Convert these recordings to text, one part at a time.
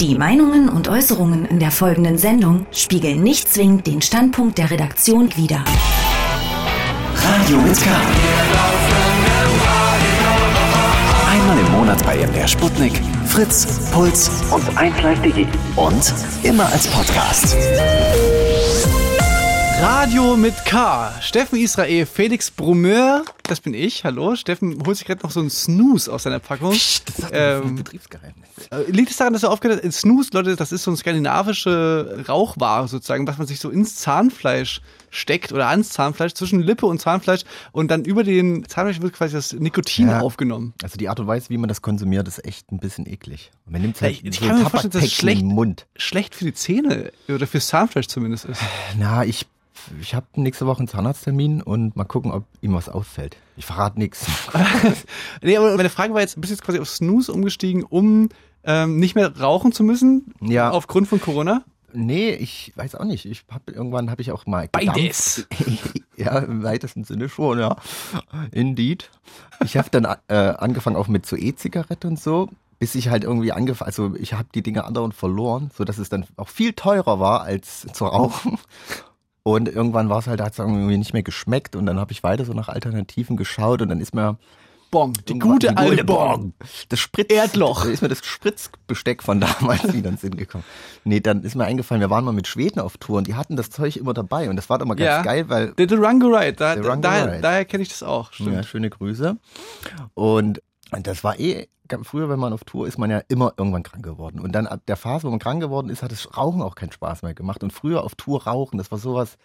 Die Meinungen und Äußerungen in der folgenden Sendung spiegeln nicht zwingend den Standpunkt der Redaktion wider. Radio mit K. Einmal im Monat bei MDR Sputnik, Fritz, Puls und 1Live.de. Und immer als Podcast. Radio mit K. Steffen Israel, Felix Brumeur, das bin ich, hallo. Steffen holt sich gerade noch so einen Snooze aus seiner Packung. Das ist ähm, ein Betriebsgeheimnis. Äh, liegt es daran, dass er aufgehört hat, Snooze, Leute, das ist so eine skandinavische Rauchware sozusagen, was man sich so ins Zahnfleisch steckt oder ans Zahnfleisch, zwischen Lippe und Zahnfleisch und dann über den Zahnfleisch wird quasi das Nikotin ja. aufgenommen. Also die Art und Weise, wie man das konsumiert, ist echt ein bisschen eklig. Man nimmt halt ich, ich so kann mir vorstellen, dass das schlecht, Mund. schlecht für die Zähne oder fürs Zahnfleisch zumindest ist. Na, ich ich habe nächste Woche einen Zahnarzttermin und mal gucken, ob ihm was auffällt. Ich verrate nichts. nee, aber meine Frage war jetzt, bist du jetzt quasi auf Snooze umgestiegen, um ähm, nicht mehr rauchen zu müssen? Ja. Aufgrund von Corona? Nee, ich weiß auch nicht. Ich hab, irgendwann habe ich auch mal Beides. ja, im weitesten Sinne schon, ja. Indeed. Ich habe dann äh, angefangen auch mit so E-Zigarette und so, bis ich halt irgendwie angefangen, also ich habe die Dinge andauernd verloren, so dass es dann auch viel teurer war als zu rauchen. Und irgendwann war es halt, hat es irgendwie nicht mehr geschmeckt und dann habe ich weiter so nach Alternativen geschaut und dann ist mir Bong, die gute alte Bong. Das Spritz Erdloch. Da ist mir das Spritzbesteck von damals wieder in den Sinn gekommen. Nee, dann ist mir eingefallen, wir waren mal mit Schweden auf Tour und die hatten das Zeug immer dabei und das war doch mal ganz ja. geil, weil The Durango Ride, da, da, daher, daher kenne ich das auch. Stimmt. Ja, schöne Grüße. Und das war eh früher, wenn man auf Tour ist, man ja immer irgendwann krank geworden. Und dann ab der Phase, wo man krank geworden ist, hat das Rauchen auch keinen Spaß mehr gemacht. Und früher auf Tour rauchen, das war sowas,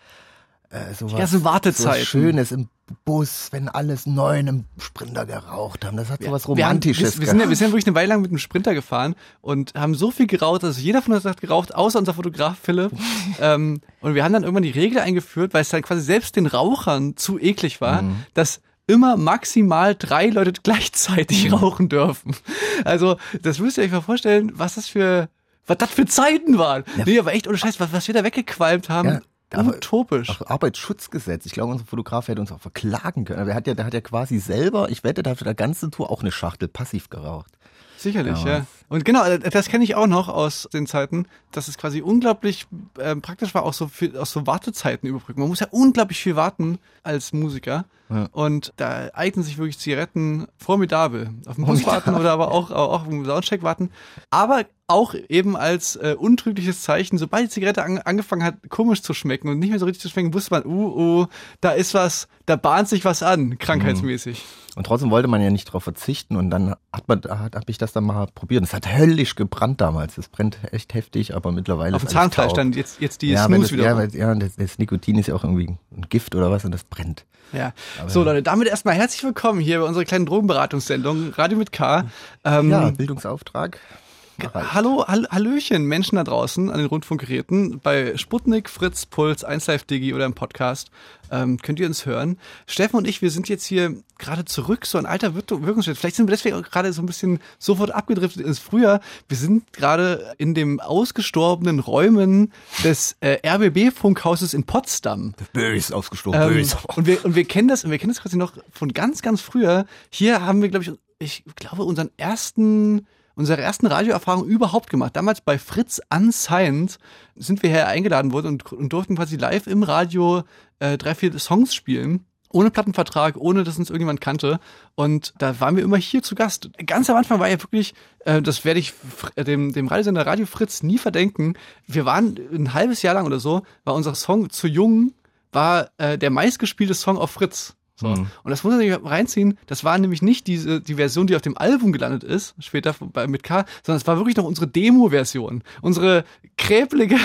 äh, sowas, ja, so Wartezeiten. So Schönes im Bus, wenn alles neu in einem Sprinter geraucht haben. Das hat sowas Romantisches. Wir, wir, sind ja, wir sind wirklich eine Weile lang mit einem Sprinter gefahren und haben so viel geraucht, dass jeder von uns hat geraucht, außer unser Fotograf Philipp. ähm, und wir haben dann irgendwann die Regel eingeführt, weil es dann quasi selbst den Rauchern zu eklig war, mhm. dass immer maximal drei Leute gleichzeitig mhm. rauchen dürfen. Also, das müsst ihr euch mal vorstellen, was das für, was das für Zeiten waren. Ja. Nee, aber echt ohne Scheiß, was, was wir da weggequalmt haben. Ja. Utopisch. Auch Arbeitsschutzgesetz. Ich glaube, unser Fotograf hätte uns auch verklagen können. Der hat ja, der hat ja quasi selber, ich wette, der hat für der ganze Tour auch eine Schachtel passiv geraucht. Sicherlich, ja. ja. Und genau, äh, das kenne ich auch noch aus den Zeiten, dass es quasi unglaublich äh, praktisch war, auch so viel, aus so Wartezeiten überbrücken. Man muss ja unglaublich viel warten als Musiker. Ja. Und da eignen sich wirklich Zigaretten formidabel. Auf dem Bus warten oder aber auch, auch auf dem Soundcheck warten. Aber auch eben als äh, untrügliches Zeichen, sobald die Zigarette an, angefangen hat, komisch zu schmecken und nicht mehr so richtig zu schmecken, wusste man, uh, uh, da ist was, da bahnt sich was an, krankheitsmäßig. Mhm. Und trotzdem wollte man ja nicht darauf verzichten und dann hat man, hat, hab ich das dann mal probiert. Es hat höllisch gebrannt damals. Es brennt echt heftig, aber mittlerweile Auf dem Zahnfleisch dann jetzt, jetzt die ja, Snooze das, wieder. Ja, weil, ja das, das, Nikotin ist ja auch irgendwie ein Gift oder was und das brennt. Ja. Aber so Leute, damit erstmal herzlich willkommen hier bei unserer kleinen Drogenberatungssendung Radio mit K. Ähm, ja, Bildungsauftrag. Hallo, Hall Hallöchen, Menschen da draußen an den Rundfunkgeräten bei Sputnik, Fritz, Puls, 1Live Digi oder im Podcast. Ähm, könnt ihr uns hören. Steffen und ich, wir sind jetzt hier gerade zurück, so ein alter Wirkungsstätte. Vielleicht sind wir deswegen auch gerade so ein bisschen sofort abgedriftet ins Frühjahr. Wir sind gerade in dem ausgestorbenen Räumen des äh, RBB-Funkhauses in Potsdam. Böse ausgestorben, ähm, böse. Und wir, und wir kennen das, und wir kennen das quasi noch von ganz, ganz früher. Hier haben wir, glaube ich, ich glaube, unseren ersten unsere ersten Radioerfahrungen überhaupt gemacht. Damals bei Fritz Unsigned sind wir hier eingeladen worden und, und durften quasi live im Radio äh, drei, vier Songs spielen. Ohne Plattenvertrag, ohne dass uns irgendjemand kannte. Und da waren wir immer hier zu Gast. Ganz am Anfang war ja wirklich, äh, das werde ich dem, dem Radiosender Radio Fritz nie verdenken. Wir waren ein halbes Jahr lang oder so, war unser Song zu jung, war äh, der meistgespielte Song auf Fritz. So. Mhm. Und das muss man sich reinziehen. Das war nämlich nicht diese, die Version, die auf dem Album gelandet ist, später bei, mit K, sondern es war wirklich noch unsere Demo-Version. Unsere kräblige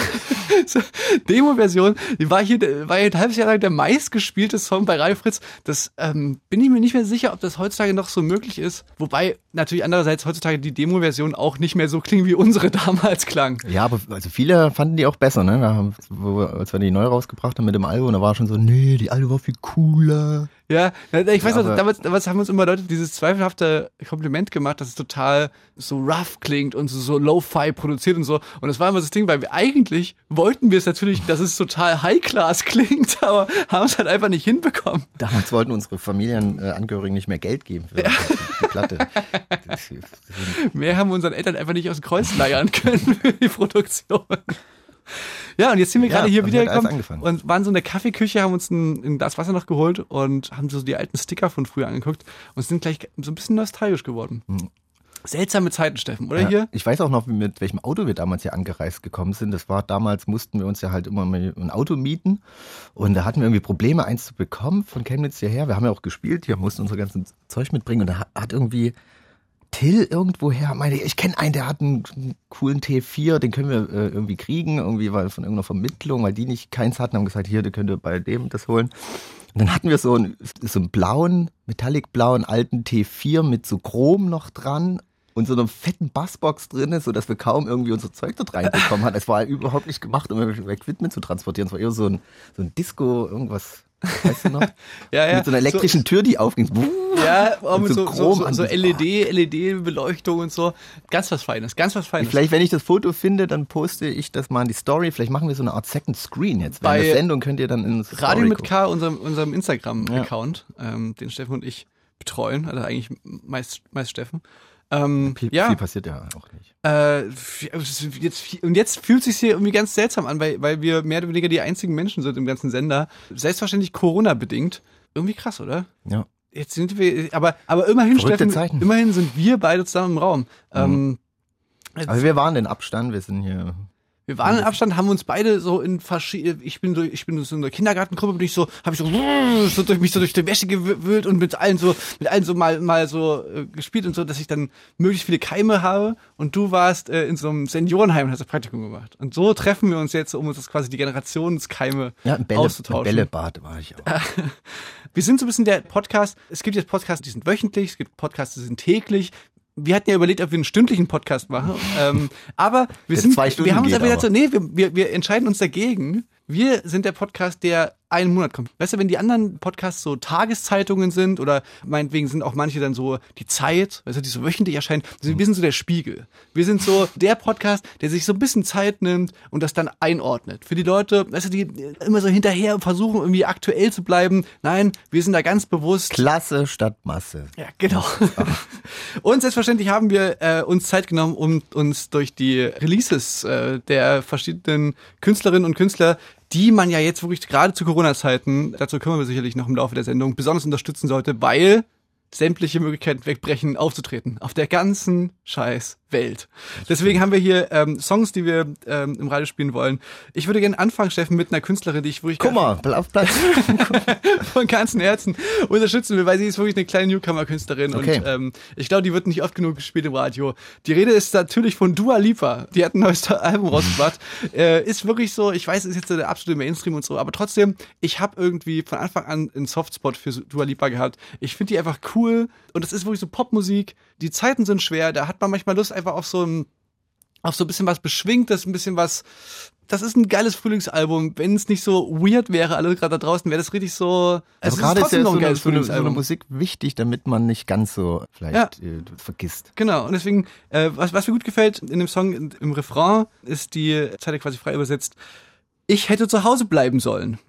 Demo-Version, die war hier, war hier ein halbes Jahr lang der meistgespielte Song bei Radio Fritz. Das ähm, bin ich mir nicht mehr sicher, ob das heutzutage noch so möglich ist. Wobei natürlich andererseits heutzutage die Demo-Version auch nicht mehr so klingt, wie unsere damals klang. Ja, aber also viele fanden die auch besser, ne? Da haben, wo, als wir die neu rausgebracht haben mit dem Album, da war schon so, nee, die alte war viel cooler. Ja, ich weiß noch, damals, damals haben uns immer Leute dieses zweifelhafte Kompliment gemacht, dass es total so rough klingt und so, so Lo-Fi produziert und so. Und das war immer das Ding, weil wir eigentlich wollten wir es natürlich, dass es total High-Class klingt, aber haben es halt einfach nicht hinbekommen. Damals wollten unsere Familienangehörigen nicht mehr Geld geben für die, die Platte. Mehr haben wir unseren Eltern einfach nicht aus dem Kreuz leiern können für die Produktion. Ja, und jetzt sind wir Ja, gerade hier und hier wiedergekommen und waren so in der Kaffeeküche, haben uns ein, ein Glas Wasser noch geholt und haben so die alten Sticker von früher angeguckt und sind gleich so ein bisschen nostalgisch geworden. Seltsame Zeiten, Steffen, oder ja, hier? Ich weiß auch noch, mit welchem Auto wir damals hier angereist gekommen sind. Das war damals, mussten wir uns ja halt immer ein Auto mieten. Und da hatten wir irgendwie Probleme, eins zu bekommen von Chemnitz hierher. Wir haben ja auch gespielt hier, mussten unser ganzes Zeug mitbringen. Und da hat irgendwie Till irgendwoher meinte, ich kenne einen, der hat einen coolen T4, den können wir äh, irgendwie kriegen, irgendwie weil von irgendeiner Vermittlung, weil die nicht keins hatten, haben gesagt, hier, könnt ihr bei dem das holen. Und dann hatten wir so einen, so einen blauen, metallic-blauen alten T4 mit so Chrom noch dran und so einer fetten Bassbox drin, so dass wir kaum irgendwie unser Zeug dort reinbekommen haben. Es war überhaupt nicht gemacht, um Equipment zu transportieren. Es war eher so ein, so ein Disco, irgendwas, weißt du noch? Ja, ja. Mit so einer elektrischen Tür, die aufging. Ja, auch Und mit so so, so, so, an so diesem- LED, LED-Beleuchtung und so. Ganz was Feines, ganz was Feines. Vielleicht, wenn ich das Foto finde, dann poste ich das mal in die Story. Vielleicht machen wir so eine Art Second Screen jetzt. Bei der Sendung könnt ihr dann in Radio Story mit gucken. K, unserem, unserem Instagram-Account, ähm, den Steffen und ich betreuen, also eigentlich meist, meist Steffen. Ähm, Viel, ja, viel passiert ja auch nicht. Äh, jetzt, und jetzt fühlt sich hier irgendwie ganz seltsam an, weil, weil wir mehr oder weniger die einzigen Menschen sind im ganzen Sender. Selbstverständlich Corona-bedingt. Irgendwie krass, oder? Ja. Jetzt sind wir, aber, aber immerhin, Steffen, immerhin sind wir beide zusammen im Raum. Ähm, Aber wir waren in Abstand, wir sind hier. Wir waren in Abstand, haben uns beide so in verschiedene, ich bin so, ich bin so in der Kindergartengruppe, bin ich so, habe ich so, so durch mich so durch die Wäsche gewühlt und mit allen so, mit allen so mal, mal so äh, gespielt und so, dass ich dann möglichst viele Keime habe und du warst äh, in so einem Seniorenheim und hast das Praktikum gemacht. Und so treffen wir uns jetzt, um uns das quasi die Generationskeime Ja, Bälle, auszutauschen. Bällebad war ich auch. Wir sind so ein bisschen der Podcast. Es gibt jetzt Podcasts, die sind wöchentlich, es gibt Podcasts, die sind täglich. Wir hatten ja überlegt, ob wir einen stündlichen Podcast machen. ähm, aber wir sind, zwei Stunden wir haben uns aber gedacht, so, nee, wir, wir, wir entscheiden uns dagegen. Wir sind der Podcast, der einen Monat kommt. Weißt du, wenn die anderen Podcasts so Tageszeitungen sind oder meinetwegen sind auch manche dann so die Zeit, weißt du, die so wöchentlich erscheinen, also wir sind so der Spiegel. Wir sind so der Podcast, der sich so ein bisschen Zeit nimmt und das dann einordnet. Für die Leute, weißt du, die immer so hinterher versuchen, irgendwie aktuell zu bleiben. Nein, wir sind da ganz bewusst Klasse statt Masse. ja, genau. Und selbstverständlich haben wir äh, uns Zeit genommen, um uns durch die Releases äh, der verschiedenen Künstlerinnen und Künstler, die man ja jetzt wirklich gerade zu Corona-Zeiten, dazu kommen wir sicherlich noch im Laufe der Sendung, besonders unterstützen sollte, weil sämtliche Möglichkeiten wegbrechen, aufzutreten. Auf der ganzen scheiß Welt. Deswegen haben wir hier ähm, Songs, die wir ähm, im Radio spielen wollen. Ich würde gerne anfangen, Steffen, mit einer Künstlerin, die ich wirklich Guck mal, auf Platz. von ganzem Herzen unterstützen will, weil sie ist wirklich eine kleine Newcomer-Künstlerin Okay. und ähm, ich glaube, die wird nicht oft genug gespielt im Radio. Die Rede ist natürlich von Dua Lipa. Die hat ein neues Album rausgebracht. äh, ist wirklich so, ich weiß, ist jetzt der absolute Mainstream und so, aber trotzdem, ich habe irgendwie von Anfang an einen Softspot für Dua Lipa gehabt. Ich finde die einfach cool und es ist wirklich so Popmusik. Die Zeiten sind schwer, da hat man manchmal Lust einfach auf so ein auf so ein bisschen was Beschwingtes, ein bisschen was. Das ist ein geiles Frühlingsalbum. Wenn es nicht so weird wäre, alle gerade da draußen, wäre das richtig so. Also gerade ist trotzdem ja noch so ein eine, geiles so, so eine Frühlingsalbum. Musik wichtig, damit man nicht ganz so vielleicht äh, vergisst. Genau, und deswegen, äh, was, was mir gut gefällt in dem Song, im Refrain, ist die Zeile quasi frei übersetzt. Ich hätte zu Hause bleiben sollen,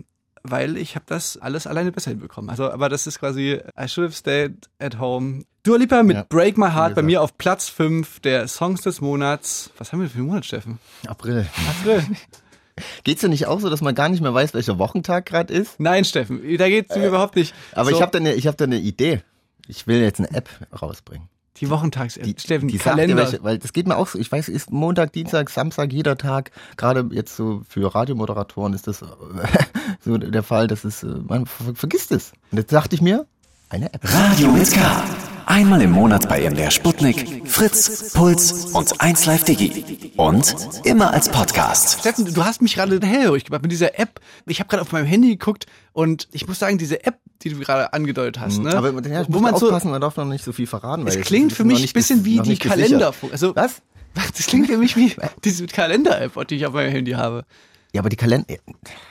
weil ich habe das alles alleine besser hinbekommen. Also, aber das ist quasi I should have stayed at home. Dua Lipa mit Ja, Break My Heart bei mir auf Platz 5 der Songs des Monats. Was haben wir für einen Monat, Steffen? April. April. Geht's dir nicht auch so, dass man gar nicht mehr weiß, welcher Wochentag gerade ist? Nein, Steffen, da geht's mir überhaupt nicht. Aber so, ich habe da eine, ich habe da eine Idee. Ich will jetzt eine App rausbringen. Die Wochentags, Die, Steffen, die Kalender. welche, weil das geht mir auch so. Ich weiß, ist Montag, Dienstag, Samstag, jeder Tag. Gerade jetzt so für Radiomoderatoren ist das äh, so der Fall, dass es äh, man ver vergisst es. Und jetzt dachte ich mir, eine App. Radio mit K. Einmal im Monat bei MDR Sputnik, Fritz, Puls und 1Live Digi. Und immer als Podcast. Steffen, du hast mich gerade hellhörig gemacht mit dieser App. Ich habe gerade auf meinem Handy geguckt und ich muss sagen, diese App, die du gerade angedeutet hast, ne? Mhm. Aber ja, wo muss man so, aufpassen, man darf noch nicht so viel verraten. es klingt für mich ein bisschen wie die. Kalender. Also, Was? das klingt für mich wie diese Kalender-App, die ich auf meinem Handy habe. Ja, aber die Kalender.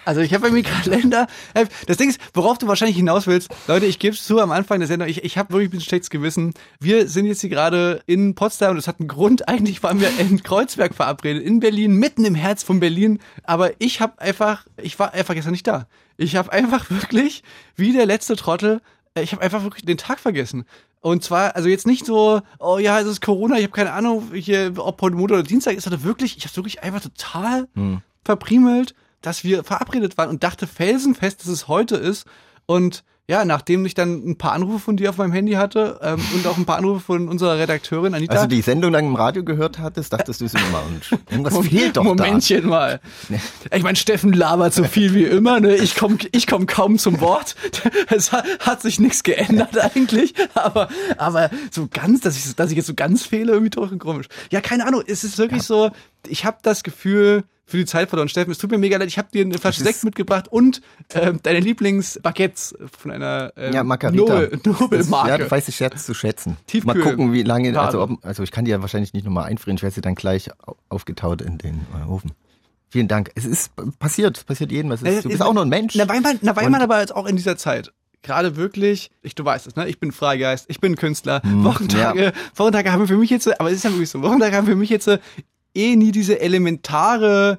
Also ich habe mir Kalender. äh, Das Ding ist, worauf du wahrscheinlich hinaus willst, Leute, ich gebe es zu am Anfang der Sendung, ich, ich habe wirklich ein bisschen schlechtes Gewissen. Wir sind jetzt hier gerade in Potsdam und das hat einen Grund. Eigentlich waren wir in Kreuzberg verabredet, in Berlin, mitten im Herz von Berlin. Aber ich habe einfach, ich war einfach gestern nicht da. Ich habe einfach wirklich, wie der letzte Trottel, äh, ich habe einfach wirklich den Tag vergessen. Und zwar, also jetzt nicht so, oh ja, es ist Corona, ich habe keine Ahnung, hier, ob heute Montag oder Dienstag ist, sondern wirklich, ich habe wirklich einfach total verpriemelt, dass wir verabredet waren und dachte felsenfest, dass es heute ist. Und ja, nachdem ich dann ein paar Anrufe von dir auf meinem Handy hatte ähm, und auch ein paar Anrufe von unserer Redakteurin Anita. Also die Sendung dann im Radio gehört hattest, dachtest du es immer. Und irgendwas fehlt doch Momentchen mal. Ich meine, Steffen labert so viel wie immer. Ne? Ich komme ich komm kaum zum Wort. Es hat, hat sich nichts geändert eigentlich. Aber, aber so ganz, dass ich, dass ich jetzt so ganz fehle, irgendwie doch komisch. Ja, keine Ahnung. Es ist wirklich so, ich habe das Gefühl, für die Zeit verloren. Steffen, es tut mir mega leid, ich habe dir eine Flasche Das Sekt mitgebracht und ähm, deine Lieblingsbaguettes von einer ähm, Ja, Margarita. Nobel, Nobelmarke. Ja, du weißt ich jetzt zu schätzen. Tiefkühl- Mal gucken, wie lange, also, ob, also ich kann die ja wahrscheinlich nicht nochmal einfrieren, ich werde sie dann gleich au- aufgetaut in den äh, Ofen. Vielen Dank. Es ist passiert, es passiert jedem. Es ist, du bist auch nur ein Mensch. Na, weil man, na, weil man aber jetzt auch in dieser Zeit gerade wirklich, ich, du weißt es, ne? Ich bin Freigeist, ich bin Künstler. Hm, Wochentage, Wochentage haben für mich jetzt, aber es ist ja wirklich so, Wochentage haben für mich jetzt eh nie diese elementare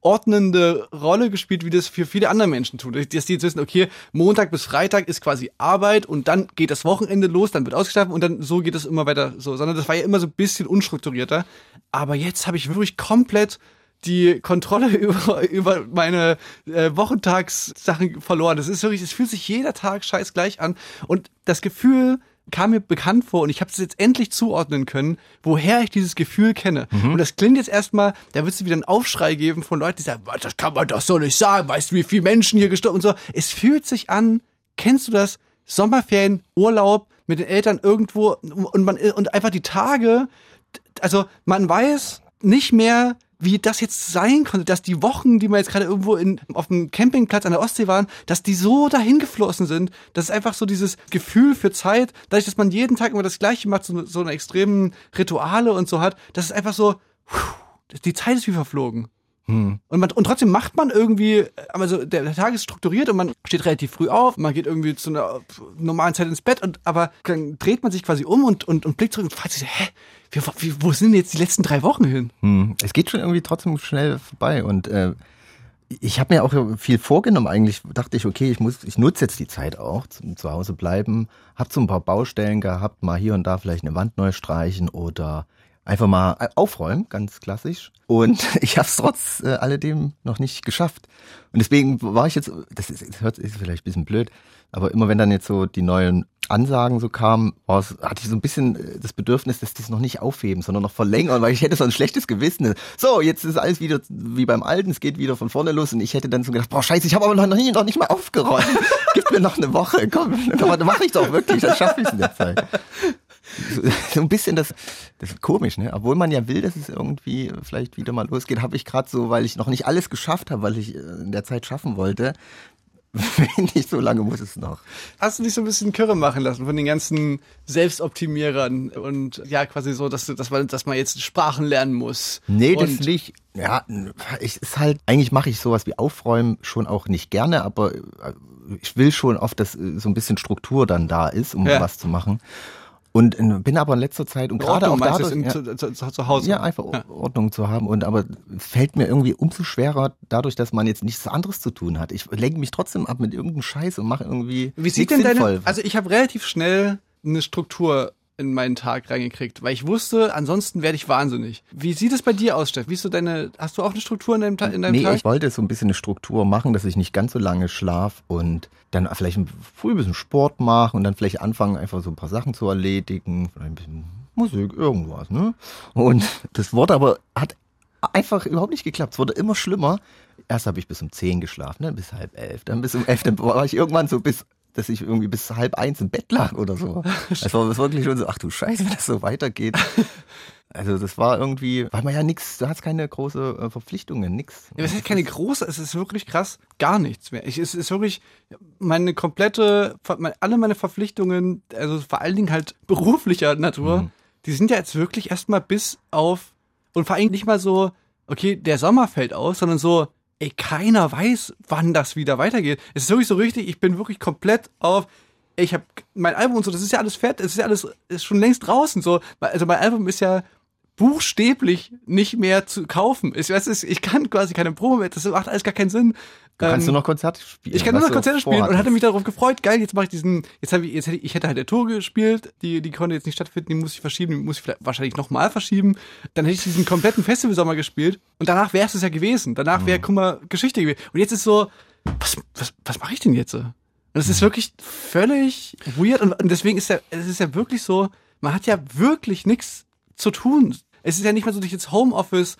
ordnende Rolle gespielt, wie das für viele andere Menschen tun. Dass die jetzt wissen, okay, Montag bis Freitag ist quasi Arbeit und dann geht das Wochenende los, dann wird ausgeschlafen und dann so geht es immer weiter so. Sondern das war ja immer so ein bisschen unstrukturierter. Aber jetzt habe ich wirklich komplett die Kontrolle über, über meine äh, Wochentagssachen verloren. Das ist wirklich, es fühlt sich jeder Tag scheiß gleich an. Und das Gefühl kam mir bekannt vor und ich habe es jetzt endlich zuordnen können, woher ich dieses Gefühl kenne. Und das klingt jetzt erstmal, da wird es wieder einen Aufschrei geben von Leuten, die sagen, "Was, das kann man doch so nicht sagen, weißt du, wie viele Menschen hier gestorben und so. Es fühlt sich an, kennst du das? Sommerferien, Urlaub mit den Eltern irgendwo und man und einfach die Tage, also man weiß nicht mehr, wie das jetzt sein konnte, dass die Wochen, die wir jetzt gerade irgendwo in, auf dem Campingplatz an der Ostsee waren, dass die so dahin geflossen sind. Das ist einfach so dieses Gefühl für Zeit, dadurch, dass man jeden Tag immer das Gleiche macht, so, so eine extremen Rituale und so hat, das ist einfach so, die Zeit ist wie verflogen. Und, man, und trotzdem macht man irgendwie, also der, der Tag ist strukturiert und man steht relativ früh auf, man geht irgendwie zu einer normalen Zeit ins Bett und aber dann dreht man sich quasi um und, und, und blickt zurück und fragt sich, hä, wie, wie, wo sind jetzt die letzten drei Wochen hin? Hm, Es geht schon irgendwie trotzdem schnell vorbei und äh, ich habe mir auch viel vorgenommen eigentlich. Dachte ich, okay, ich muss, ich nutze jetzt die Zeit auch zum zu Hause bleiben. Hab so ein paar Baustellen gehabt, mal hier und da vielleicht eine Wand neu streichen oder einfach mal aufräumen, ganz klassisch. Und ich habe es trotz äh, alledem noch nicht geschafft. Und deswegen war ich jetzt, das ist, das hört vielleicht ein bisschen blöd, aber immer wenn dann jetzt so die neuen Ansagen so kamen, hatte ich so ein bisschen äh, das Bedürfnis, dass die es noch nicht aufheben, sondern noch verlängern, weil ich hätte so ein schlechtes Gewissen. So, jetzt ist alles wieder wie beim Alten, es geht wieder von vorne los und ich hätte dann so gedacht, boah, scheiße, ich habe aber noch nicht, noch nicht mal aufgeräumt. Gib mir noch eine Woche, komm, aber dann mache ich doch wirklich, dann schaffe ich in der Zeit. So, so ein bisschen das, das ist komisch, ne? Obwohl man ja will, dass es irgendwie vielleicht wieder mal losgeht, habe ich gerade so, weil ich noch nicht alles geschafft habe, weil ich äh, in der Zeit schaffen wollte, nicht so lange muss es noch. Hast du dich so ein bisschen Kirre machen lassen von den ganzen Selbstoptimierern und ja, quasi so, dass, du, dass, man, dass man jetzt Sprachen lernen muss? Nee, das nicht. Ja, ich ist halt, eigentlich mache ich sowas wie Aufräumen schon auch nicht gerne, aber äh, ich will schon oft, dass äh, so ein bisschen Struktur dann da ist, um Ja. was zu machen. Und äh, bin aber in letzter Zeit und gerade auch dadurch, jetzt ja, in, zu, zu, zu Hause? ja, einfach Ja. Ordnung zu haben. Und aber es fällt mir irgendwie umso schwerer, dadurch, dass man jetzt nichts anderes zu tun hat. Ich lenke mich trotzdem ab mit irgendeinem Scheiß und mache irgendwie Wie sieht denn deine, sinnvoll. also ich habe relativ schnell eine Struktur in meinen Tag reingekriegt, weil ich wusste, ansonsten werde ich wahnsinnig. Wie sieht es bei dir aus, Steff? Wie ist so deine, hast du auch eine Struktur in deinem, Ta- in deinem nee, Tag? ich wollte so ein bisschen eine Struktur machen, dass ich nicht ganz so lange schlaf und dann vielleicht früh ein bisschen Sport machen und dann vielleicht anfangen, einfach so ein paar Sachen zu erledigen, vielleicht ein bisschen Musik, irgendwas, ne? Und das Wort aber hat einfach überhaupt nicht geklappt. Es wurde immer schlimmer. Erst habe ich bis um 10 geschlafen, dann bis halb elf, dann bis um elf, dann war ich irgendwann so bis dass ich irgendwie bis halb eins im Bett lag oder so. Es war wirklich schon so, ach du Scheiße, wenn das so weitergeht. Also das war irgendwie, weil man ja nichts, du hast keine große äh, Verpflichtungen, nix. Ja, das ist keine große, es ist wirklich krass, gar nichts mehr. Ich, es ist wirklich meine komplette, alle meine Verpflichtungen, also vor allen Dingen halt beruflicher Natur, Mhm. die sind ja jetzt wirklich erstmal bis auf, und vor allem nicht mal so, okay, der Sommer fällt aus, sondern so, ey, keiner weiß, wann das wieder weitergeht. Es ist wirklich so richtig, ich bin wirklich komplett auf, ich habe mein Album und so, das ist ja alles fett, es ist ja alles, ist schon längst draußen, so. Also mein Album ist ja buchstäblich nicht mehr zu kaufen. Ich weiß, ich kann quasi keine Probe mehr, das macht alles gar keinen Sinn. Du kannst Ähm, nur noch Konzerte spielen. ich kann nur noch Konzerte spielen und hatte mich darauf gefreut. Geil, jetzt mache ich diesen. Jetzt habe ich, jetzt hätte ich, ich hätte halt der Tour gespielt, die, die konnte jetzt nicht stattfinden, die muss ich verschieben, die muss ich vielleicht wahrscheinlich nochmal verschieben. Dann hätte ich diesen kompletten Festivalsommer gespielt und danach wäre es ja gewesen. Danach Mhm. wäre, guck mal, Geschichte gewesen. Und jetzt ist so, was, was, was mache ich denn jetzt? Und es ist wirklich völlig weird und, und deswegen ist ja, es ist ja wirklich so, man hat ja wirklich nichts zu tun. Es ist ja nicht mal so durch jetzt Homeoffice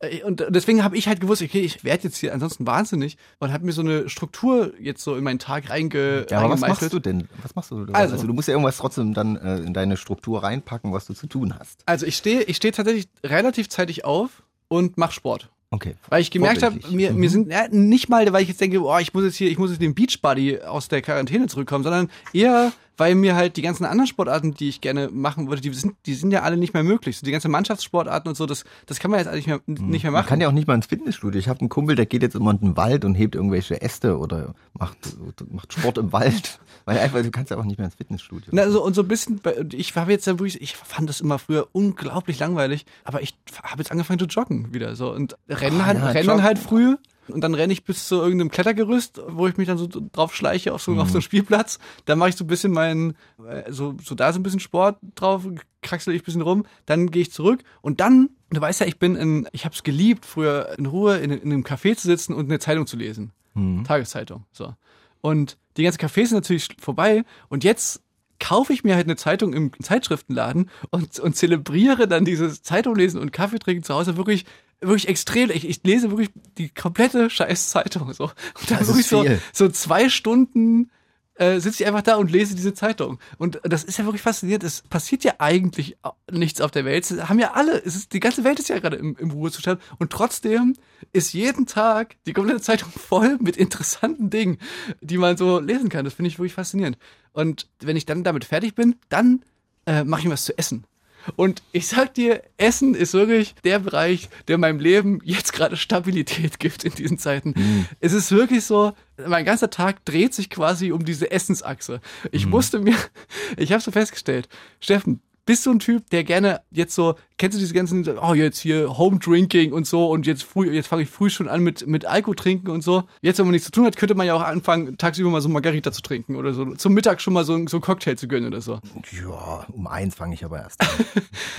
äh, und deswegen habe ich halt gewusst, okay, ich werde jetzt hier ansonsten wahnsinnig und habe mir so eine Struktur jetzt so in meinen Tag reinge Ja, aber was machst du denn? Was machst du? denn? Also- Also, du musst ja irgendwas trotzdem dann äh, in deine Struktur reinpacken, was du zu tun hast. Also ich stehe ich stehe tatsächlich relativ zeitig auf und mache Sport. Okay. Weil ich gemerkt habe, mir, Mhm. mir sind ja, nicht mal, weil ich jetzt denke, boah, ich muss jetzt hier, ich muss jetzt den Beachbody aus der Quarantäne zurückkommen, sondern eher, weil mir halt die ganzen anderen Sportarten, die ich gerne machen würde, die sind, die sind ja alle nicht mehr möglich. So die ganzen Mannschaftssportarten und so, das, das kann man jetzt eigentlich nicht mehr, nicht mehr Man machen. kann ja auch nicht mal ins Fitnessstudio. Ich habe einen Kumpel, der geht jetzt immer in den Wald und hebt irgendwelche Äste oder macht, macht Sport im Wald. Weil einfach, du kannst ja auch nicht mehr ins Fitnessstudio. Na, so, und so ein bisschen, ich habe jetzt wirklich, ich fand das immer früher unglaublich langweilig, aber ich habe jetzt angefangen zu joggen wieder so und rennen Ah, halt, ja, rennen joggen. halt früh und dann renne ich bis zu irgendeinem Klettergerüst, wo ich mich dann so drauf schleiche auf so, auf so Mhm. einen Spielplatz. Dann mache ich so ein bisschen meinen, äh, so, so da so ein bisschen Sport drauf, kraxel ich ein bisschen rum, dann gehe ich zurück und dann, du weißt ja, ich bin in, ich habe es geliebt, früher in Ruhe in, in einem Café zu sitzen und eine Zeitung zu lesen. Mhm. Tageszeitung. So. Und die ganzen Cafés sind natürlich vorbei. Und jetzt kaufe ich mir halt eine Zeitung im Zeitschriftenladen und, und zelebriere dann dieses Zeitunglesen und Kaffee trinken zu Hause wirklich wirklich extrem. Ich, ich lese wirklich die komplette scheiß Zeitung so. Und dann wirklich so, so zwei Stunden äh, sitze ich einfach da und lese diese Zeitung. Und das ist ja wirklich faszinierend. Es passiert ja eigentlich nichts auf der Welt. Es haben ja alle, es ist, die ganze Welt ist ja gerade im, im Ruhezustand. Und trotzdem ist jeden Tag die komplette Zeitung voll mit interessanten Dingen, die man so lesen kann. Das finde ich wirklich faszinierend. Und wenn ich dann damit fertig bin, dann äh, mache ich mir was zu essen. Und ich sag dir, Essen ist wirklich der Bereich, der meinem Leben jetzt gerade Stabilität gibt in diesen Zeiten. Es ist wirklich so, mein ganzer Tag dreht sich quasi um diese Essensachse. Ich musste mir, ich habe so festgestellt, Steffen, bist du ein Typ, der gerne jetzt so, kennst du diese ganzen, oh jetzt hier Home Drinking und so und jetzt früh, jetzt fange ich früh schon an mit mit Alkohol trinken und so. Jetzt, wenn man nichts zu tun hat, könnte man ja auch anfangen, tagsüber mal so Margarita zu trinken oder so. Zum Mittag schon mal so, so einen Cocktail zu gönnen oder so. Ja, um eins fange ich aber erst an.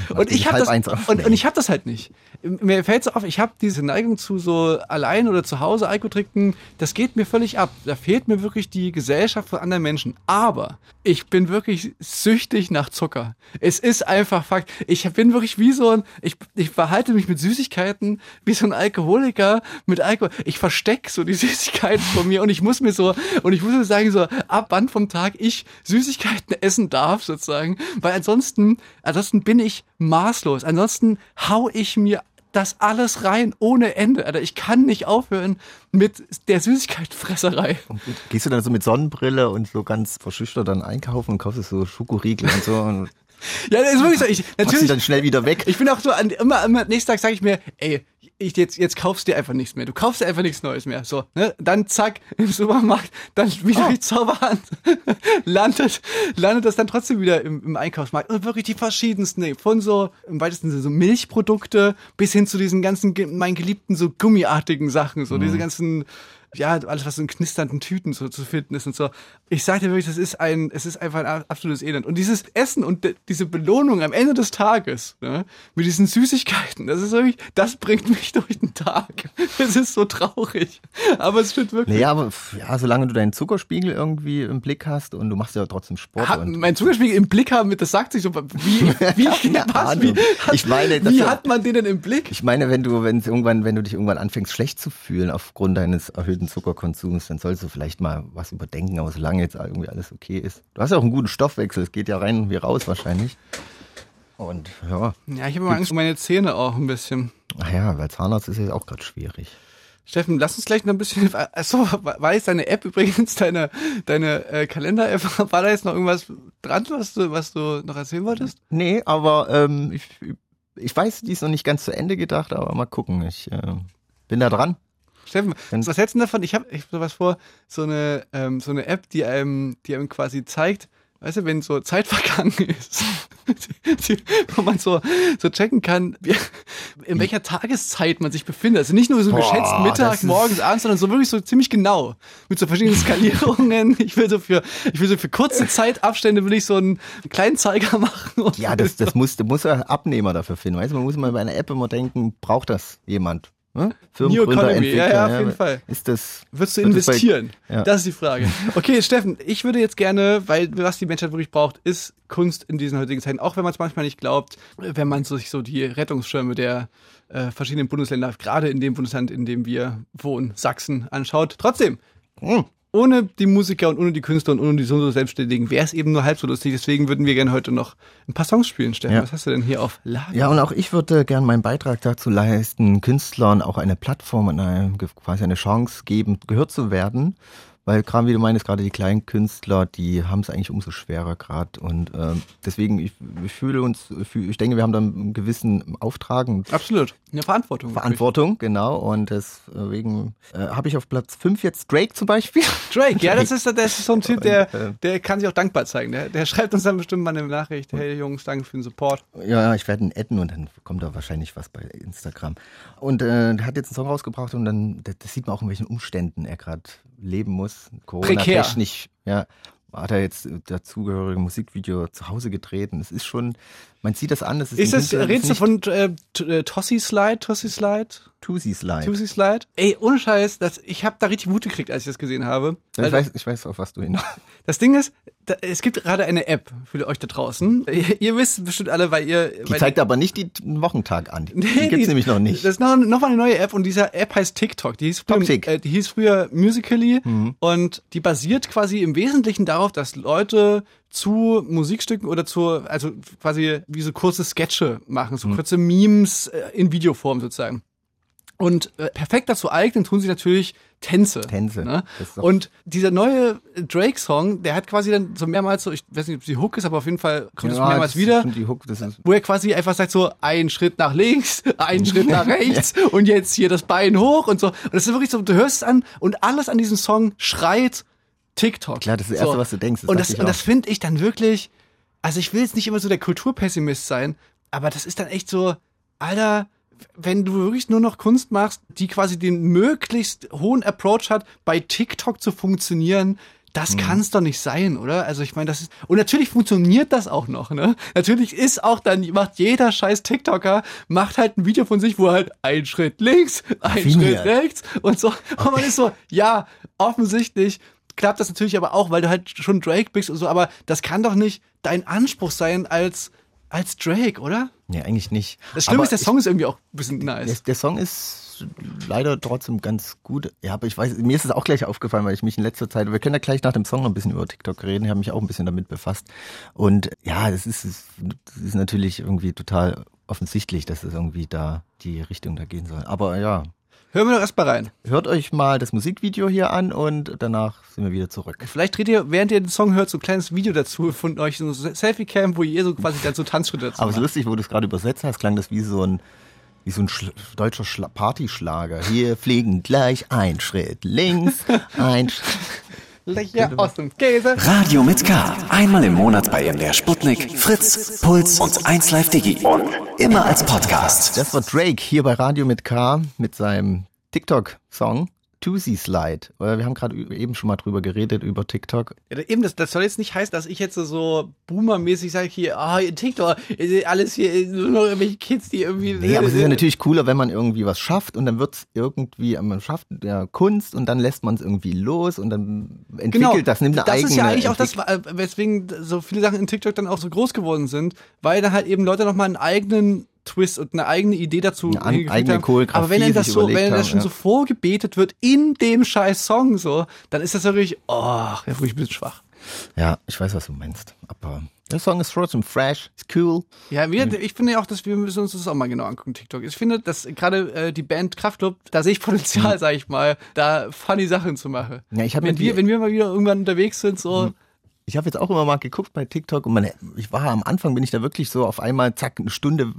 Und ich habe halb das eins und, und ich habe das halt nicht. Mir fällt so auf, ich habe diese Neigung zu so allein oder zu Hause Alkohol trinken, das geht mir völlig ab. Da fehlt mir wirklich die Gesellschaft von anderen Menschen. Aber ich bin wirklich süchtig nach Zucker. Es ist einfach Fakt. Ich bin wirklich wie so ein, ich, ich verhalte mich mit Süßigkeiten wie so ein Alkoholiker mit Alkohol. Ich verstecke so die Süßigkeiten von mir und ich muss mir so, und ich muss mir sagen, so ab wann vom Tag ich Süßigkeiten essen darf, sozusagen. Weil ansonsten, ansonsten bin ich maßlos. Ansonsten hau ich mir das alles rein ohne Ende. Alter, ich kann nicht aufhören mit der Süßigkeitenfresserei. Gehst du dann so mit Sonnenbrille und so ganz verschüchtert dann einkaufen und kaufst so Schokoriegel und so und Ja, das ist wirklich so. Ich, natürlich, dann schnell wieder weg? ich bin auch so, an, immer, immer nächsten Tag sage ich mir, ey, ich jetzt, jetzt kaufst du dir einfach nichts mehr. Du kaufst dir einfach nichts Neues mehr. So, ne? Dann zack, im Supermarkt, dann wieder die Zauberhand. landet, landet das dann trotzdem wieder im, im Einkaufsmarkt. Und wirklich die verschiedensten, nee, von so, im weitesten Sinne so Milchprodukte bis hin zu diesen ganzen, meinen geliebten so gummiartigen Sachen, so diese ganzen, ja, alles, was in knisternden Tüten so zu finden ist und so. Ich sag dir wirklich, das ist ein, es ist einfach ein absolutes Elend. Und dieses Essen und diese Belohnung am Ende des Tages, ne, mit diesen Süßigkeiten, das ist wirklich, das bringt mich durch den Tag. Es ist so traurig. Aber es stimmt wirklich. Naja, aber ja, solange du deinen Zuckerspiegel irgendwie im Blick hast und du machst ja trotzdem Sport Ha, mein Zuckerspiegel im Blick haben, das sagt sich so, wie, wie, Keine was, wie, Ahnung. Ich meine, wie hat man den denn im Blick? ich meine, wenn du, wenn es irgendwann, wenn du dich irgendwann anfängst, schlecht zu fühlen aufgrund deines erhöhten Zuckerkonsums, dann sollst du vielleicht mal was überdenken, aber solange jetzt irgendwie alles okay ist. Du hast ja auch einen guten Stoffwechsel, es geht ja rein wie raus wahrscheinlich. Und ja, Ja, ich habe immer Angst um meine Zähne auch ein bisschen. naja, weil Zahnarzt ist ja auch gerade schwierig. Steffen, lass uns gleich noch ein bisschen. Achso, war jetzt deine App übrigens, deine, deine äh, Kalender-App, war da jetzt noch irgendwas dran, was du, was du noch erzählen wolltest? Nee, aber ähm, ich, ich weiß, die ist noch nicht ganz zu Ende gedacht, aber mal gucken. Ich äh, bin da dran. Steffen, was hältst du davon? Ich habe ich hab sowas vor, so eine, ähm, so eine App, die einem, die einem quasi zeigt, weißt du, wenn so Zeit vergangen ist, wo man so, so checken kann, wie, in welcher Tageszeit man sich befindet. Also nicht nur so Boah, geschätzt Mittag, morgens, abends, sondern so wirklich so ziemlich genau. Mit so verschiedenen Skalierungen. Ich will so für, ich will so für kurze Zeitabstände will ich so einen kleinen Zeiger machen. Ja, das, das muss, da muss ein Abnehmer dafür finden. Weißt du, man muss mal bei einer App immer denken, braucht das jemand? Ne? New Economy, ja, ja, auf jeden Fall. Ist das, Wirst du wird das bei- investieren? Ja. Das ist die Frage. Okay, Steffen, ich würde jetzt gerne, weil was die Menschheit wirklich braucht, ist Kunst in diesen heutigen Zeiten. Auch wenn man es manchmal nicht glaubt, wenn man sich so die Rettungsschirme der äh, verschiedenen Bundesländer, gerade in dem Bundesland, in dem wir wohnen, Sachsen, anschaut. Trotzdem, Hm. Ohne die Musiker und ohne die Künstler und ohne die so Selbstständigen wäre es eben nur halb so lustig. Deswegen würden wir gerne heute noch ein paar Songs spielen, Steffen. Ja. Was hast du denn hier auf Lager? Ja, und auch ich würde gern meinen Beitrag dazu leisten, Künstlern auch eine Plattform und eine, quasi eine Chance geben, gehört zu werden. Weil gerade wie du meinst, gerade die kleinen Künstler, die haben es eigentlich umso schwerer gerade. Und ähm, deswegen, ich, ich fühle uns, ich denke, wir haben da einen gewissen Auftrag und Absolut. Eine Verantwortung. Verantwortung, genau. Und deswegen äh, habe ich auf Platz 5 jetzt Drake zum Beispiel. Drake, ja, das ist, das ist so ein Typ, der, äh, der kann sich auch dankbar zeigen. Der, der schreibt uns dann bestimmt mal eine Nachricht. Hey Jungs, danke für den Support. Ja, ich werde ihn adden und dann kommt da wahrscheinlich was bei Instagram. Und äh, hat jetzt einen Song rausgebracht und dann, das sieht man auch, in welchen Umständen er gerade leben muss. Corona-technisch, ja. Hat er jetzt dazugehörige Musikvideo zu Hause gedreht und es ist schon, man sieht das an, das ist, Ist ein das, redest du von äh, äh, Tossi Slide, Tossi Slide, Tusi's Live. Tossi Slide? Ey, ohne Scheiß, das, ich habe da richtig Mut gekriegt, als ich das gesehen habe. Ich, Also, weiß, ich weiß, auf was du hinaus. das Ding ist, da, es gibt gerade eine App für euch da draußen. Ihr, ihr wisst bestimmt alle, weil ihr... Die weil zeigt aber nicht die den Wochentag an. Die, Nee, die gibt's nämlich noch nicht. Das ist noch, noch mal eine neue App und diese App heißt TikTok. Die hieß früher, äh, die hieß früher Musically Mhm. und die basiert quasi im Wesentlichen darauf, dass Leute zu Musikstücken oder zu, also quasi wie so kurze Sketche machen, Mhm. so kurze Memes äh, in Videoform sozusagen. Und äh, perfekt dazu eignen tun sie natürlich Tänze. Tänze. Ne? Und dieser neue Drake-Song, der hat quasi dann so mehrmals so, ich weiß nicht, ob die Hook ist, aber auf jeden Fall kommt es Ja, mehrmals das ist wieder Hook, wo er quasi einfach sagt so, ein Schritt nach links, ein Schritt nach rechts und jetzt hier das Bein hoch und so. Und das ist wirklich so, du hörst es an und alles an diesem Song schreit TikTok. Klar, das ist das Erste, was du denkst, das und das, und das finde ich dann wirklich, also ich will jetzt nicht immer so der Kulturpessimist sein, aber das ist dann echt so, Alter, wenn du wirklich nur noch Kunst machst, die quasi den möglichst hohen Approach hat, bei TikTok zu funktionieren, das kann's doch nicht sein, oder? Also ich meine, das ist und natürlich funktioniert das auch noch, ne? Natürlich ist auch dann macht jeder scheiß TikToker macht halt ein Video von sich, wo er halt ein Schritt links, ein. Schritt rechts und so und man ist so, ja, offensichtlich klappt das natürlich aber auch, weil du halt schon Drake bist und so, aber das kann doch nicht dein Anspruch sein als als Drake, oder? nee, eigentlich nicht. Das Schlimme Aber ist, der Song ist irgendwie auch ein bisschen Der, nice. der Song ist leider trotzdem ganz gut. Ja, aber ich weiß, mir ist es auch gleich aufgefallen, weil ich mich in letzter Zeit, wir können ja gleich nach dem Song noch ein bisschen über TikTok reden, ich habe mich auch ein bisschen damit befasst. Und ja, das ist, das ist natürlich irgendwie total offensichtlich, dass es irgendwie da die Richtung da gehen soll. Aber ja, Hören wir doch erst mal rein. hört euch mal das Musikvideo hier an und danach sind wir wieder zurück. Vielleicht dreht ihr, während ihr den Song hört, so ein kleines Video dazu von euch, so ein Selfie-Cam, wo ihr so quasi dann so Tanzschritte dazu Aber es ist lustig, wo du es gerade übersetzt hast, klang das wie so ein wie so ein Schla deutscher Schla Partyschlager. Hier fliegen gleich ein Schritt links, ein Schritt. Löcher aus dem Käse. Radio mit K. Einmal im Monat bei MDR Sputnik, Fritz, Puls und 1Live Digi. Und immer als Podcast. Das war Drake hier bei Radio mit K mit seinem TikTok-Song Tuesday Slide. Äh, Wir haben gerade eben schon mal drüber geredet, über TikTok. Ja, eben, das, das soll jetzt nicht heißen, dass ich jetzt so boomermäßig sage, hier, ah, TikTok, alles hier, nur noch irgendwelche Kids, die irgendwie. Nee, aber es ist ja natürlich cooler, wenn man irgendwie was schafft und dann wird's irgendwie, man schafft ja Kunst und dann lässt man es irgendwie los und dann entwickelt das, nimmt eine Genau. das eigene ist ja eigentlich auch das, äh, weswegen so viele Sachen in TikTok dann auch so groß geworden sind, weil da halt eben Leute nochmal einen eigenen Twist und eine eigene Idee dazu Eine eigene haben. Aber wenn er das so, wenn er das haben, schon ja. so vorgebetet wird in dem scheiß Song so, dann ist das wirklich, oh, ja, wirklich ein bisschen schwach. Ja, ich weiß, was du meinst. Aber der Song ist trotzdem fresh, ist cool. Ja, wir, ich finde ja auch, dass wir müssen uns das auch mal genau angucken, TikTok. Ich finde, dass gerade äh, die Band Kraftklub, da sehe ich Potenzial, sag ich mal, da funny Sachen zu machen. Ja, ich wenn wir, wenn wir mal wieder irgendwann unterwegs sind, so, Ich habe jetzt auch immer mal geguckt bei TikTok und man, ich war am Anfang, bin ich da wirklich so auf einmal, zack, eine Stunde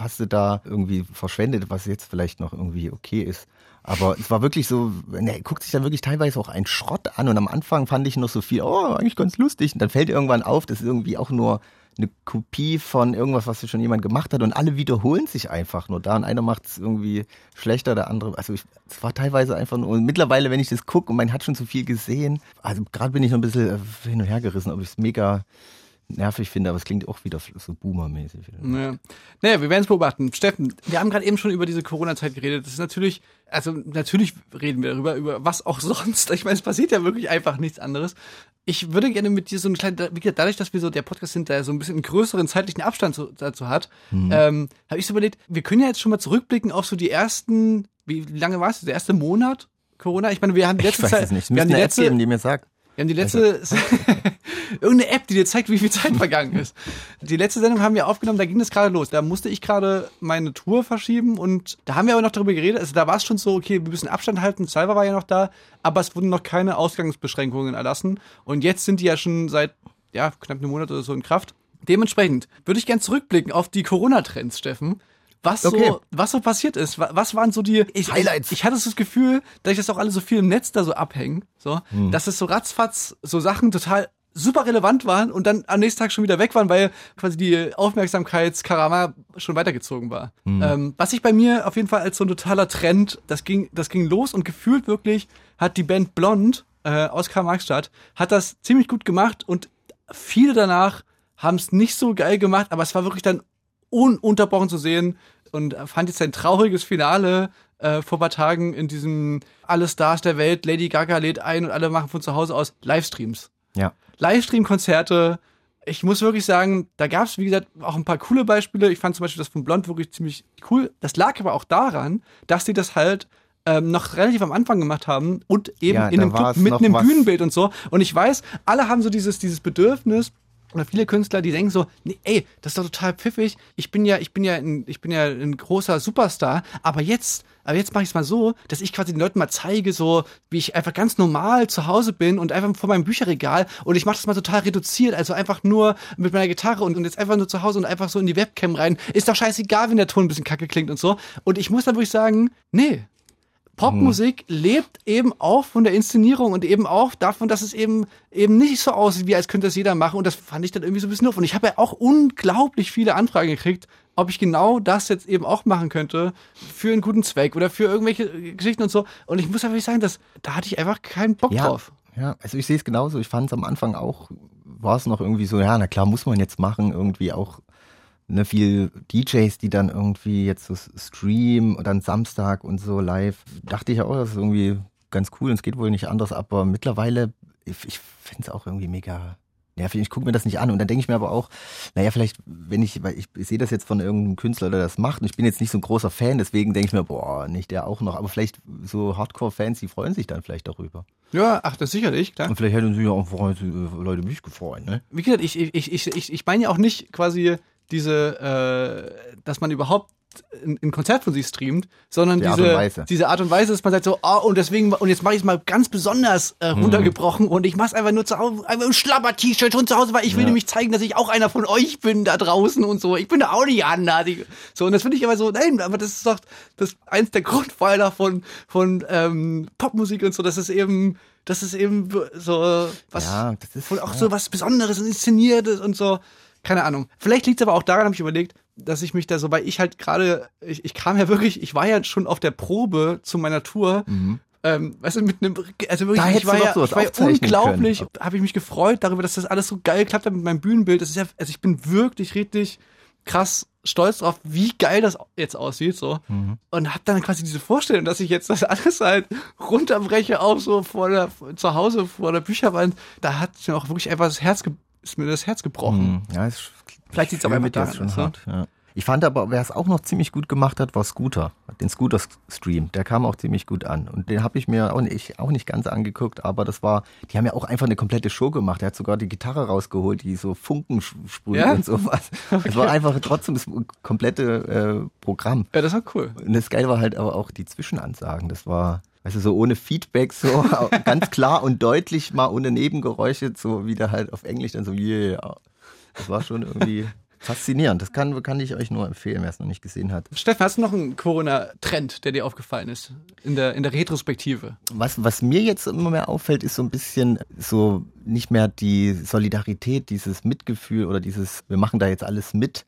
hast du da irgendwie verschwendet, was jetzt vielleicht noch irgendwie okay ist. Aber es war wirklich so, ne, guckt sich dann wirklich teilweise auch ein Schrott an und am Anfang fand ich noch so viel, oh, eigentlich ganz lustig. Und dann fällt irgendwann auf, das ist irgendwie auch nur eine Kopie von irgendwas, was schon jemand gemacht hat und alle wiederholen sich einfach nur da und einer macht es irgendwie schlechter, der andere. Also es war teilweise einfach nur. Und mittlerweile, wenn ich das gucke und man hat schon zu viel gesehen, also gerade bin ich noch ein bisschen äh, hin und her gerissen, ob ich es mega nervig finde, aber es klingt auch wieder so Boomer-mäßig. Naja. naja, wir werden es beobachten. Steffen, wir haben gerade eben schon über diese Corona-Zeit geredet. Das ist natürlich, also natürlich reden wir darüber, über was auch sonst. Ich meine, es passiert ja wirklich einfach nichts anderes. Ich würde gerne mit dir so einen kleinen, wie gesagt, dadurch, dass wir so der Podcast sind, der so ein bisschen einen größeren zeitlichen Abstand zu, dazu hat, mhm. ähm, habe ich so überlegt, wir können ja jetzt schon mal zurückblicken auf so die ersten, wie lange war es, der erste Monat Corona? Ich meine, wir haben die letzte ich weiß Zeit, es nicht. wir haben die letzte, geben, die mir sagt. Wir haben die letzte, also. irgendeine App, die dir zeigt, wie viel Zeit vergangen ist. Die letzte Sendung haben wir aufgenommen, da ging es gerade los. Da musste ich gerade meine Tour verschieben und da haben wir aber noch darüber geredet. Also da war es schon so, okay, wir müssen Abstand halten. Salva war ja noch da, aber es wurden noch keine Ausgangsbeschränkungen erlassen. Und jetzt sind die ja schon seit, ja, knapp einem Monat oder so in Kraft. Dementsprechend würde ich gern zurückblicken auf die Corona-Trends, Steffen was okay. so, was so passiert ist. Was waren so die ich, Highlights? Ich, ich hatte so das Gefühl, dass ich das auch alle so viel im Netz da so abhängen, so, hm. dass es so ratzfatz so Sachen total super relevant waren und dann am nächsten Tag schon wieder weg waren, weil quasi die Aufmerksamkeitskarama schon weitergezogen war. Hm. Ähm, was ich bei mir auf jeden Fall als so ein totaler Trend, das ging, das ging los und gefühlt wirklich hat die Band Blond äh, aus Karl-Marx-Stadt, hat das ziemlich gut gemacht und viele danach haben es nicht so geil gemacht, aber es war wirklich dann ununterbrochen zu sehen und fand jetzt ein trauriges Finale äh, vor paar Tagen in diesem Alle Stars der Welt, Lady Gaga lädt ein und alle machen von zu Hause aus Livestreams. Ja. Livestream-Konzerte. Ich muss wirklich sagen, da gab es, wie gesagt, auch ein paar coole Beispiele. Ich fand zum Beispiel das von Blond wirklich ziemlich cool. Das lag aber auch daran, dass sie das halt ähm, noch relativ am Anfang gemacht haben und eben ja, in einem Club mit einem Bühnenbild und so. Und ich weiß, alle haben so dieses, dieses Bedürfnis, oder viele Künstler, die denken so, nee, ey, das ist doch total pfiffig. Ich bin ja, ich bin ja, ein, ich bin ja ein großer Superstar, aber jetzt, aber jetzt mache ich es mal so, dass ich quasi den Leuten mal zeige, so wie ich einfach ganz normal zu Hause bin und einfach vor meinem Bücherregal und ich mache das mal total reduziert, also einfach nur mit meiner Gitarre und, und jetzt einfach nur zu Hause und einfach so in die Webcam rein. Ist doch scheißegal, wenn der Ton ein bisschen kacke klingt und so. Und ich muss dann wirklich sagen, nee, Popmusik mhm. lebt eben auch von der Inszenierung und eben auch davon, dass es eben eben nicht so aussieht, wie als könnte das jeder machen. Und das fand ich dann irgendwie so ein bisschen doof. Und ich habe ja auch unglaublich viele Anfragen gekriegt, ob ich genau das jetzt eben auch machen könnte für einen guten Zweck oder für irgendwelche Geschichten und so. Und ich muss einfach sagen, dass da hatte ich einfach keinen Bock ja, drauf. Ja, also ich sehe es genauso. Ich fand es am Anfang auch, war es noch irgendwie so, ja, na klar, muss man jetzt machen, irgendwie auch ne, viel DJs, die dann irgendwie jetzt so streamen und dann Samstag und so live. Dachte ich auch, das ist irgendwie ganz cool und es geht wohl nicht anders, aber mittlerweile, ich, ich finde es auch irgendwie mega nervig. Ich gucke mir das nicht an und dann denke ich mir aber auch, naja, vielleicht, wenn ich, weil ich, ich sehe das jetzt von irgendeinem Künstler, der das macht und ich bin jetzt nicht so ein großer Fan, deswegen denke ich mir, boah, nicht der auch noch, aber vielleicht so Hardcore-Fans, die freuen sich dann vielleicht darüber. Ja, ach, das sicherlich, klar. Und vielleicht hätten sich ja auch Leute mich gefreut, ne? Wie gesagt, ich, ich, ich, ich, ich meine ja auch nicht quasi diese, äh, dass man überhaupt ein, ein Konzert von sich streamt, sondern Die diese, Art diese Art und Weise, dass man sagt so, oh, und deswegen, und jetzt mache ich es mal ganz besonders äh, mhm. runtergebrochen mhm. und ich mache es einfach nur zu Hause, einfach ein Schlabber-T-Shirt schon zu Hause, weil ich will ja. nämlich zeigen, dass ich auch einer von euch bin da draußen und so. Ich bin da auch nicht anders. So, und das finde ich aber so, nein, aber das ist doch das eins der Grundpfeiler von, von ähm, Popmusik und so, dass es eben das ist eben so was ja, das ist, auch ja. so was Besonderes und Inszeniertes und so keine Ahnung. Vielleicht liegt es aber auch daran, habe ich überlegt, dass ich mich da so, weil ich halt gerade, ich, ich kam ja wirklich, ich war ja schon auf der Probe zu meiner Tour. Mhm. Ähm, weißt du, mit einem, also wirklich, da ich war ja, ich war ja unglaublich, habe ich mich gefreut darüber, dass das alles so geil klappt hat mit meinem Bühnenbild. Das ist ja, also ich bin wirklich richtig krass stolz drauf, wie geil das jetzt aussieht, so. Mhm. Und hab dann quasi diese Vorstellung, dass ich jetzt das alles halt runterbreche, auch so vor der, zu Hause vor der Bücherwand. Da hat mir auch wirklich einfach das Herz ge ist mir das Herz gebrochen. Hm, ja, ist, Vielleicht sieht es aber mit daran schon hart. Ja. Ich fand aber, wer es auch noch ziemlich gut gemacht hat, war Scooter. Den Scooter-Stream. Der kam auch ziemlich gut an. Und den habe ich mir auch nicht, auch nicht ganz angeguckt, aber das war, die haben ja auch einfach eine komplette Show gemacht. Der hat sogar die Gitarre rausgeholt, die so Funken sprüht ja? und sowas. Okay. Es war einfach trotzdem das komplette äh, Programm. Ja, das war cool. Und das Geile war halt aber auch die Zwischenansagen. Das war, weißt du, so ohne Feedback, so ganz klar und deutlich, mal ohne Nebengeräusche, so wieder halt auf Englisch dann so, yeah. Das war schon irgendwie faszinierend. Das kann, kann ich euch nur empfehlen, wer es noch nicht gesehen hat. Steffen, hast du noch einen Corona-Trend, der dir aufgefallen ist in der, in der Retrospektive? Was, was mir jetzt immer mehr auffällt, ist so ein bisschen so nicht mehr die Solidarität, dieses Mitgefühl oder dieses, wir machen da jetzt alles mit.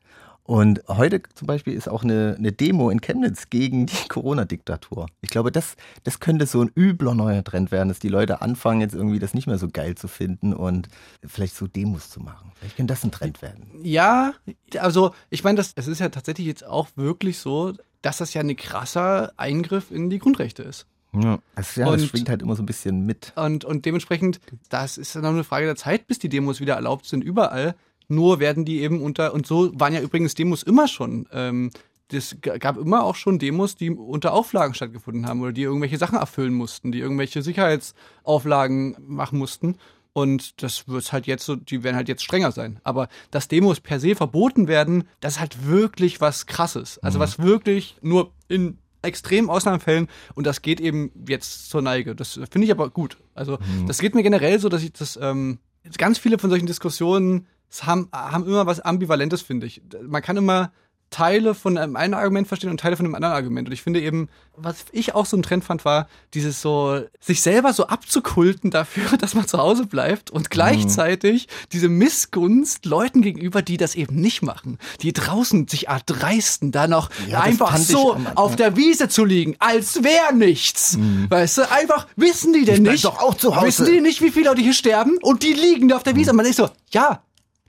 Und heute zum Beispiel ist auch eine, eine Demo in Chemnitz gegen die Corona-Diktatur. Ich glaube, das, das könnte so ein übler neuer Trend werden, dass die Leute anfangen, jetzt irgendwie das nicht mehr so geil zu finden und vielleicht so Demos zu machen. Vielleicht könnte das ein Trend werden. Ja, also ich meine, das, es ist ja tatsächlich jetzt auch wirklich so, dass das ja ein krasser Eingriff in die Grundrechte ist. Ja, das, ja, das Und- schwingt halt immer so ein bisschen mit. Und, und dementsprechend, das ist dann noch eine Frage der Zeit, bis die Demos wieder erlaubt sind, überall. Nur werden die eben unter, und so waren ja übrigens Demos immer schon. Ähm, das g- gab immer auch schon Demos, die unter Auflagen stattgefunden haben oder die irgendwelche Sachen erfüllen mussten, die irgendwelche Sicherheitsauflagen machen mussten. Und das wird halt jetzt so, die werden halt jetzt strenger sein. Aber dass Demos per se verboten werden, das ist halt wirklich was krasses. Also was wirklich nur in extremen Ausnahmefällen und das geht eben jetzt zur Neige. Das finde ich aber gut. Also das geht mir generell so, dass ich das ähm, ganz viele von solchen Diskussionen es haben, haben immer was Ambivalentes, finde ich. Man kann immer Teile von einem einen Argument verstehen und Teile von einem anderen Argument. Und ich finde eben, was ich auch so ein Trend fand, war dieses so, sich selber so abzukulten dafür, dass man zu Hause bleibt und gleichzeitig diese Missgunst Leuten gegenüber, die das eben nicht machen, die draußen sich erdreisten, da noch Ja, einfach so auf der Wiese zu liegen, als wäre nichts. Weißt du, einfach wissen die denn Ich nicht? doch auch zu Hause. Wissen die nicht, wie viele Leute hier sterben? Und die liegen da auf der Wiese. Und man ist so, ja,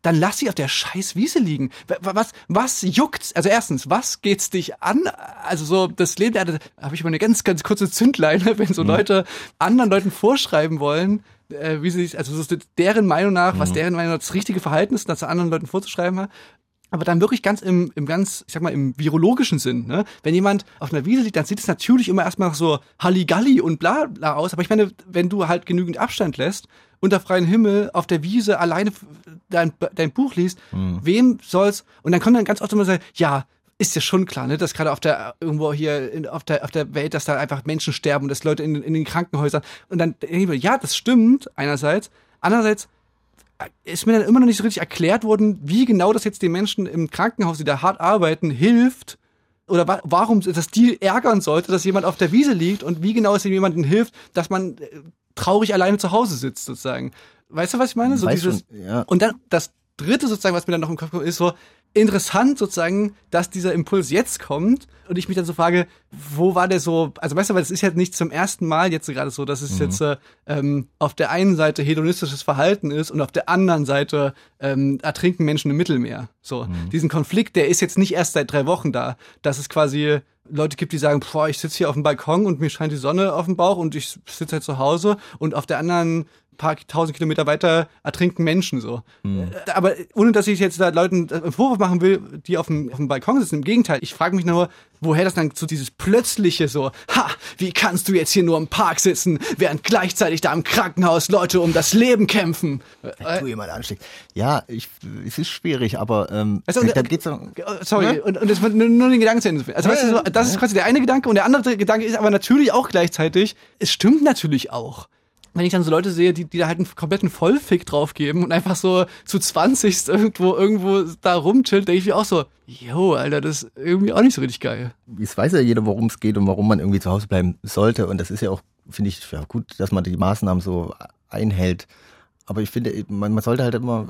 dann lass sie auf der scheiß Wiese liegen. Was, was juckt's? Also erstens, was geht's dich an? Also so, das Leben, da habe ich mal eine ganz, ganz kurze Zündleine, wenn so Leute anderen Leuten vorschreiben wollen, äh, wie sie sich, also so deren Meinung nach, was deren Meinung nach das richtige Verhalten ist, das anderen Leuten vorzuschreiben. Aber dann wirklich ganz im, im ganz, ich sag mal, im virologischen Sinn, ne? Wenn jemand auf einer Wiese liegt, dann sieht es natürlich immer erstmal so Halligalli und bla bla aus. Aber ich meine, wenn du halt genügend Abstand lässt, unter freiem Himmel, auf der Wiese, alleine dein, dein Buch liest, wem soll's? Und dann kommt dann ganz oft immer so, ja, ist ja schon klar, ne, dass gerade auf der irgendwo hier in, auf der auf der Welt, dass da einfach Menschen sterben und dass Leute in, in den Krankenhäusern und dann denke ich mir, ja, das stimmt einerseits, andererseits ist mir dann immer noch nicht so richtig erklärt worden, wie genau das jetzt den Menschen im Krankenhaus, die da hart arbeiten, hilft. Oder wa warum das die ärgern sollte, dass jemand auf der Wiese liegt und wie genau es dem jemandem hilft, dass man äh, traurig alleine zu Hause sitzt, sozusagen. Weißt du, was ich meine? So Weiß dieses, schon, ja. Und dann das dritte sozusagen, was mir dann noch im Kopf kommt, ist so interessant sozusagen, dass dieser Impuls jetzt kommt und ich mich dann so frage, wo war der so, also weißt du, weil es ist ja nicht zum ersten Mal jetzt gerade so, dass es jetzt äh, ähm, auf der einen Seite hedonistisches Verhalten ist und auf der anderen Seite ähm, ertrinken Menschen im Mittelmeer. So, diesen Konflikt, der ist jetzt nicht erst seit drei Wochen da, dass es quasi Leute gibt, die sagen, boah, ich sitze hier auf dem Balkon und mir scheint die Sonne auf dem Bauch und ich sitze halt zu Hause und auf der anderen paar tausend Kilometer weiter ertrinken Menschen so. Äh, Aber ohne, dass ich jetzt da Leuten äh, einen Vorwurf machen will, die auf dem, auf dem Balkon sitzen. Im Gegenteil, ich frage mich nur, woher das dann so dieses plötzliche so, ha, wie kannst du jetzt hier nur im Park sitzen, während gleichzeitig da im Krankenhaus Leute um das Leben kämpfen? Äh, du jemand ansteckt. Ja, ich, es ist schwierig, aber ähm, du, und- da geht's so, Oh, Sorry, und, und das nur, nur den Gedanken zu Ende. Also, weißt du, das ist quasi der eine Gedanke und der andere Gedanke ist aber natürlich auch gleichzeitig, es stimmt natürlich auch. Wenn ich dann so Leute sehe, die, die da halt einen kompletten Vollfick draufgeben und einfach so zu 20 irgendwo, irgendwo da rumchillt, denke ich mir auch so, yo, Alter, das ist irgendwie auch nicht so richtig geil. es weiß ja jeder, worum es geht und warum man irgendwie zu Hause bleiben sollte. Und das ist ja auch, finde ich, ja, gut, dass man die Maßnahmen so einhält. Aber ich finde, man, man sollte halt immer,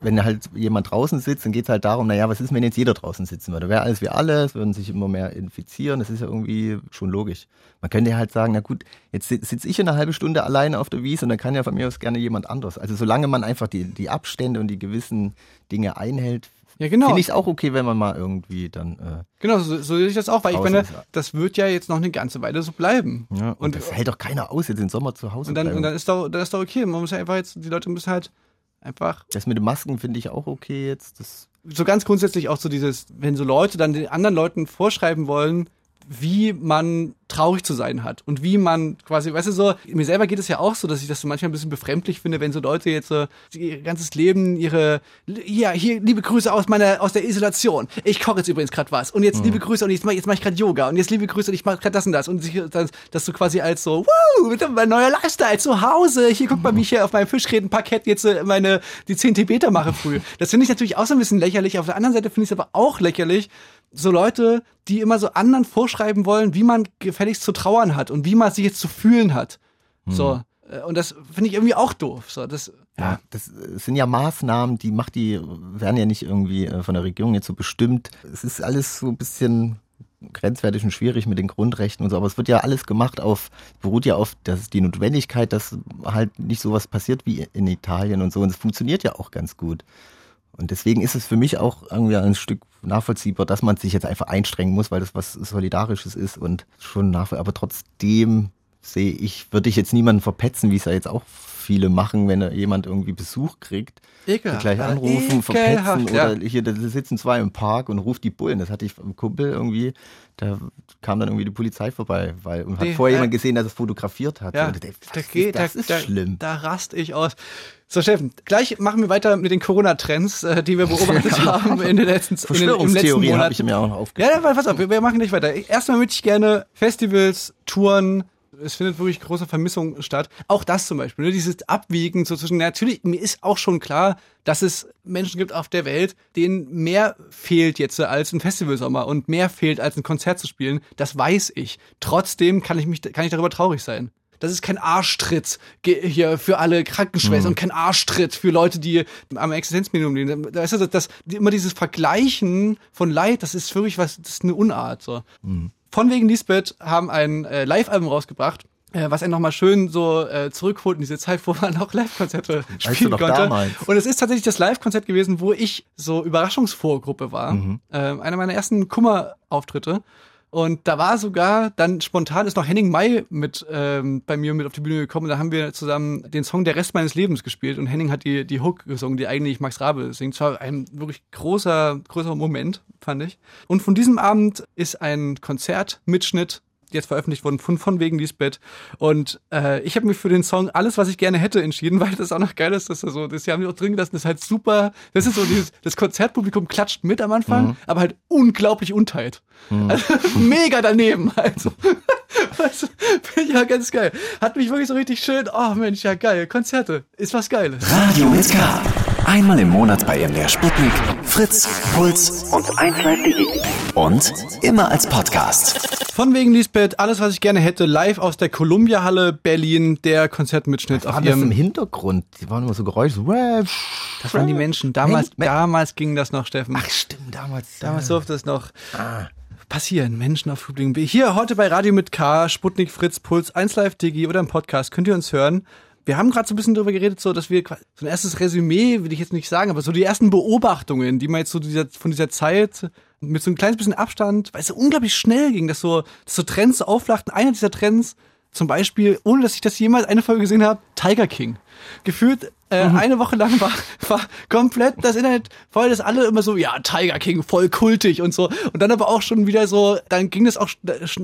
wenn halt jemand draußen sitzt, dann geht es halt darum, naja, was ist, wenn jetzt jeder draußen sitzen würde? Wäre alles wie alle, es würden sich immer mehr infizieren, das ist ja irgendwie schon logisch. Man könnte ja halt sagen, na gut, jetzt sitze ich eine halbe Stunde alleine auf der Wiese und dann kann ja von mir aus gerne jemand anderes. Also solange man einfach die, die Abstände und die gewissen Dinge einhält, Ja, genau. finde ich es auch okay, wenn man mal irgendwie dann äh, Genau, so, so sehe ich das auch, weil ich meine, das wird ja jetzt noch eine ganze Weile so bleiben. Ja, und, Und- das hält doch keiner aus, jetzt den Sommer zu Hause Und dann, bleiben. und dann ist doch, dann ist doch okay. Man muss ja einfach jetzt, die Leute müssen halt einfach das mit den Masken finde ich auch okay jetzt. Das, so ganz grundsätzlich auch so dieses, wenn so Leute dann den anderen Leuten vorschreiben wollen, wie man traurig zu sein hat und wie man quasi, weißt du so, mir selber geht es ja auch so, dass ich das so manchmal ein bisschen befremdlich finde, wenn so Leute jetzt so ihr ganzes Leben ihre, ja, hier, liebe Grüße aus meiner, aus der Isolation. Ich koche jetzt übrigens gerade was und jetzt liebe Grüße und jetzt mache jetzt mach ich gerade Yoga und jetzt liebe Grüße und ich mache gerade das und das und sich, das, dass du quasi als so, wow, mit mein neuer Lifestyle zu Hause, hier guck mal, wie ich hier auf meinem Fischgrätenparkett jetzt äh, meine, die 10 Tibeter mache früh. Das finde ich natürlich auch so ein bisschen lächerlich. Auf der anderen Seite finde ich es aber auch lächerlich, so Leute, die immer so anderen vorschreiben wollen, wie man gefälligst zu trauern hat und wie man sich jetzt zu fühlen hat. So. Äh, Und das finde ich irgendwie auch doof. So, das, Ja, das äh, sind ja Maßnahmen, die macht die, werden ja nicht irgendwie äh, von der Regierung jetzt so bestimmt. Es ist alles so ein bisschen grenzwertig und schwierig mit den Grundrechten und so, aber es wird ja alles gemacht auf, beruht ja auf das, die Notwendigkeit, dass halt nicht sowas passiert wie in Italien und so und es funktioniert ja auch ganz gut. Und deswegen ist es für mich auch irgendwie ein Stück nachvollziehbar, dass man sich jetzt einfach einstrengen muss, weil das was Solidarisches ist und schon nachvollziehbar. Aber trotzdem sehe ich, würde ich jetzt niemanden verpetzen, wie es ja jetzt auch viele machen, wenn er jemand irgendwie Besuch kriegt. Ekelhaft, Gleich anrufen, Ekelhaft, verpetzen ja. oder hier, da sitzen zwei im Park und ruft die Bullen. Das hatte ich vom Kumpel irgendwie, da kam dann irgendwie die Polizei vorbei, weil und hat Nee, vorher äh, jemand gesehen, dass es fotografiert hat. Ja, Und dachte, da geht, ist, das da, ist da, schlimm. Da rast ich aus. So, Steffen, gleich machen wir weiter mit den Corona-Trends, äh, die wir beobachtet haben in den letzten, in den, im letzten Monat. habe ich mir auch noch Ja, aufgeschrieben. ja, pass auf, wir, wir machen nicht weiter. Erstmal möchte ich gerne Festivals, Touren, es findet wirklich große Vermissung statt. Auch das zum Beispiel, ne? dieses Abwiegen so zwischen, natürlich, mir ist auch schon klar, dass es Menschen gibt auf der Welt, denen mehr fehlt jetzt als ein Festivalsommer und mehr fehlt als ein Konzert zu spielen. Das weiß ich. Trotzdem kann ich mich, kann ich darüber traurig sein. Das ist kein Arschtritt hier für alle Krankenschwestern und kein Arschtritt für Leute, die am Existenzminimum leben. Weißt du, das, das, immer dieses Vergleichen von Leid, das ist wirklich was, das ist eine Unart. So. Von wegen Lisbeth haben ein äh, Live-Album rausgebracht, äh, was einen nochmal schön so äh, zurückholt in diese Zeit, wo man auch Live-Konzerte spielen konnte. damals. Und es ist tatsächlich das Live-Konzert gewesen, wo ich so Überraschungsvorgruppe war. Mhm. Ähm, einer meiner ersten Kummer-Auftritte. Und da war sogar dann spontan ist noch Henning May mit ähm, bei mir mit auf die Bühne gekommen. Und da haben wir zusammen den Song Der Rest meines Lebens gespielt und Henning hat die die Hook gesungen, die eigentlich Max Rabe singt. Es war ein wirklich großer großer Moment, fand ich. Und von diesem Abend ist ein Konzertmitschnitt jetzt veröffentlicht worden von von wegen Lisbeth. Und äh, ich habe mich für den Song alles was ich gerne hätte entschieden weil das auch noch geil ist dass er so das haben wir auch drin gelassen das ist halt super das ist so dieses das Konzertpublikum klatscht mit am Anfang aber halt unglaublich unteilt also, mega daneben also. Weißt du, finde ich ja ganz geil. Hat mich wirklich so richtig schön oh Mensch ja geil Konzerte ist was Geiles. Radio mit K. Einmal im Monat bei MDR Sputnik, Fritz, Puls und 1Live.de. Und immer als Podcast. von wegen Lisbeth alles was ich gerne hätte live aus der Columbia Halle Berlin der Konzertmitschnitt auf War das im ihrem Hintergrund? Die waren immer so Geräusche. Das waren die Menschen. Damals, Men- damals ging das noch, Steffen. Ach stimmt, damals. damals durfte es noch passieren. Menschen auf B. Hier heute bei Radio mit K, Sputnik, Fritz, Puls, 1 Live Digi oder im Podcast. Könnt ihr uns hören? Wir haben gerade so ein bisschen darüber geredet, so dass wir so ein erstes Resümee, will ich jetzt nicht sagen, aber so die ersten Beobachtungen, die man jetzt so dieser, von dieser Zeit mit so ein kleines bisschen Abstand, weil es so unglaublich schnell ging, dass so, dass so Trends auflachten. Einer dieser Trends, zum Beispiel, ohne dass ich das jemals eine Folge gesehen habe, Tiger King. Gefühlt äh, eine Woche lang war, war komplett das Internet voll, dass alle immer so, ja, Tiger King, voll kultig und so. Und dann aber auch schon wieder so, dann ging das auch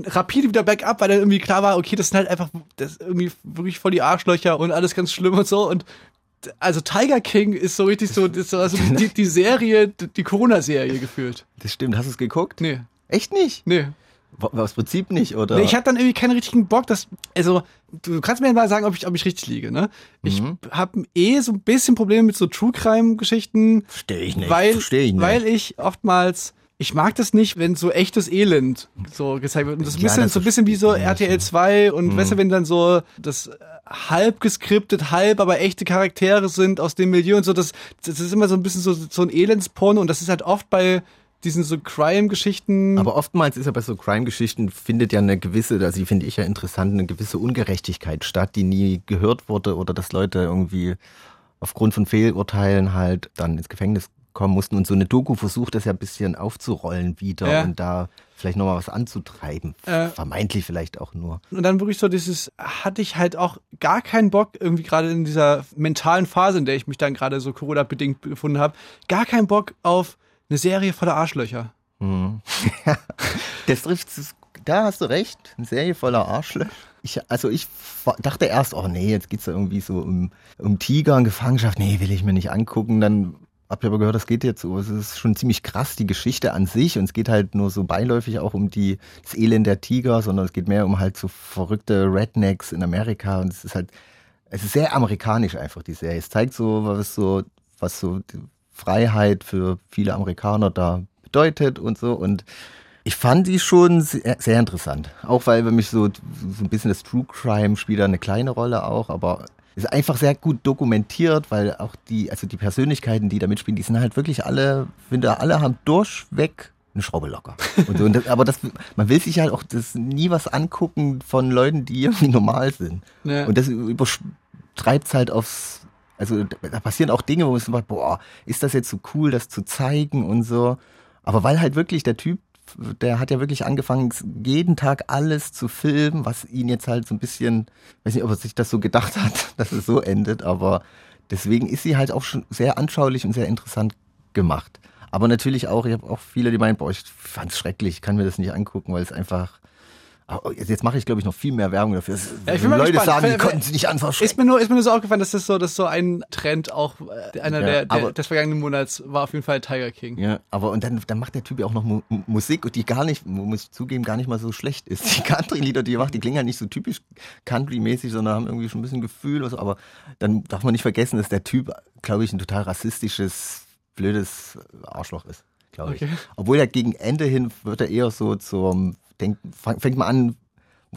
rapide wieder bergab, weil dann irgendwie klar war, okay, das sind halt einfach das irgendwie wirklich voll die Arschlöcher und alles ganz schlimm und so. Und also Tiger King ist so richtig so, das so also die, die Serie, die Corona-Serie gefühlt. Das stimmt. Hast du es geguckt? Nee, Echt nicht? nee. Aus Prinzip nicht, oder? Nee, ich hatte dann irgendwie keinen richtigen Bock, dass, also, du kannst mir mal sagen, ob ich, ob ich richtig liege, ne? Ich Mhm. habe eh so ein bisschen Probleme mit so True Crime Geschichten, Versteh ich nicht. weil, Versteh ich nicht. weil ich oftmals, ich mag das nicht, wenn so echtes Elend so gezeigt wird. Und das ist ein Ja, bisschen, das so ein bisschen wie so verstehe. RTL 2 und Mhm. weißt du, wenn dann so das äh, halb geskriptet, halb aber echte Charaktere sind aus dem Milieu und so, das, das ist immer so ein bisschen so, so ein Elendsporno und das ist halt oft bei diesen so Crime-Geschichten. Aber oftmals ist ja bei so Crime-Geschichten findet ja eine gewisse, also die finde ich ja interessant, eine gewisse Ungerechtigkeit statt, die nie gehört wurde oder dass Leute irgendwie aufgrund von Fehlurteilen halt dann ins Gefängnis kommen mussten. Und so eine Doku versucht das ja ein bisschen aufzurollen wieder Ja. und da vielleicht nochmal was anzutreiben. Äh. Vermeintlich vielleicht auch nur. Und dann wirklich so dieses, hatte ich halt auch gar keinen Bock, irgendwie gerade in dieser mentalen Phase, in der ich mich dann gerade so Corona-bedingt befunden habe, gar keinen Bock auf eine Serie voller Arschlöcher. Mhm. das trifft es da hast du recht. Eine Serie voller Arschlöcher. Ich, also ich dachte erst, oh nee, jetzt geht's da irgendwie so um, um Tiger und Gefangenschaft. Nee, will ich mir nicht angucken. Dann hab ich aber gehört, das geht jetzt so. Es ist schon ziemlich krass, die Geschichte an sich. Und es geht halt nur so beiläufig auch um die, das Elend der Tiger, sondern es geht mehr um halt so verrückte Rednecks in Amerika. Und es ist halt, es ist sehr amerikanisch einfach, die Serie. Es zeigt so, was so, was so Freiheit für viele Amerikaner da bedeutet und so. Und ich fand die schon sehr, sehr interessant. Auch weil für mich so, so ein bisschen das True Crime spielt da eine kleine Rolle auch, aber ist einfach sehr gut dokumentiert, weil auch die, also die Persönlichkeiten, die da mitspielen, die sind halt wirklich alle, finde alle haben durchweg eine Schraube locker. Und so, und das, aber das, man will sich halt auch das nie was angucken von Leuten, die irgendwie normal sind. Ja. Und das übertreibt halt aufs, also da passieren auch Dinge, wo man sagt, boah, ist das jetzt so cool, das zu zeigen und so. Aber weil halt wirklich der Typ, der hat ja wirklich angefangen, jeden Tag alles zu filmen, was ihn jetzt halt so ein bisschen, weiß nicht, ob er sich das so gedacht hat, dass es so endet, aber deswegen ist sie halt auch schon sehr anschaulich und sehr interessant gemacht. Aber natürlich auch, ich habe auch viele, die meinen, boah, ich fand's schrecklich, ich kann mir das nicht angucken, weil es einfach. Aber jetzt jetzt mache ich, glaube ich, noch viel mehr Werbung dafür. Ja, ich bin Leute gespannt. sagen, die konnten sich nicht anfangen. Ist mir nur, ist mir nur so aufgefallen, dass das so, dass so ein Trend auch, äh, einer Ja, der, der aber- des vergangenen Monats war auf jeden Fall Tiger King. Ja, aber und dann, dann macht der Typ ja auch noch Mu Mu- Musik, und die gar nicht, muss ich zugeben, gar nicht mal so schlecht ist. Die Country-Lieder, die er macht, die klingen ja nicht so typisch Country-mäßig, sondern haben irgendwie schon ein bisschen Gefühl. Also, aber dann darf man nicht vergessen, dass der Typ, glaube ich, ein total rassistisches, blödes Arschloch ist, glaube ich. Okay. Obwohl er gegen Ende hin wird er eher so zum, denk, fängt man an,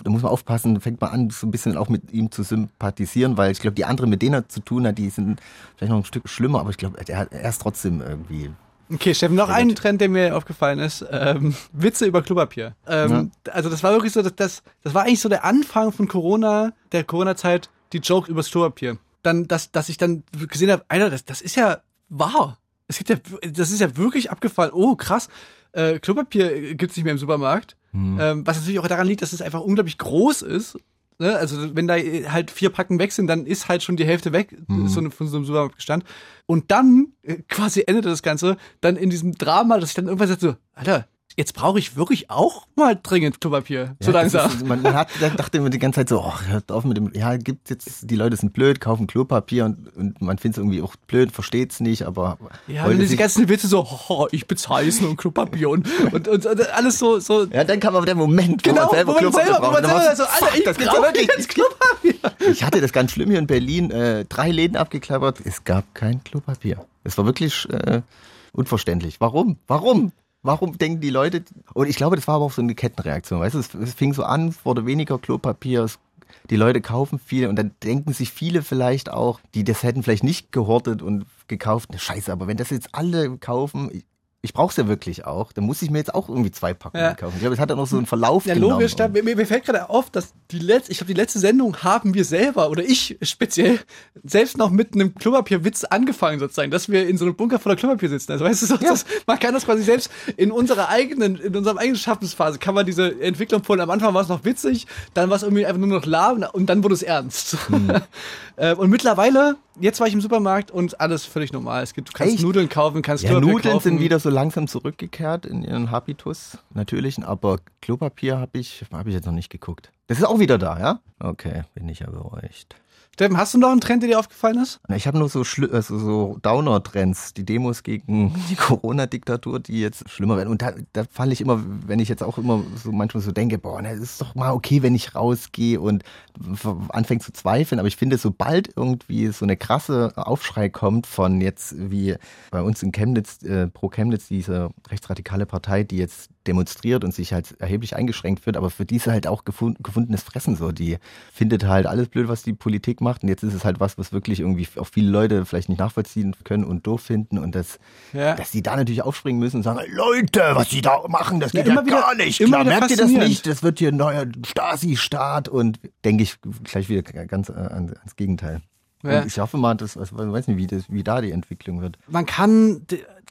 da muss man aufpassen, fängt man an, so ein bisschen auch mit ihm zu sympathisieren, weil ich glaube, die anderen, mit denen er zu tun hat, die sind vielleicht noch ein Stück schlimmer, aber ich glaube, er, er ist trotzdem irgendwie Okay, Steffen, noch ein. Trend, der mir aufgefallen ist. Ähm, Witze über Klopapier. Ähm, Also das war wirklich so, dass das, das war eigentlich so der Anfang von Corona, der Corona-Zeit, die Joke übers Klopapier. Dann, dass, dass ich dann gesehen habe, Alter, das, das ist ja wahr. Es gibt ja, das ist ja wirklich abgefallen. Oh, krass. Äh, Klopapier gibt's nicht mehr im Supermarkt. Ähm, was natürlich auch daran liegt, dass es einfach unglaublich groß ist. Ne? Also wenn da halt vier Packen weg sind, dann ist halt schon die Hälfte weg so eine- von so einem Supermarktbestand. Und dann äh, quasi endete das Ganze dann in diesem Drama, dass ich dann irgendwann sagte, so, Alter, jetzt brauche ich wirklich auch mal dringend Klopapier. so Ja, das langsam. Ist, man, man hat, da dachte immer die ganze Zeit so, oh, hört auf mit dem, ja, gibt jetzt, die Leute sind blöd, kaufen Klopapier und, und man findet es irgendwie auch blöd, versteht's nicht, aber Ja, wenn diese ganzen Witze so, oh, ich bezahle es nur ein Klopapier und, und, und, und alles so, so ja, dann kam aber der Moment, wo genau, man selber wo man Klopapier selber, wo braucht. man Und dann selber so, Alter, ich das brauche wirklich. jetzt Klopapier. Ich hatte das ganz schlimm hier in Berlin, äh, drei Läden abgeklappert, es gab kein Klopapier. Es war wirklich äh, unverständlich. Warum? Warum? Warum denken die Leute, und ich glaube, das war aber auch so eine Kettenreaktion, weißt du, es, es fing so an, es wurde weniger Klopapier, es, die Leute kaufen viel und dann denken sich viele vielleicht auch, die das hätten vielleicht nicht gehortet und gekauft, ne Scheiße, aber wenn das jetzt alle kaufen, ich, brauche es ja wirklich auch, dann muss ich mir jetzt auch irgendwie zwei Packungen Ja. kaufen. Ich glaube, es hat dann noch so einen Verlauf Ja, genommen. logisch. Da, mir, mir fällt gerade auf, dass die letzte, ich glaube, die letzte Sendung haben wir selber oder ich speziell selbst noch mit einem Klopapierwitz angefangen sozusagen, dass wir in so einem Bunker voller Klopapier sitzen. Also weißt du, so, das, man kann das quasi selbst in unserer eigenen, in unserem eigenen Schaffensphase kann man diese Entwicklung vorhin. Am Anfang war es noch witzig, dann war es irgendwie einfach nur noch lahm und dann wurde es ernst. Äh, und mittlerweile, jetzt war ich im Supermarkt und alles völlig normal. Es gibt, du kannst Echt? Nudeln kaufen, kannst Ja, Klopapier Nudeln kaufen. sind wieder so langsam zurückgekehrt in ihren Habitus, natürlichen, aber Klopapier habe ich, hab ich jetzt noch nicht geguckt. Das ist auch wieder da, ja? Okay, bin ich ja beruhigt. Steffen, hast du noch einen Trend, der dir aufgefallen ist? Ich habe nur so, also so Downer-Trends, die Demos gegen die Corona-Diktatur, die jetzt schlimmer werden. Und da, da falle ich immer, wenn ich jetzt auch immer so manchmal so denke, boah, na, ist doch mal okay, wenn ich rausgehe und anfängt zu zweifeln. Aber ich finde, sobald irgendwie so eine krasse Aufschrei kommt von jetzt wie bei uns in Chemnitz, äh, pro Chemnitz, diese rechtsradikale Partei, die jetzt demonstriert und sich halt erheblich eingeschränkt wird, aber für diese halt auch gefund, gefundenes Fressen so. Die findet halt alles blöd, was die Politik macht und jetzt ist es halt was, was wirklich irgendwie auch viele Leute vielleicht nicht nachvollziehen können und doof finden und das, Ja. dass die da natürlich aufspringen müssen und sagen, Leute, was die da machen, das Ja, geht ja, immer wieder- gar nicht. immer Klar, merkt ihr das nicht? Das wird hier ein neuer Stasi-Staat und denke ich gleich wieder ganz äh, ans Gegenteil. Ja. Ich hoffe mal, dass, ich weiß nicht, wie, das, wie da die Entwicklung wird. man kann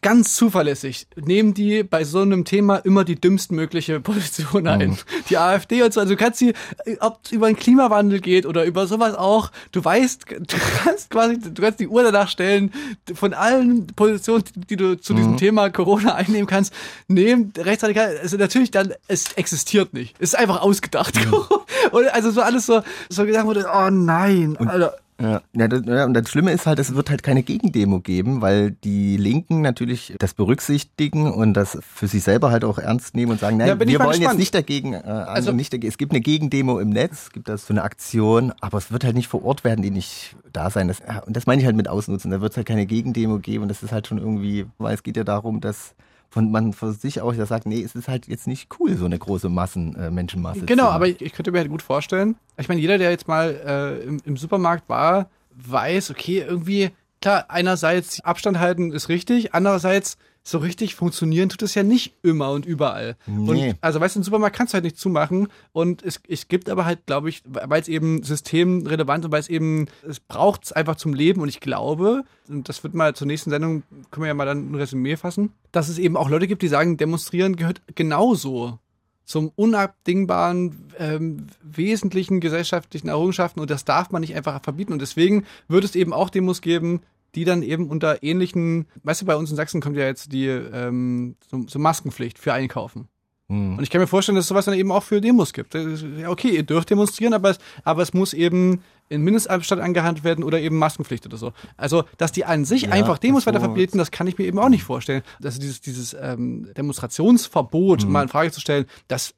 ganz zuverlässig nehmen die bei so einem Thema immer die dümmstmögliche Position ein. Mhm. Die AfD und so. Also du kannst sie, ob es über den Klimawandel geht oder über sowas auch, du weißt, du kannst quasi, du kannst die Uhr danach stellen, von allen Positionen, die du zu Mhm. diesem Thema Corona einnehmen kannst, nehmen rechtsradikal, also natürlich dann, es existiert nicht. Es ist einfach ausgedacht. Mhm. Und also so alles so, so gedacht wurde, oh nein, Alter. Ja, ja, das, ja, und das Schlimme ist halt, es wird halt keine Gegendemo geben, weil die Linken natürlich das berücksichtigen und das für sich selber halt auch ernst nehmen und sagen, nein, Ja, wir wollen gespannt. jetzt nicht dagegen, äh, also Also- nicht dagegen. Es gibt eine Gegendemo im Netz, es gibt das so eine Aktion, aber es wird halt nicht vor Ort werden, die nicht da sein. Das, ja, und das meine ich halt mit Ausnutzen. Da wird es halt keine Gegendemo geben und das ist halt schon irgendwie, weil es geht ja darum, dass von man für sich auch ja sagt, nee, es ist halt jetzt nicht cool, so eine große Massen, äh, Menschenmasse. Genau, aber ich, ich könnte mir halt gut vorstellen, ich meine, jeder, der jetzt mal äh, im, im Supermarkt war, weiß, okay, irgendwie, klar, einerseits Abstand halten ist richtig, andererseits so richtig funktionieren tut es ja nicht immer und überall. Nee. Und, also weißt du, im Supermarkt kannst du halt nicht zumachen und es, es gibt aber halt, glaube ich, weil es eben systemrelevant und weil es eben, es braucht es einfach zum Leben und ich glaube, und das wird mal zur nächsten Sendung, können wir ja mal dann ein Resümee fassen, dass es eben auch Leute gibt, die sagen, demonstrieren gehört genauso zum unabdingbaren, ähm, wesentlichen gesellschaftlichen Errungenschaften und das darf man nicht einfach verbieten. Und deswegen wird es eben auch Demos geben, die dann eben unter ähnlichen, weißt du, bei uns in Sachsen kommt ja jetzt die ähm, so, so Maskenpflicht für Einkaufen. Hm. Und ich kann mir vorstellen, dass es sowas dann eben auch für Demos gibt. Okay, ihr dürft demonstrieren, aber es, aber es muss eben in Mindestabstand angehandelt werden oder eben Maskenpflicht oder so. Also, dass die an sich Ja, einfach Demos weiter verbieten, das kann ich mir eben auch nicht vorstellen. Also dieses, dieses ähm, Demonstrationsverbot Mhm. mal in Frage zu stellen, das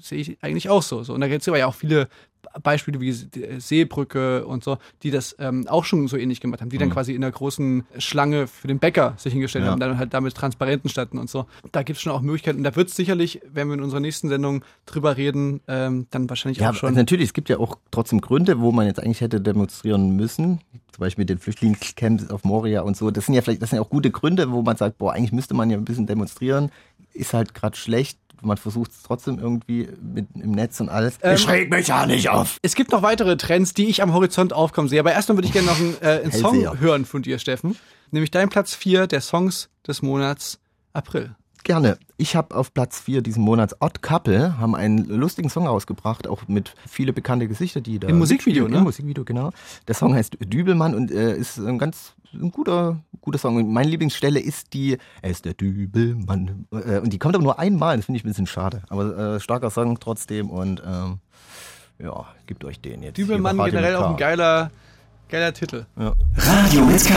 sehe ich eigentlich auch so. so. Und da gibt es aber ja auch viele Beispiele wie Seebrücke und so, die das ähm, auch schon so ähnlich gemacht haben, die dann quasi in der großen Schlange für den Bäcker sich hingestellt Mhm. Ja. haben, dann halt damit Transparenten standen und so. Da gibt es schon auch Möglichkeiten. Und da wird es sicherlich, wenn wir in unserer nächsten Sendung drüber reden, ähm, dann wahrscheinlich Ja, auch schon. natürlich, es gibt ja auch trotzdem Gründe, wo man jetzt eigentlich hätte demonstrieren müssen. Zum Beispiel den Flüchtlingscamps auf Moria und so. Das sind ja vielleicht, das sind ja auch gute Gründe, wo man sagt, boah, eigentlich müsste man ja ein bisschen demonstrieren. Ist halt gerade schlecht. Man versucht es trotzdem irgendwie mit, im Netz und alles. Ähm, ich reg mich ja nicht auf. Es gibt noch weitere Trends, die ich am Horizont aufkommen sehe. Aber erstmal würde ich gerne noch einen, äh, einen Song hören von dir, Steffen. Nämlich dein Platz 4 der Songs des Monats April. Gerne. Ich habe auf Platz 4 diesen Monats Odd Couple, haben einen lustigen Song rausgebracht, auch mit viele bekannte Gesichter, die da. Im Musikvideo, ne? Im Musikvideo, genau. Der Song heißt Dübelmann und äh, ist ein ganz ein guter, guter Song. Und meine Lieblingsstelle ist die, er ist der Dübelmann. Äh, und die kommt aber nur einmal, das finde ich ein bisschen schade. Aber äh, starker Song trotzdem und ähm, ja, gebt euch den jetzt. Dübelmann generell auch ein geiler, geiler Titel. Radio mit K.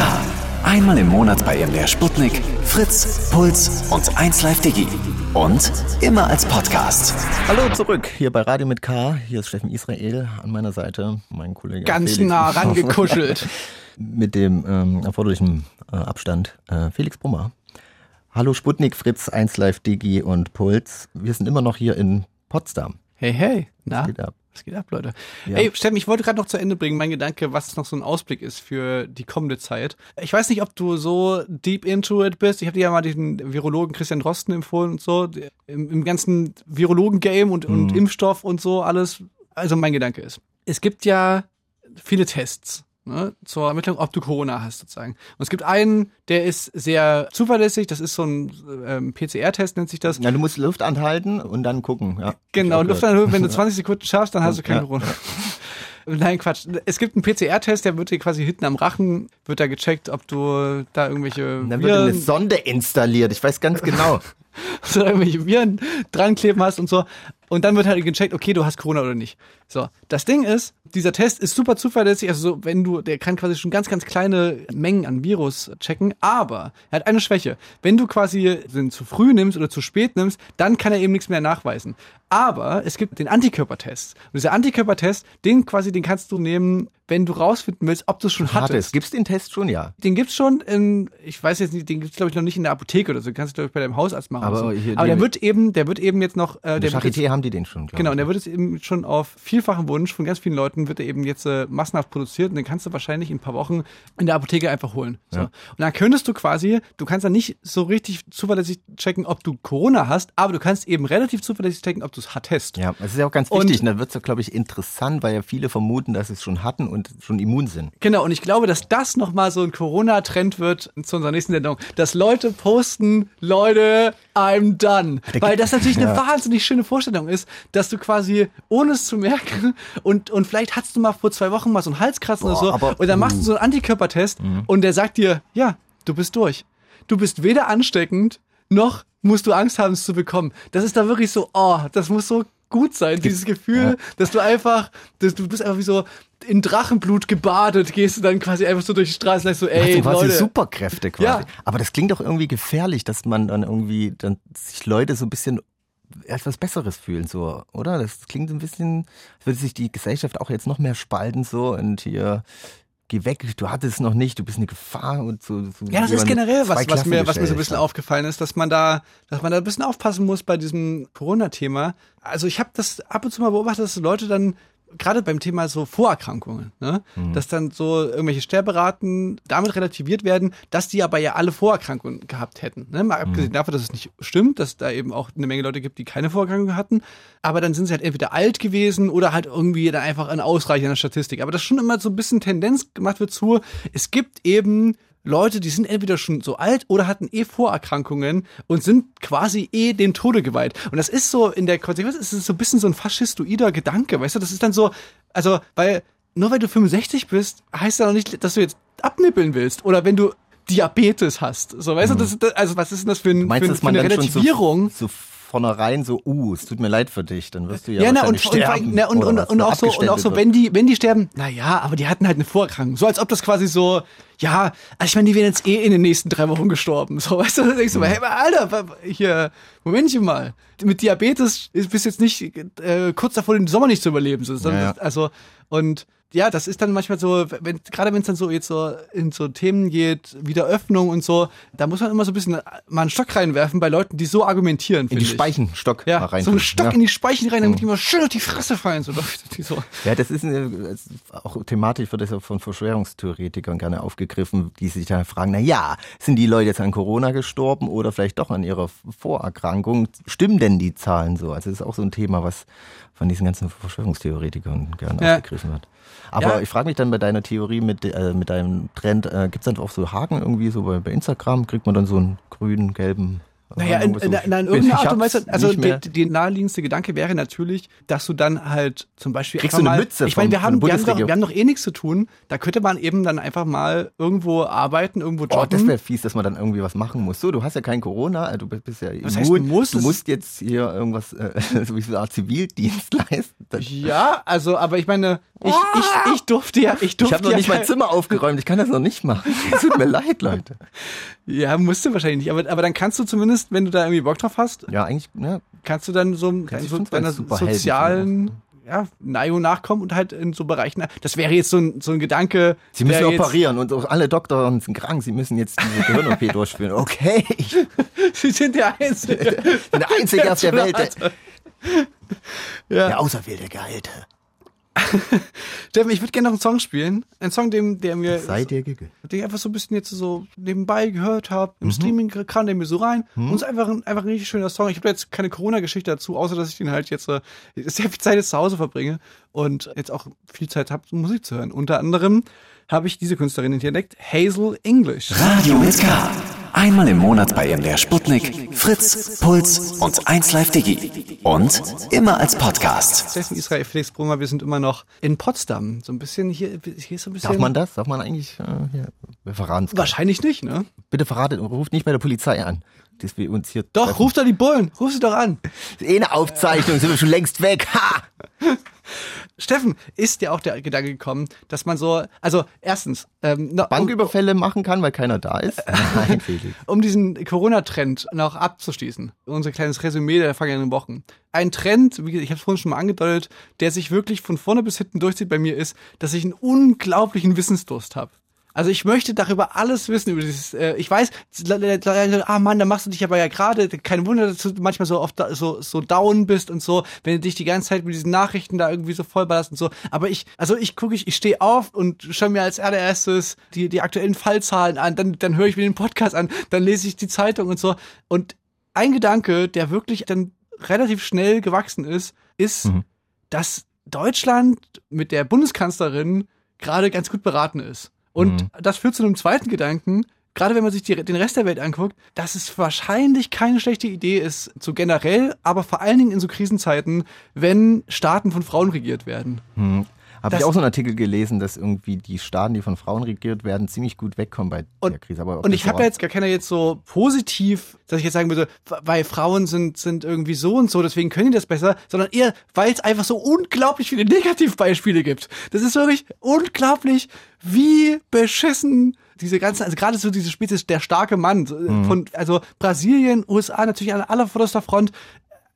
Einmal im Monat bei MDR Sputnik, Fritz, Puls und 1Live Digi. Und immer als Podcast. Hallo zurück, hier bei Radio mit K. Hier ist Steffen Israel an meiner Seite, mein Kollege. Ganz Felix. nah rangekuschelt. mit dem ähm, erforderlichen äh, Abstand. Äh, Felix Brummer. Hallo Sputnik, Fritz, 1 Live, Digi und Puls. Wir sind immer noch hier in Potsdam. Hey, hey. Na, Geht ab. Was geht ab, Leute? Ja. Ey, Steffen, ich wollte gerade noch zu Ende bringen, mein Gedanke, was noch so ein Ausblick ist für die kommende Zeit. Ich weiß nicht, ob du so deep into it bist. Ich habe dir ja mal diesen Virologen Christian Drosten empfohlen und so. Im, im ganzen Virologen-Game und, und Impfstoff und so alles. Also mein Gedanke ist, es gibt ja viele Tests. Ne, zur Ermittlung, ob du Corona hast, sozusagen. Und es gibt einen, der ist sehr zuverlässig, das ist so ein ähm, PCR-Test, nennt sich das. Ja, du musst Luft anhalten und dann gucken. Ja, Genau, gehört. Luftanhöhe, wenn du 20 Sekunden schaffst, dann hast du kein Ja. Corona. Nein, Quatsch. Es gibt einen PCR-Test, der wird dir quasi hinten am Rachen, wird da gecheckt, ob du da irgendwelche dann wird eine Sonde installiert. Ich weiß ganz genau. so irgendwelche Viren dran kleben hast und so. Und dann wird halt gecheckt, okay, du hast Corona oder nicht. So, das Ding ist, dieser Test ist super zuverlässig, also so, wenn du, der kann quasi schon ganz, ganz kleine Mengen an Virus checken, aber er hat eine Schwäche. Wenn du quasi den zu früh nimmst oder zu spät nimmst, dann kann er eben nichts mehr nachweisen. Aber es gibt den Antikörpertest. Und dieser Antikörpertest, den quasi, den kannst du nehmen, wenn du rausfinden willst, ob du es schon Hattest. hattest. Gibt's den Test schon? Ja. Den gibt's schon in, ich weiß jetzt nicht, den gibt's glaube ich noch nicht in der Apotheke oder so. Den kannst du glaube ich bei deinem Hausarzt machen. Aber so. hier Aber der wird eben, der wird eben jetzt noch, äh, der wird jetzt, Charité haben die den schon, glaub Genau, und der wird jetzt eben schon auf vielfachen Wunsch von ganz vielen Leuten, wird er eben jetzt äh, massenhaft produziert und den kannst du wahrscheinlich in ein paar Wochen in der Apotheke einfach holen. So. Ja. Und dann könntest du quasi, du kannst dann nicht so richtig zuverlässig checken, ob du Corona hast, aber du kannst eben relativ zuverlässig checken, ob du es hattest. Ja, es ist ja auch ganz Und- wichtig. Und da wird's ja, glaube ich, interessant, weil ja viele vermuten, dass sie es schon hatten und und schon immun sind. Genau, und ich glaube, dass das nochmal so ein Corona-Trend wird zu unserer nächsten Sendung, dass Leute posten, Leute, I'm done. Weil das natürlich eine Ja. wahnsinnig schöne Vorstellung ist, dass du quasi, ohne es zu merken, und, und vielleicht hattest du mal vor zwei Wochen mal so einen Halskratzen Boah, oder so, aber- und dann machst du so einen Antikörpertest und der sagt dir, ja, du bist durch. Du bist weder ansteckend, noch musst du Angst haben, es zu bekommen. Das ist da wirklich so, oh, das muss so gut sein, dieses Gefühl, dass du einfach, dass du bist einfach wie so in Drachenblut gebadet, gehst du dann quasi einfach so durch die Straße und sagst so, ey, du quasi Leute. Superkräfte quasi. Ja. Aber das klingt doch irgendwie gefährlich, dass man dann irgendwie dann sich Leute so ein bisschen etwas Besseres fühlen, so, oder? Das klingt so ein bisschen, als würde sich die Gesellschaft auch jetzt noch mehr spalten, so, und hier, geh weg, du hattest es noch nicht, du bist eine Gefahr und so. so Ja, das ist generell was, was mir, was mir so ein bisschen aufgefallen ist, dass man da, dass man da ein bisschen aufpassen muss bei diesem Corona-Thema. Also ich habe das ab und zu mal beobachtet, dass Leute dann gerade beim Thema so Vorerkrankungen, ne, Mhm. dass dann so irgendwelche Sterberaten damit relativiert werden, dass die aber ja alle Vorerkrankungen gehabt hätten. Ne? Mal Mhm. abgesehen davon, dass es nicht stimmt, dass da eben auch eine Menge Leute gibt, die keine Vorerkrankungen hatten. Aber dann sind sie halt entweder alt gewesen oder halt irgendwie dann einfach ein in der Statistik. Aber das schon immer so ein bisschen Tendenz gemacht wird zu, es gibt eben Leute, die sind entweder schon so alt oder hatten eh Vorerkrankungen und sind quasi eh dem Tode geweiht. Und das ist so in der Konsequenz, ist es so ein bisschen so ein faschistoider Gedanke, weißt du? Das ist dann so, also, weil nur weil du 65 bist, heißt ja noch nicht, dass du jetzt abnippeln willst. Oder wenn du Diabetes hast. So, weißt du, das, das, also was ist denn das für, ein, Mhm. Meinst für, für eine Relativierung? so vornherein so, uh, es tut mir leid für dich, dann wirst du ja, Ja, na, und, sterben. na, und, und, was, und auch so, und auch so, wenn die, wenn die sterben, na ja, aber die hatten halt eine Vorerkrankung. So als ob das quasi so, ja, also ich meine, die wären jetzt eh in den nächsten drei Wochen gestorben. So, weißt du, dann denkst du Mhm. mal, hey, Alter, hier, Momentchen mal. Mit Diabetes ist- bist du jetzt nicht äh, kurz davor, den Sommer nicht zu überleben. So, Ja, ja. Also, und ja, das ist dann manchmal so, wenn, gerade wenn es dann so jetzt so in so Themen geht, Wiederöffnung und so, da muss man immer so ein bisschen mal einen Stock reinwerfen bei Leuten, die so argumentieren. in die ich. Speichenstock Ja, rein. so einen Stock ja. in die Speichen rein, damit die mal schön auf die Fresse fallen. So, Leute, die so. Ja, das ist eine, auch thematisch wird das ja von Verschwörungstheoretikern gerne aufgegriffen, die sich dann fragen, na ja, sind die Leute jetzt an Corona gestorben oder vielleicht doch an ihrer Vorerkrankung? Stimmen denn die Zahlen so? Also das ist auch so ein Thema, was von diesen ganzen Verschwörungstheoretikern gerne Ja. aufgegriffen wird. Aber Ja. ich frage mich dann bei deiner Theorie mit, äh, mit deinem Trend, äh, gibt es dann auch so Haken irgendwie, so bei, bei Instagram, kriegt man dann so einen grünen, gelben Naja, in, in, in, in ich irgendeiner Art und Weise. Also die, die naheliegendste Gedanke wäre natürlich, dass du dann halt zum Beispiel Kriegst einfach du eine mal, Mütze Ich meine, wir haben, der wir haben, doch, Bundesregierung? wir haben doch eh nichts zu tun. Da könnte man eben dann einfach mal irgendwo arbeiten, irgendwo Oh, das jobben. wäre fies, dass man dann irgendwie was machen muss. So, du hast ja kein Corona, äh, du bist ja Was heißt immun. muss? Du Das- musst jetzt hier irgendwas, äh, so wie so eine Art Zivildienst leisten. Ich, ja, also, aber ich meine, ich, ich, ich durfte ja, ich durfte habe noch ja nicht mein Zimmer aufgeräumt, ich kann das noch nicht machen. Es tut mir leid, Leute. Ja, musst du wahrscheinlich nicht. Aber, aber dann kannst du zumindest, wenn du da irgendwie Bock drauf hast, Ja, eigentlich, ja, kannst du dann so, ich so deiner sozialen ja, Neigung nachkommen und halt in so Bereichen. Das wäre jetzt so ein, so ein Gedanke. Sie müssen operieren und alle Doktoren sind krank, sie müssen jetzt diese Gehirn-OP durchführen. Okay, Sie sind der Einzige. der Einzige auf der Welt, der, Ja. der auserwählte Gehalte. Steffen, ich würde gerne noch einen Song spielen. Ein Song, den, der mir, Sei dir gegönnt. den ich einfach so ein bisschen jetzt so nebenbei gehört habe. Mhm. Im Streaming kam der mir so rein. Und es ist einfach ein, einfach ein richtig schöner Song. Ich habe jetzt keine Corona-Geschichte dazu, außer dass ich den halt jetzt äh, sehr viel Zeit jetzt zu Hause verbringe und jetzt auch viel Zeit habe, Musik zu hören. Unter anderem habe ich diese Künstlerin entdeckt, Hazel English. Radio mit K. Einmal im Monat bei MDR Sputnik, Fritz, Puls und 1Live Digi. Und immer als Podcast. Steffen Israel, Felix Brummer, wir sind immer noch in Potsdam. So ein bisschen hier, hier ist so ein bisschen. Darf man das? Darf man eigentlich, äh, hier, wir verraten es Wahrscheinlich nicht, ne? Bitte verratet, ruft nicht bei der Polizei an, dass wir uns hier Doch, treffen. ruf doch die Bullen, ruf sie doch an. Eh eine Aufzeichnung, sind wir schon längst weg. Ha! Steffen, ist dir auch der Gedanke gekommen, dass man so, also erstens, ähm, na, um, Banküberfälle machen kann, weil keiner da ist? Nein, Felix. um diesen Corona-Trend noch abzuschließen, unser kleines Resümee der vergangenen Wochen. Ein Trend, wie ich habe es vorhin schon mal angedeutet, der sich wirklich von vorne bis hinten durchzieht bei mir ist, dass ich einen unglaublichen Wissensdurst habe. Also ich möchte darüber alles wissen, über dieses, äh, ich weiß, ah Mann, da machst du dich aber ja gerade, kein Wunder, dass du manchmal so oft da- so, so down bist und so, wenn du dich die ganze Zeit mit diesen Nachrichten da irgendwie so vollballerst und so. Aber ich, also ich gucke, ich, ich stehe auf und schaue mir als allererstes die, die aktuellen Fallzahlen an, dann, dann höre ich mir den Podcast an, dann lese ich die Zeitung und so. Und ein Gedanke, der wirklich dann relativ schnell gewachsen ist, ist, Mhm. dass Deutschland mit der Bundeskanzlerin gerade ganz gut beraten ist. Und Mhm. das führt zu einem zweiten Gedanken, gerade wenn man sich die, den Rest der Welt anguckt, dass es wahrscheinlich keine schlechte Idee ist, so generell, aber vor allen Dingen in so Krisenzeiten, wenn Staaten von Frauen regiert werden. Habe ich auch so einen Artikel gelesen, dass irgendwie die Staaten, die von Frauen regiert werden, ziemlich gut wegkommen bei Und- der Krise. Aber Und ich habe jetzt gar keiner jetzt so positiv, dass ich jetzt sagen würde, weil Frauen sind, sind irgendwie so und so, deswegen können die das besser, sondern eher, weil es einfach so unglaublich viele Negativbeispiele gibt. Das ist wirklich unglaublich, wie beschissen diese ganzen, also gerade so diese Spezies, der starke Mann, so, Mhm. von, also Brasilien, USA natürlich an allervorderster Front,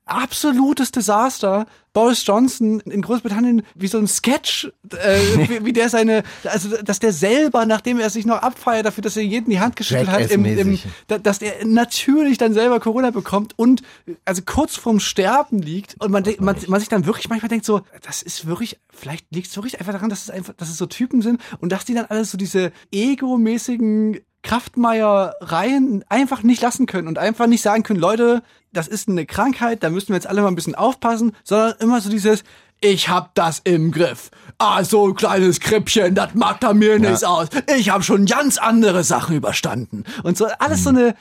absolutes Desaster. Boris Johnson in Großbritannien wie so ein Sketch, äh, wie, wie der seine, also dass der selber, nachdem er sich noch abfeiert dafür, dass er jeden die Hand geschüttelt hat, im, im, dass der natürlich dann selber Corona bekommt und also kurz vorm Sterben liegt und man, denkt- man, man sich dann wirklich manchmal denkt so, das ist wirklich, vielleicht liegt es wirklich einfach daran, dass es einfach, dass es so Typen sind und dass die dann alles so diese egomäßigen Kraftmeiereien einfach nicht lassen können und einfach nicht sagen können, Leute, das ist eine Krankheit, da müssen wir jetzt alle mal ein bisschen aufpassen, sondern immer so dieses, ich hab das im Griff. Ah, so ein kleines Krippchen, das macht da mir nichts aus. Ich habe schon ganz andere Sachen überstanden. Und so alles so eine,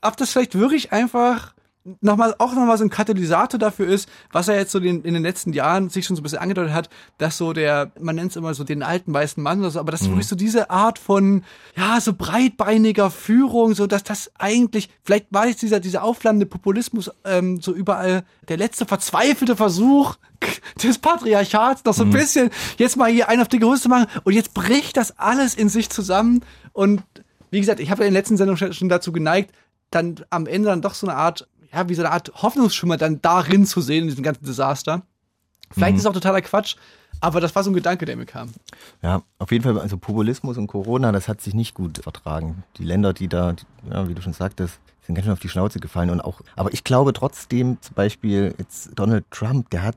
ob das vielleicht wirklich einfach nochmal, auch nochmal so ein Katalysator dafür ist, was er jetzt so den, in den letzten Jahren sich schon so ein bisschen angedeutet hat, dass so der, man nennt es immer so den alten weißen Mann oder so, aber das ist wirklich so diese Art von, ja, so breitbeiniger Führung, so dass das eigentlich, vielleicht war jetzt dieser, dieser aufflammende Populismus ähm, so überall der letzte verzweifelte Versuch des Patriarchats, noch so ein bisschen jetzt mal hier einen auf die Größe zu machen und jetzt bricht das alles in sich zusammen und wie gesagt, ich habe ja in der letzten Sendung schon dazu geneigt, dann am Ende dann doch so eine Art, ja, wie so eine Art Hoffnungsschimmer dann darin zu sehen, in diesem ganzen Desaster. Vielleicht ist es auch totaler Quatsch, aber das war so ein Gedanke, der mir kam. Ja, auf jeden Fall, also Populismus und Corona, das hat sich nicht gut vertragen. Die Länder, die da, die, ja, wie du schon sagtest, sind ganz schön auf die Schnauze gefallen und auch, aber ich glaube trotzdem, zum Beispiel jetzt Donald Trump, der hat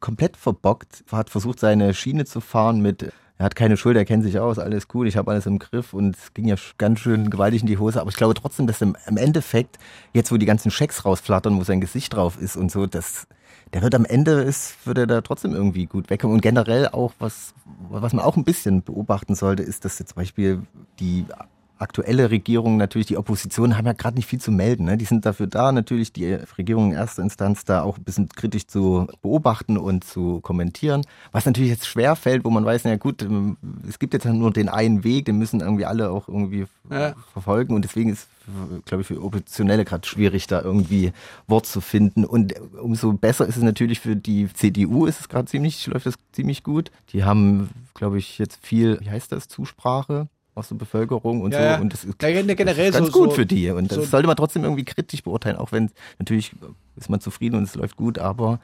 komplett verbockt, hat versucht, seine Schiene zu fahren mit, er hat keine Schuld, er kennt sich aus, alles cool, ich habe alles im Griff und es ging ja ganz schön gewaltig in die Hose, aber ich glaube trotzdem, dass im, im Endeffekt, jetzt wo die ganzen Schecks rausflattern, wo sein Gesicht drauf ist und so, das, der wird am Ende ist, wird er da trotzdem irgendwie gut wegkommen. Und generell auch, was, was man auch ein bisschen beobachten sollte, ist, dass jetzt zum Beispiel die aktuelle Regierung, natürlich die Opposition, haben ja gerade nicht viel zu melden. Ne? Die sind dafür da, natürlich die Regierung in erster Instanz da auch ein bisschen kritisch zu beobachten und zu kommentieren. Was natürlich jetzt schwer fällt, wo man weiß, na gut, ähm, es gibt jetzt nur den einen Weg, den müssen irgendwie alle auch irgendwie Ja. verfolgen und deswegen ist, glaube ich, für Oppositionelle gerade schwierig, da irgendwie Wort zu finden. Und umso besser ist es natürlich für die CDU, ist es gerade ziemlich, läuft es ziemlich gut. Die haben, glaube ich, jetzt viel, wie heißt das, Zusprache aus der Bevölkerung und Ja, so. Und das ist, Ja, generell ganz so- gut so- für die. Und das so- sollte man trotzdem irgendwie kritisch beurteilen, auch wenn natürlich ist man zufrieden und es läuft gut, aber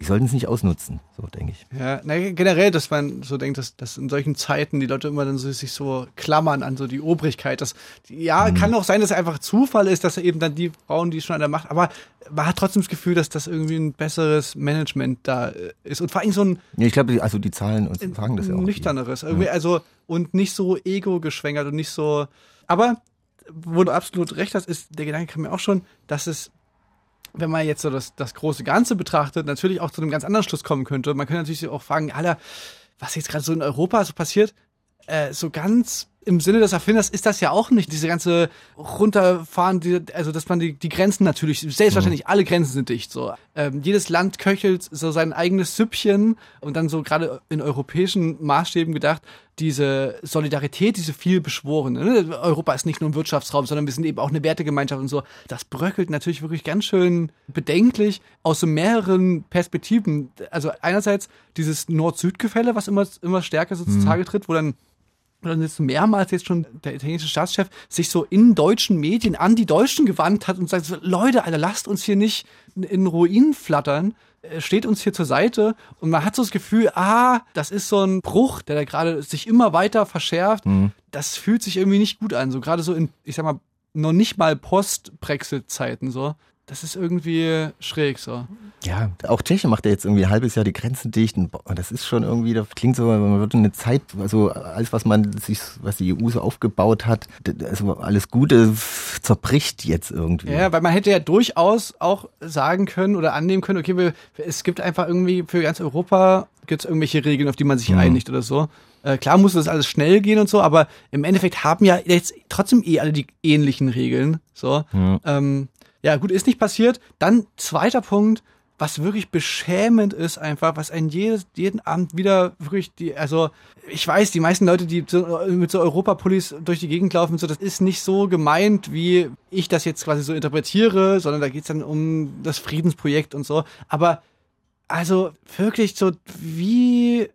die sollten es nicht ausnutzen, so denke ich. Ja, na, generell, dass man so denkt, dass, dass in solchen Zeiten die Leute immer dann so, sich so klammern an so die Obrigkeit. Das, ja, kann auch sein, dass es einfach Zufall ist, dass eben dann die Frauen, die schon an der Macht, aber man hat trotzdem das Gefühl, dass das irgendwie ein besseres Management da äh, ist und vor allem so ein Ja, ich glaube, also die Zahlen uns sagen das ja auch. nüchterneres, irgendwie, also und nicht so ego geschwängert und nicht so. Aber wo du absolut recht hast, ist der Gedanke kam mir auch schon, dass es wenn man jetzt so das, das große Ganze betrachtet, natürlich auch zu einem ganz anderen Schluss kommen könnte. Man könnte natürlich auch fragen, Alter, was jetzt gerade so in Europa so passiert, äh, so ganz im Sinne des Erfinders ist das ja auch nicht. Diese ganze runterfahren, die, also dass man die, die Grenzen natürlich, selbstverständlich, alle Grenzen sind dicht. So, ähm, jedes Land köchelt so sein eigenes Süppchen und dann so gerade in europäischen Maßstäben gedacht, diese Solidarität, diese viel beschworene. Ne? Europa ist nicht nur ein Wirtschaftsraum, sondern wir sind eben auch eine Wertegemeinschaft und so. Das bröckelt natürlich wirklich ganz schön bedenklich aus so mehreren Perspektiven. Also einerseits dieses Nord-Süd-Gefälle, was immer, immer stärker so zutage tritt, wo dann und dann jetzt mehrmals jetzt schon der italienische Staatschef sich so in deutschen Medien an die Deutschen gewandt hat und sagt so, Leute, Alter, lasst uns hier nicht in Ruinen flattern, äh, steht uns hier zur Seite und man hat so das Gefühl, ah, das ist so ein Bruch, der da gerade sich immer weiter verschärft. Das fühlt sich irgendwie nicht gut an, so gerade so in, ich sag mal, noch nicht mal Post-Brexit-Zeiten so. Das ist irgendwie schräg so. Ja, auch Tschechien macht ja jetzt irgendwie ein halbes Jahr die Grenzen dicht und das ist schon irgendwie, das klingt so, man würde eine Zeit, also alles, was man sich, was die EU so aufgebaut hat, also alles Gute zerbricht jetzt irgendwie. Ja, weil man hätte ja durchaus auch sagen können oder annehmen können, okay, wir, es gibt einfach irgendwie für ganz Europa Gibt es irgendwelche Regeln, auf die man sich Mhm. einigt oder so? Äh, klar muss das alles schnell gehen und so, aber im Endeffekt haben ja jetzt trotzdem eh alle die ähnlichen Regeln. So. Ja. Ähm, ja, gut, ist nicht passiert. Dann zweiter Punkt, was wirklich beschämend ist einfach, was ein jedes, jeden Abend wieder wirklich die, also ich weiß, die meisten Leute, die mit so Europapolis durch die Gegend laufen, so, das ist nicht so gemeint, wie ich das jetzt quasi so interpretiere, sondern da geht's dann um das Friedensprojekt und so. Aber also wirklich so, wie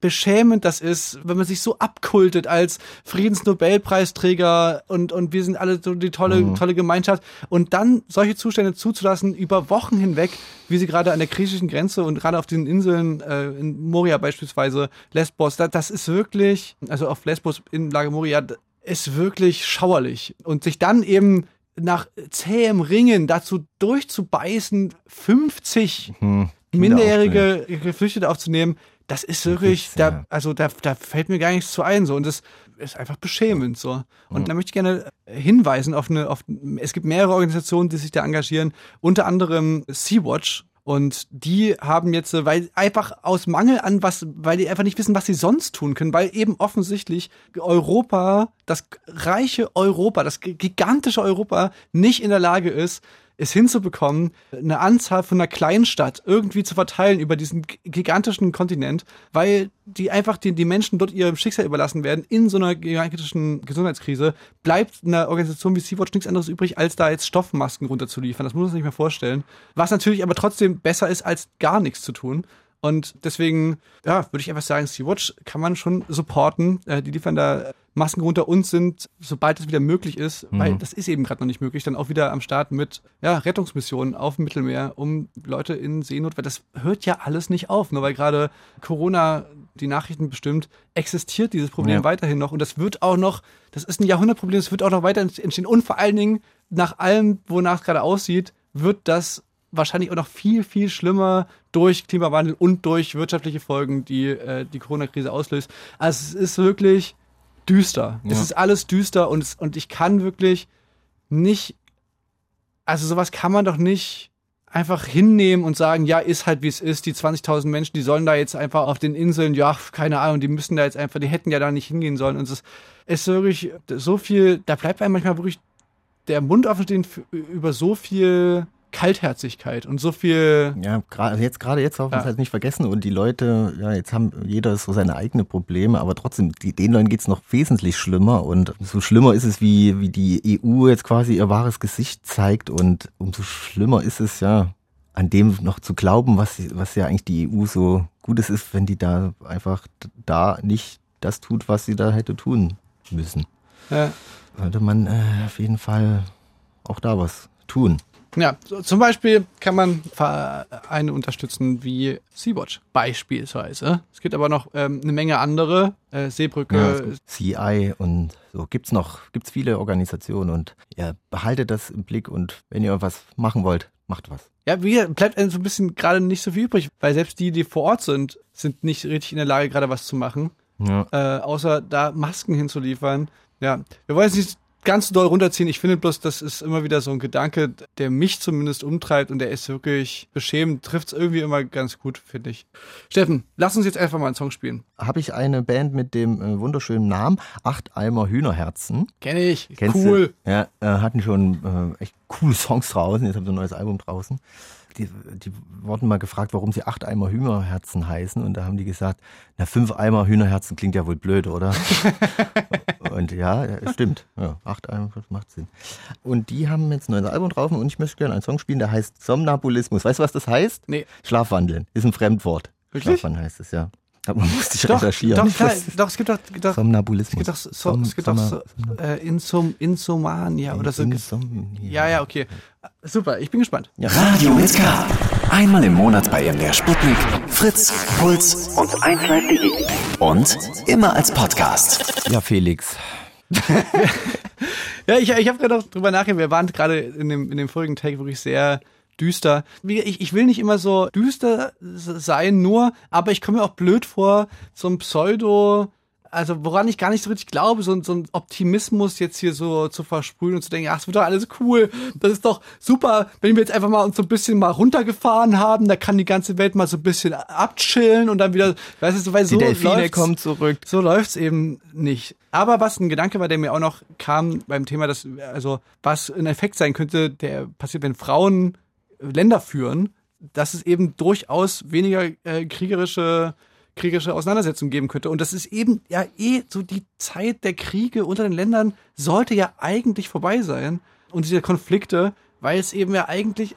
beschämend das ist, wenn man sich so abkultet als Friedensnobelpreisträger und, und wir sind alle so die tolle, tolle Gemeinschaft. Und dann solche Zustände zuzulassen über Wochen hinweg, wie sie gerade an der griechischen Grenze und gerade auf diesen Inseln, äh, in Moria beispielsweise, Lesbos, da, das ist wirklich, also auf Lesbos in Lage Moria, ist wirklich schauerlich. Und sich dann eben nach zähem Ringen dazu durchzubeißen, 50 Hm, minderjährige Geflüchtete aufzunehmen, das ist wirklich, ja. da, also da, da fällt mir gar nichts zu ein, so. Und das ist einfach beschämend, so. Und da möchte ich gerne hinweisen auf eine, auf, es gibt mehrere Organisationen, die sich da engagieren, unter anderem Sea-Watch. Und die haben jetzt, äh, weil einfach aus Mangel an was, weil die einfach nicht wissen, was sie sonst tun können, weil eben offensichtlich Europa, das reiche Europa, das gigantische Europa nicht in der Lage ist, es hinzubekommen, eine Anzahl von einer Kleinstadt irgendwie zu verteilen über diesen gigantischen Kontinent, weil die einfach die, die Menschen dort ihrem Schicksal überlassen werden in so einer gigantischen Gesundheitskrise, bleibt einer Organisation wie Sea-Watch nichts anderes übrig, als da jetzt Stoffmasken runterzuliefern. Das muss man sich nicht mehr vorstellen. Was natürlich aber trotzdem besser ist, als gar nichts zu tun. Und deswegen, ja, würde ich einfach sagen, Sea-Watch kann man schon supporten. Äh, die liefern da Masken runter und sind, sobald es wieder möglich ist, weil das ist eben gerade noch nicht möglich, dann auch wieder am Start mit ja, Rettungsmissionen auf dem Mittelmeer, um Leute in Seenot, weil das hört ja alles nicht auf. Nur weil gerade Corona die Nachrichten bestimmt, existiert dieses Problem Ja. weiterhin noch. Und das wird auch noch, das ist ein Jahrhundertproblem, das wird auch noch weiter entstehen. Und vor allen Dingen, nach allem, wonach es gerade aussieht, wird das wahrscheinlich auch noch viel, viel schlimmer durch Klimawandel und durch wirtschaftliche Folgen, die äh, die Corona-Krise auslöst. Also es ist wirklich düster. Es Ja. ist alles düster und, es, und ich kann wirklich nicht, also sowas kann man doch nicht einfach hinnehmen und sagen, ja, ist halt wie es ist, die 20.000 Menschen, die sollen da jetzt einfach auf den Inseln, ja, keine Ahnung, die müssen da jetzt einfach, die hätten ja da nicht hingehen sollen und es ist wirklich so viel, da bleibt einem manchmal wirklich der Mund offen stehen über so viel Kaltherzigkeit und so viel, Ja, gerade jetzt, gerade jetzt darf man Ja. es halt nicht vergessen. Und die Leute, ja, jetzt haben jeder so seine eigenen Probleme, aber trotzdem, die, den Leuten geht's noch wesentlich schlimmer. Und so schlimmer ist es, wie, wie die EU jetzt quasi ihr wahres Gesicht zeigt. Und umso schlimmer ist es ja, an dem noch zu glauben, was, was ja eigentlich die EU so Gutes ist, wenn die da einfach da nicht das tut, was sie da hätte tun müssen. äh, Sollte man äh, auf jeden Fall auch da was tun. Ja, so, zum Beispiel kann man Vereine unterstützen wie Sea-Watch beispielsweise. Es gibt aber noch ähm, eine Menge andere, äh, Ja, Seebrücke. es gibt CI und so gibt's noch, gibt's viele Organisationen und ja, behaltet das im Blick und wenn ihr was machen wollt, macht was. Ja, wie bleibt einem so ein bisschen gerade nicht so viel übrig, weil selbst die, die vor Ort sind, sind nicht richtig in der Lage, gerade was zu machen, Ja. äh, außer da Masken hinzuliefern. Ja, wir wollen jetzt nicht ganz doll runterziehen. Ich finde bloß, das ist immer wieder so ein Gedanke, der mich zumindest umtreibt und der ist wirklich beschämend, trifft es irgendwie immer ganz gut, finde ich. Steffen, lass uns jetzt einfach mal einen Song spielen. Habe ich eine Band mit dem äh, wunderschönen Namen Acht Eimer Hühnerherzen. Kenne ich. Kennst cool. Du? Ja, äh, hatten schon äh, echt coole Songs draußen. Jetzt haben sie ein neues Album draußen. Die, die wurden mal gefragt, warum sie acht Eimer Hühnerherzen heißen. Und da haben die gesagt, na, fünf Eimer Hühnerherzen klingt ja wohl blöd, oder? und ja, stimmt. Ja, acht Eimer, macht Sinn. Und die haben jetzt ein neues Album draußen und ich möchte gerne einen Song spielen, der heißt Somnambulismus. Weißt du, was das heißt? Nee. Schlafwandeln. Ist ein Fremdwort. Wirklich? Schlafwandeln heißt es, ja. Aber man musste ich Doch, recherchieren. doch, klar, doch, es gibt doch, doch Somnambulismus. Es gibt doch so, es gibt doch so, äh, Insum, Insomania oder so. Insomnia. Ja, ja, okay. Super, ich bin gespannt. Radio mit K. Einmal im Monat bei MDR Sputnik, Fritz, Puls und 1Live.de. Und immer als Podcast. Ja, Felix. Ja, ich, ich habe gerade noch drüber nachgedacht. Wir waren gerade in dem, in dem vorigen Take wirklich sehr düster. Ich, ich will nicht immer so düster sein, nur, aber ich komme mir auch blöd vor, so ein Pseudo also woran ich gar nicht so richtig glaube, so, so ein Optimismus jetzt hier so zu versprühen und zu denken, ach, es wird doch alles cool, das ist doch super, wenn wir jetzt einfach mal uns so ein bisschen mal runtergefahren haben, da kann die ganze Welt mal so ein bisschen abchillen und dann wieder, weißt du, so, weil Die so Delfine läuft's- kommen zurück. so läuft's eben nicht. Aber was ein Gedanke war, der mir auch noch kam beim Thema, dass, also, was ein Effekt sein könnte, der passiert, wenn Frauen Länder führen, dass es eben durchaus weniger äh, kriegerische, kriegerische Auseinandersetzungen geben könnte. Und das ist eben ja eh so die Zeit der Kriege unter den Ländern sollte ja eigentlich vorbei sein. Und diese Konflikte, weil es eben ja eigentlich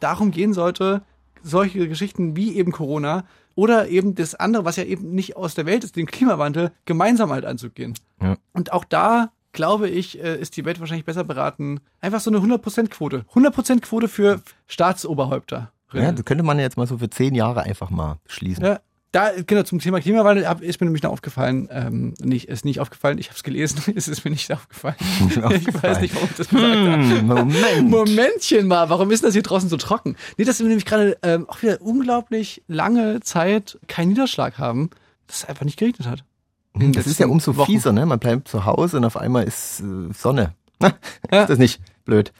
darum gehen sollte, solche Geschichten wie eben Corona oder eben das andere, was ja eben nicht aus der Welt ist, den Klimawandel, gemeinsam halt anzugehen. Ja. Und auch da, glaube ich, äh, ist die Welt wahrscheinlich besser beraten. Einfach so eine 100%-Quote. 100%-Quote für Staatsoberhäupter. Ja, das könnte man jetzt mal so für zehn Jahre einfach mal schließen. Ja, da, genau, zum Thema Klimawandel hab, ist mir nämlich noch aufgefallen, ähm, nicht, ist nicht aufgefallen, ich habe es gelesen, es ist mir nicht aufgefallen. ich weiß nicht, warum ich das gesagt habe. Hm, Moment. Momentchen mal, warum ist das hier draußen so trocken? Nee, dass wir nämlich gerade ähm, auch wieder unglaublich lange Zeit keinen Niederschlag haben, dass es einfach nicht geregnet hat. Den Das ist ja umso Wochen. fieser, ne? Man bleibt zu Hause und auf einmal ist äh, Sonne. ist das nicht blöd?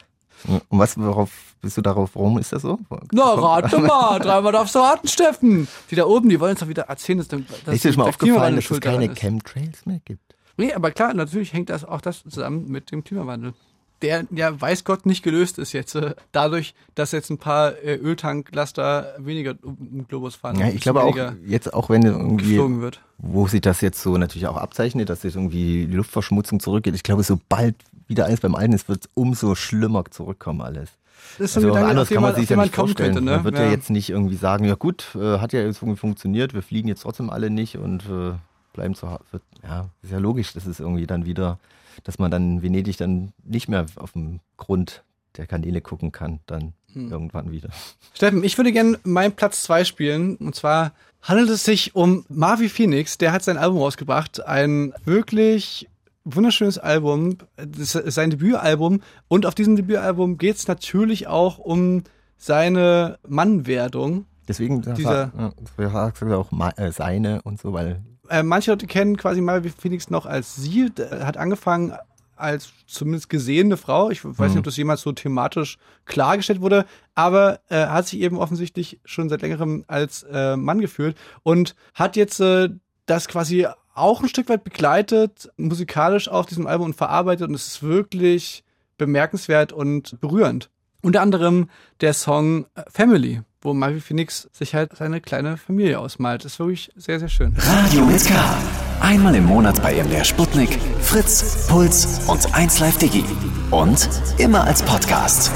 Und was, worauf bist du darauf? Warum ist das so? Na, rate mal, dreimal darfst du raten, Steffen. Die da oben, die wollen uns doch wieder erzählen, dass, dass Ist dir schon mal aufgefallen, dass es keine. Chemtrails mehr gibt? Nee, aber klar, natürlich hängt das auch das zusammen mit dem Klimawandel. Der ja weiß Gott nicht gelöst ist jetzt, äh, dadurch, dass jetzt ein paar äh, Öltanklaster weniger um den Globus fahren. Ja, ich glaube auch, jetzt auch wenn irgendwie, wird. wo sich das jetzt so natürlich auch abzeichnet, dass jetzt irgendwie die Luftverschmutzung zurückgeht. Ich glaube, sobald wieder alles beim Alten ist, wird es umso schlimmer zurückkommen alles. Das ist Also Gedanke, anders kann man sich ja nicht vorstellen. könnte, ne? Man wird ja. jetzt nicht irgendwie sagen, ja gut, äh, hat ja jetzt irgendwie funktioniert, wir fliegen jetzt trotzdem alle nicht und äh, bleiben zu Hause. Ja, ist ja logisch, dass es irgendwie dann wieder, dass man dann in Venedig dann nicht mehr auf dem Grund der Kanäle gucken kann, dann Hm. irgendwann wieder. Steffen, ich würde gerne meinen Platz zwei spielen. Und zwar handelt es sich um Marvi Phoenix. Der hat sein Album rausgebracht. Ein wirklich wunderschönes Album. Das ist sein Debütalbum. Und auf diesem Debütalbum geht es natürlich auch um seine Mannwerdung. Deswegen Dieser- ja, sagen auch äh, seine und so, weil Äh, manche Leute kennen quasi Marvi Phoenix noch als sie. Der hat angefangen als zumindest gesehene Frau. Ich weiß nicht, ob das jemals so thematisch klargestellt wurde, aber äh, hat sich eben offensichtlich schon seit längerem als äh, Mann gefühlt und hat jetzt äh, das quasi auch ein Stück weit begleitet, musikalisch auf diesem Album und verarbeitet und es ist wirklich bemerkenswert und berührend. Unter anderem der Song äh, Family, wo Marvi Phoenix sich halt seine kleine Familie ausmalt. Das ist wirklich sehr, sehr schön. Radio mit K. Einmal im Monat bei MDR Sputnik, Fritz, Puls und 1Live Digi. Und immer als Podcast.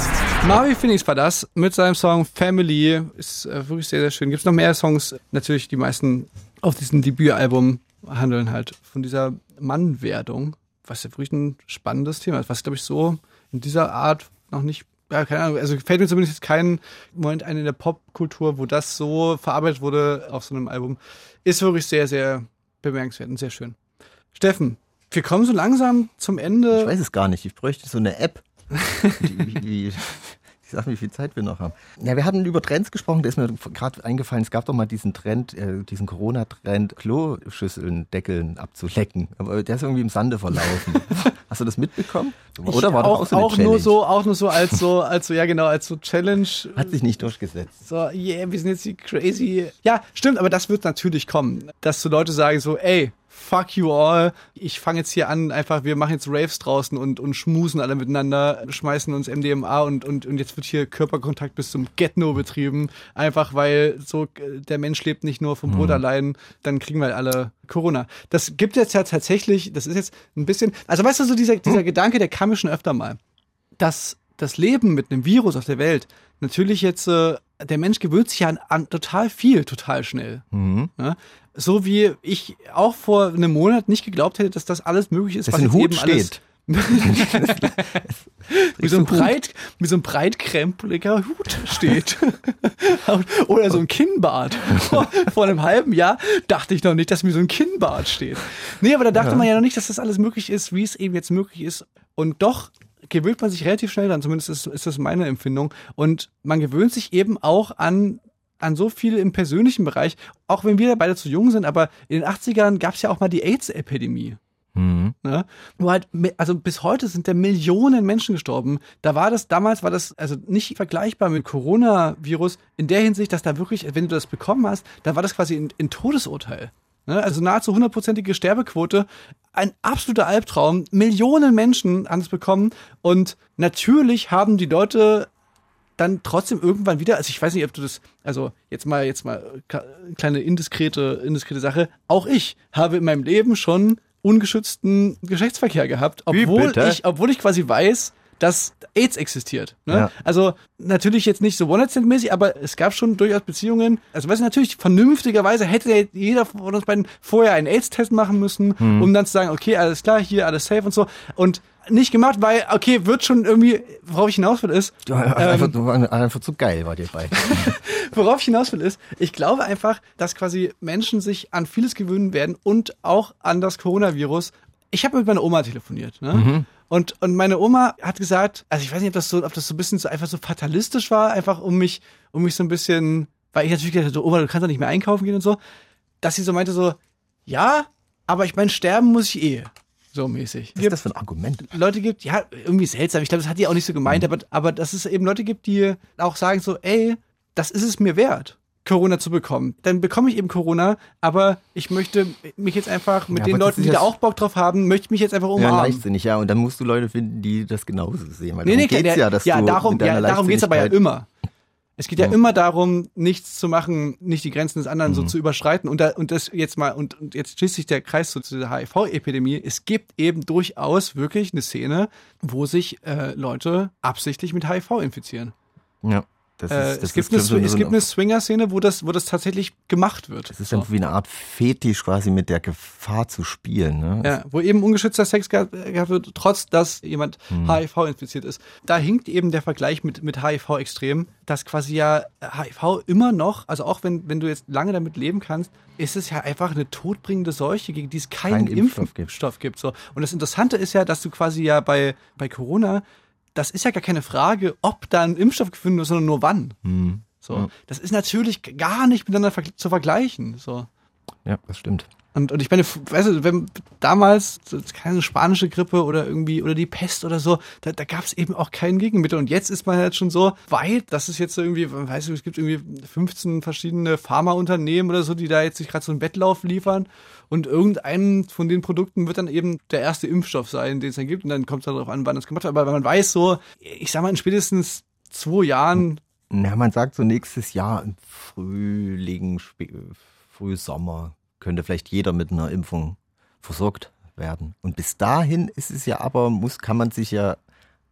Marvi Phoenix war das mit seinem Song Family. Ist äh, wirklich sehr, sehr schön. Gibt es noch mehr Songs? Natürlich, die meisten auf diesem Debütalbum handeln halt von dieser Mannwerdung, was ja wirklich ein spannendes Thema ist, was, glaube ich, so in dieser Art noch nicht, ja, keine Ahnung, also fällt mir zumindest jetzt kein Moment ein in der Popkultur, wo das so verarbeitet wurde auf so einem Album. Ist wirklich sehr, sehr bemerkenswert und sehr schön. Steffen, wir kommen so langsam zum Ende. ich weiß es gar nicht. Ich bräuchte so eine App. die, wie, wie, ich sag, wie viel Zeit wir noch haben. Ja, wir hatten über Trends gesprochen, da ist mir gerade eingefallen, es gab doch mal diesen Trend, äh, diesen Corona-Trend, Kloschüsseln, Deckeln abzulecken. Aber der ist irgendwie im Sande verlaufen. Hast du das mitbekommen? Oder war das auch, auch so auch nur so, auch nur so als so, als so, ja genau, als so Challenge. Hat sich nicht durchgesetzt. So, yeah, wir sind jetzt die crazy. Ja, stimmt, aber das wird natürlich kommen, dass so Leute sagen so, ey, fuck you all, ich fange jetzt hier an, einfach, wir machen jetzt Raves draußen und, und schmusen alle miteinander, schmeißen uns MDMA und, und, und jetzt wird hier Körperkontakt bis zum Get-No betrieben, einfach weil so, äh, der Mensch lebt nicht nur vom Brot allein, dann kriegen wir alle Corona. Das gibt jetzt ja tatsächlich, das ist jetzt ein bisschen, also weißt du, so dieser, dieser Gedanke, der kam mir schon öfter mal dass das Leben mit einem Virus auf der Welt natürlich jetzt, äh, der Mensch gewöhnt sich ja an, an total viel, total schnell. Mhm. Ne? So wie ich auch vor einem Monat nicht geglaubt hätte, dass das alles möglich ist, Dass was ein jetzt Hut eben steht. wie so ein breit, wie so ein breitkrempliger Hut steht. Oder so ein Kinnbart. Vor, vor einem halben Jahr dachte ich noch nicht, dass mir so ein Kinnbart steht. Nee, aber da dachte man ja noch nicht, dass das alles möglich ist, wie es eben jetzt möglich ist. Und doch gewöhnt man sich relativ schnell dran, zumindest ist, ist das meine Empfindung. Und man gewöhnt sich eben auch an an so viel im persönlichen Bereich, auch wenn wir beide zu jung sind, aber in den 80ern gab es ja auch mal die AIDS-Epidemie. Mhm. Ne? Wo halt, also bis heute sind da Millionen Menschen gestorben. Da war das, damals war das also nicht vergleichbar mit Coronavirus in der Hinsicht, dass da wirklich, wenn du das bekommen hast, da war das quasi ein, ein Todesurteil. Ne? Also nahezu hundertprozentige Sterbequote. Ein absoluter Albtraum. Millionen Menschen haben es bekommen. Und natürlich haben die Leute dann trotzdem irgendwann wieder, also ich weiß nicht, ob du das, also jetzt mal, jetzt mal ka- kleine indiskrete, indiskrete Sache. Auch ich habe in meinem Leben schon ungeschützten Geschlechtsverkehr gehabt, obwohl ich, obwohl ich quasi weiß, dass AIDS existiert. Ne? Ja. Also natürlich jetzt nicht so One-Night-Stand-mäßig, aber es gab schon durchaus Beziehungen. Also weißt du, natürlich vernünftigerweise hätte jeder von uns beiden vorher einen AIDS-Test machen müssen, Hm. um dann zu sagen, okay, alles klar, hier alles safe und so. Und nicht gemacht, weil, okay, wird schon irgendwie, worauf ich hinaus will, ist, Du, einfach, du einfach zu geil war dir bei. worauf ich hinaus will, ist, ich glaube einfach, dass quasi Menschen sich an vieles gewöhnen werden und auch an das Coronavirus. Ich habe mit meiner Oma telefoniert, ne? Und, und meine Oma hat gesagt, also ich weiß nicht, ob das so, ob das so ein bisschen so einfach so fatalistisch war, einfach um mich, um mich so ein bisschen, weil ich natürlich gesagt habe, Oma, du kannst doch nicht mehr einkaufen gehen und so, dass sie so meinte so, ja, aber ich meine, sterben muss ich eh. So mäßig. Was ist das für ein Argument? Leute gibt, ja, irgendwie seltsam. Ich glaube, das hat die auch nicht so gemeint, aber, aber dass es eben Leute gibt, die auch sagen so, ey, das ist es mir wert, Corona zu bekommen. Dann bekomme ich eben Corona, aber ich möchte mich jetzt einfach mit Ja, den Leuten, die da ja- auch Bock drauf haben, möchte ich mich jetzt einfach Ja, umarmen. leichtsinnig, ja. Und dann musst du Leute finden, die das genauso sehen. Weil nee, nee, geht's der, ja, dass ja, du darum, ja, darum geht's aber ja immer. Es geht ja immer darum, nichts zu machen, nicht die Grenzen des anderen Mhm. so zu überschreiten. Und, da, und das jetzt mal, und, und jetzt schließt sich der Kreis zu, zu der HIV-Epidemie. Es gibt eben durchaus wirklich eine Szene, wo sich äh, Leute absichtlich mit HIV infizieren. Ja. Das ist, Äh, das es ist gibt eine, so, es so gibt eine Swinger-Szene, wo das, wo das tatsächlich gemacht wird. Das ist dann wie eine Art Fetisch quasi mit der Gefahr zu spielen. Ne? Ja, wo eben ungeschützter Sex gehabt wird, trotz dass jemand Hm. HIV infiziert ist. Da hinkt eben der Vergleich mit, mit HIV extrem, dass quasi ja HIV immer noch, also auch wenn, wenn du jetzt lange damit leben kannst, ist es ja einfach eine todbringende Seuche, gegen die es keinen Keinen Impfstoff Impfstoff, gibt. gibt. So. Und das Interessante ist ja, dass du quasi ja bei, bei Corona, das ist ja gar keine Frage, ob da ein Impfstoff gefunden wird, sondern nur wann. Hm. So. Das ist natürlich gar nicht miteinander zu vergleichen. So. Ja, das stimmt. Und, und ich meine, weißt du, wenn damals keine spanische Grippe oder irgendwie oder die Pest oder so, da, da gab es eben auch kein Gegenmittel. Und jetzt ist man halt schon so weit, dass es jetzt irgendwie, weißt du, es gibt irgendwie 15 verschiedene Pharmaunternehmen oder so, die da jetzt sich gerade so einen Wettlauf liefern. Und irgendein von den Produkten wird dann eben der erste Impfstoff sein, den es dann gibt. Und dann kommt es darauf an, wann das gemacht wird. Aber wenn man weiß so, ich sag mal, in spätestens zwei Jahren Ja, man sagt so nächstes Jahr im Frühling, Spä- Frühsommer könnte vielleicht jeder mit einer Impfung versorgt werden. Und bis dahin ist es ja aber, muss, kann man sich ja,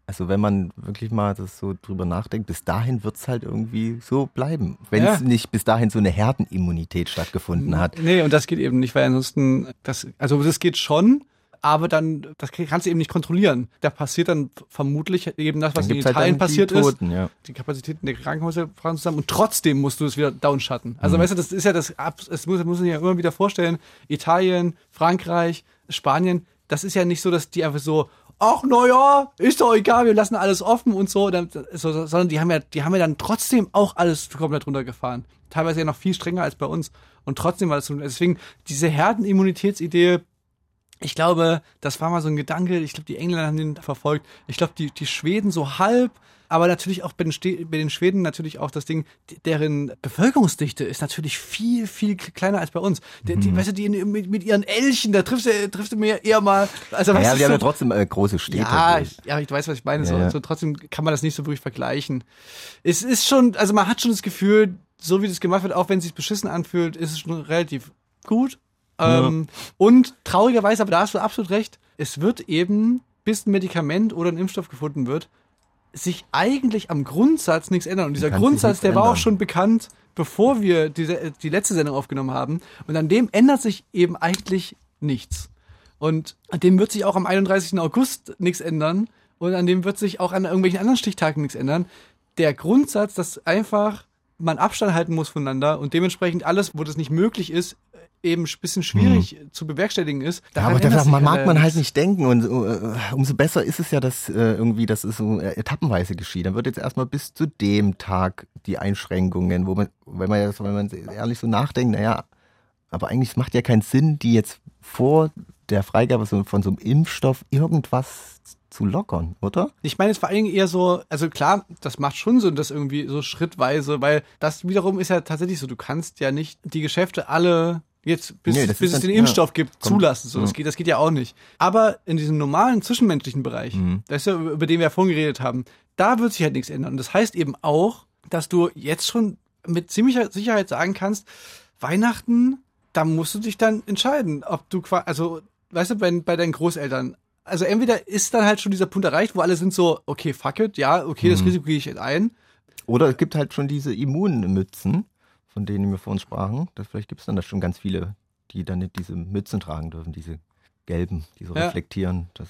also wenn man wirklich mal das so drüber nachdenkt, bis dahin wird es halt irgendwie so bleiben. Wenn es Ja. nicht bis dahin so eine Herdenimmunität stattgefunden hat. Nee, und das geht eben nicht, weil ansonsten, das, also das geht schon, aber dann, das kannst du eben nicht kontrollieren. Da passiert dann vermutlich eben das, was in halt Italien die passiert ist. Toten, ja. Die Kapazitäten der Krankenhäuser fahren zusammen und trotzdem musst du es wieder downschatten. Also Mhm. weißt du, das ist ja das, es muss, muss man sich ja immer wieder vorstellen, Italien, Frankreich, Spanien, das ist ja nicht so, dass die einfach so, ach na ja, ist doch egal, wir lassen alles offen und so, sondern die haben ja, die haben ja dann trotzdem auch alles komplett runtergefahren. Teilweise ja noch viel strenger als bei uns. Und trotzdem war das so, deswegen diese Herdenimmunitätsidee, ich glaube, das war mal so ein Gedanke, ich glaube, die Engländer haben den verfolgt, ich glaube, die, die Schweden so halb, aber natürlich auch bei den, Ste bei den Schweden natürlich auch das Ding, deren Bevölkerungsdichte ist natürlich viel, viel kleiner als bei uns. Die, Mhm. die, weißt du, die mit, mit ihren Elchen, da triffst du, triffst du mir eher mal, also Ja, du, wir haben so- ja trotzdem äh, große Städte. ja, ich, ja, ich weiß, was ich meine. Ja, so, ja. so trotzdem kann man das nicht so wirklich vergleichen. Es ist schon, also man hat schon das Gefühl, so wie das gemacht wird, auch wenn es sich beschissen anfühlt, ist es schon relativ gut. Ähm, Und traurigerweise, aber da hast du absolut recht, es wird eben, bis ein Medikament oder ein Impfstoff gefunden wird, sich eigentlich am Grundsatz nichts ändern. Und dieser Grundsatz, der war auch schon bekannt, bevor wir diese, die letzte Sendung aufgenommen haben. Und an dem ändert sich eben eigentlich nichts. Und an dem wird sich auch am 31. August nichts ändern. Und an dem wird sich auch an irgendwelchen anderen Stichtagen nichts ändern. Der Grundsatz, dass einfach man Abstand halten muss voneinander und dementsprechend alles, wo das nicht möglich ist, eben ein bisschen schwierig zu bewerkstelligen ist. Ja, aber das sich mag man halt nicht denken und äh, umso besser ist es ja, dass äh, irgendwie das ist so etappenweise geschieht. Dann wird jetzt erstmal bis zu dem Tag die Einschränkungen, wo man, wenn man jetzt, wenn man ehrlich so nachdenkt, naja, aber eigentlich es macht ja keinen Sinn, die jetzt vor der Freigabe von so einem Impfstoff irgendwas zu lockern, oder? Ich meine jetzt vor allen Dingen eher so, also klar, das macht schon Sinn, das irgendwie so schrittweise, weil das wiederum ist ja tatsächlich so, du kannst ja nicht die Geschäfte alle jetzt, bis, Nee, bis es dann- den ja, Impfstoff gibt, komm. zulassen. So, das Ja. geht, das geht ja auch nicht. Aber in diesem normalen zwischenmenschlichen Bereich, Mhm. das ist ja, über den wir ja vorhin geredet haben, da wird sich halt nichts ändern. Und das heißt eben auch, dass du jetzt schon mit ziemlicher Sicherheit sagen kannst, Weihnachten, da musst du dich dann entscheiden, ob du quasi, also, weißt du, bei, bei deinen Großeltern, also entweder ist dann halt schon dieser Punkt erreicht, wo alle sind so, okay, fuck it, ja, okay, Mhm. das Risiko gehe ich jetzt ein. Oder es gibt halt schon diese Immunmützen, von denen wir vorhin sprachen. Das, vielleicht gibt es dann da schon ganz viele, die dann nicht diese Mützen tragen dürfen, diese gelben, die so Ja. reflektieren. Das,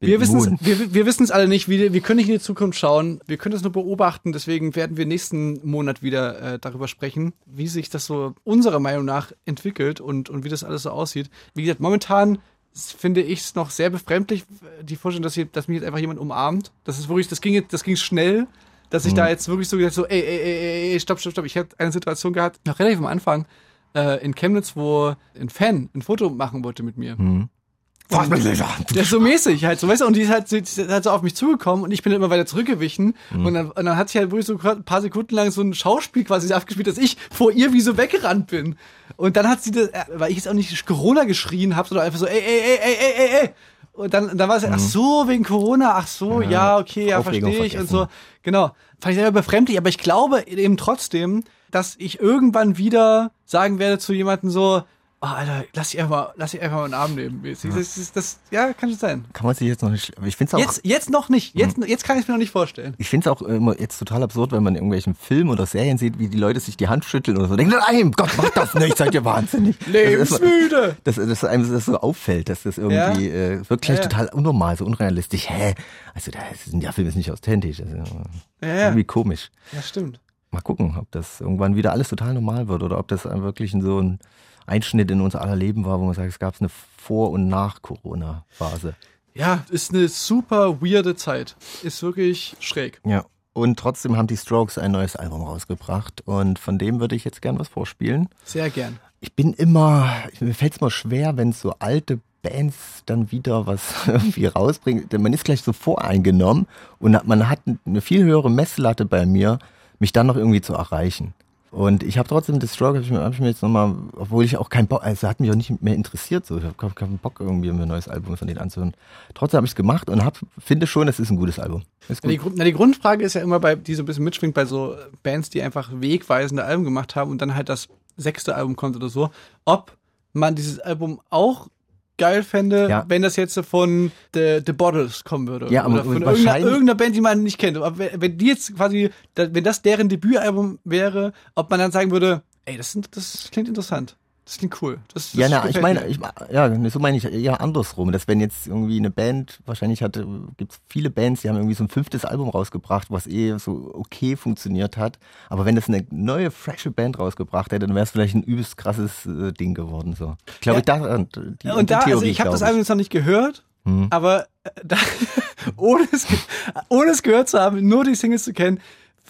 Wir wissen wir, wir wissen's alle nicht, wir, wir können nicht in die Zukunft schauen, wir können es nur beobachten, deswegen werden wir nächsten Monat wieder äh, darüber sprechen, wie sich das so unserer Meinung nach entwickelt und, und wie das alles so aussieht. Wie gesagt, momentan finde ich es noch sehr befremdlich, äh, die Vorstellung, dass, hier, dass mich jetzt einfach jemand umarmt. Das ist wirklich, das ging jetzt, das ging schnell, dass ich da jetzt wirklich so gesagt so, ey, ey, ey, ey, ey, stopp, stopp, stopp. Ich habe eine Situation gehabt, noch relativ am Anfang, äh, in Chemnitz, wo ein Fan ein Foto machen wollte mit mir. Was mit Leser? Ja, so mäßig halt, so weißt du, und die ist halt, so- die ist halt so auf mich zugekommen und ich bin immer weiter zurückgewichen und, dann, und dann hat sich halt wirklich so ein paar Sekunden lang so ein Schauspiel quasi abgespielt, dass ich vor ihr wie so weggerannt bin. Und dann hat sie das, äh, weil ich jetzt auch nicht Corona geschrien habe, sondern einfach so, ey, ey, ey, ey, ey, ey, ey. Und dann, dann war es, ach so, wegen Corona, ach so, ja, okay, ja, verstehe ich und so. vergessen. Genau. Fand ich selber befremdlich, aber ich glaube eben trotzdem, dass ich irgendwann wieder sagen werde zu jemandem so, oh, Alter, lass dich einfach mal, lass dich einfach mal einen Arm nehmen. Das, das, das, ja, kann schon sein. Kann man sich jetzt noch nicht. Ich finde es auch. Jetzt, jetzt noch nicht. Jetzt, jetzt kann ich es mir noch nicht vorstellen. Ich finde es auch immer jetzt total absurd, wenn man in irgendwelchen Filmen oder Serien sieht, wie die Leute sich die Hand schütteln oder so. Denken, nein, Gott, mach das nicht, seid ihr wahnsinnig. Lebensmüde. Das, das, dass einem das so auffällt, dass das irgendwie äh, wirkt gleich Ja, ja. total unnormal, so unrealistisch. Hä? Also ist, der Film ist nicht authentisch. Das ist Ja, ja. irgendwie komisch. Ja, stimmt. Mal gucken, ob das irgendwann wieder alles total normal wird oder ob das wirklich so ein Einschnitt in unser aller Leben war, wo man sagt, es gab eine Vor- und Nach-Corona-Phase. Ja, ist eine super weirde Zeit. Ist wirklich schräg. Ja. Und trotzdem haben die Strokes ein neues Album rausgebracht und von dem würde ich jetzt gern was vorspielen. Sehr gern. Ich bin immer, mir fällt es mal schwer, wenn so alte Bands dann wieder was irgendwie rausbringen. Denn man ist gleich so voreingenommen und man hat eine viel höhere Messlatte bei mir, mich dann noch irgendwie zu erreichen. Und ich habe trotzdem das Stroke, habe ich, mir- hab ich mir jetzt nochmal, obwohl ich auch keinen Bock, also hat mich auch nicht mehr interessiert, so. ich habe keinen Bock irgendwie mir ein neues Album von denen anzuhören. Trotzdem habe ich es gemacht und hab, finde schon, es ist ein gutes Album. Ist Na, die, gut. Na, die Grundfrage ist ja immer bei, die so ein bisschen mitschwingt bei so Bands, die einfach wegweisende Alben gemacht haben und dann halt das sechste Album kommt oder so, ob man dieses Album auch geil fände, Ja. wenn das jetzt von The, The Bottles kommen würde. Ja, aber oder von irgendeiner, irgendeiner Band, die man nicht kennt. Aber wenn, die jetzt quasi, wenn das deren Debütalbum wäre, ob man dann sagen würde, ey, das, sind- das klingt interessant. Das klingt cool. Das, das Ja, na, ich meine, ich, ja, so meine ich eher andersrum, dass wenn jetzt irgendwie eine Band, wahrscheinlich hatte, gibt's viele Bands, die haben irgendwie so ein fünftes Album rausgebracht, was eh so okay funktioniert hat. Aber wenn das eine neue, frische Band rausgebracht hätte, dann wäre es vielleicht ein übelst krasses äh, Ding geworden. So. Ich glaube, Ja. da, die, die und da, also Theorie, ich habe das Album jetzt noch nicht gehört, Hm. aber äh, da, ohne, es, ohne es gehört zu haben, nur die Singles zu kennen,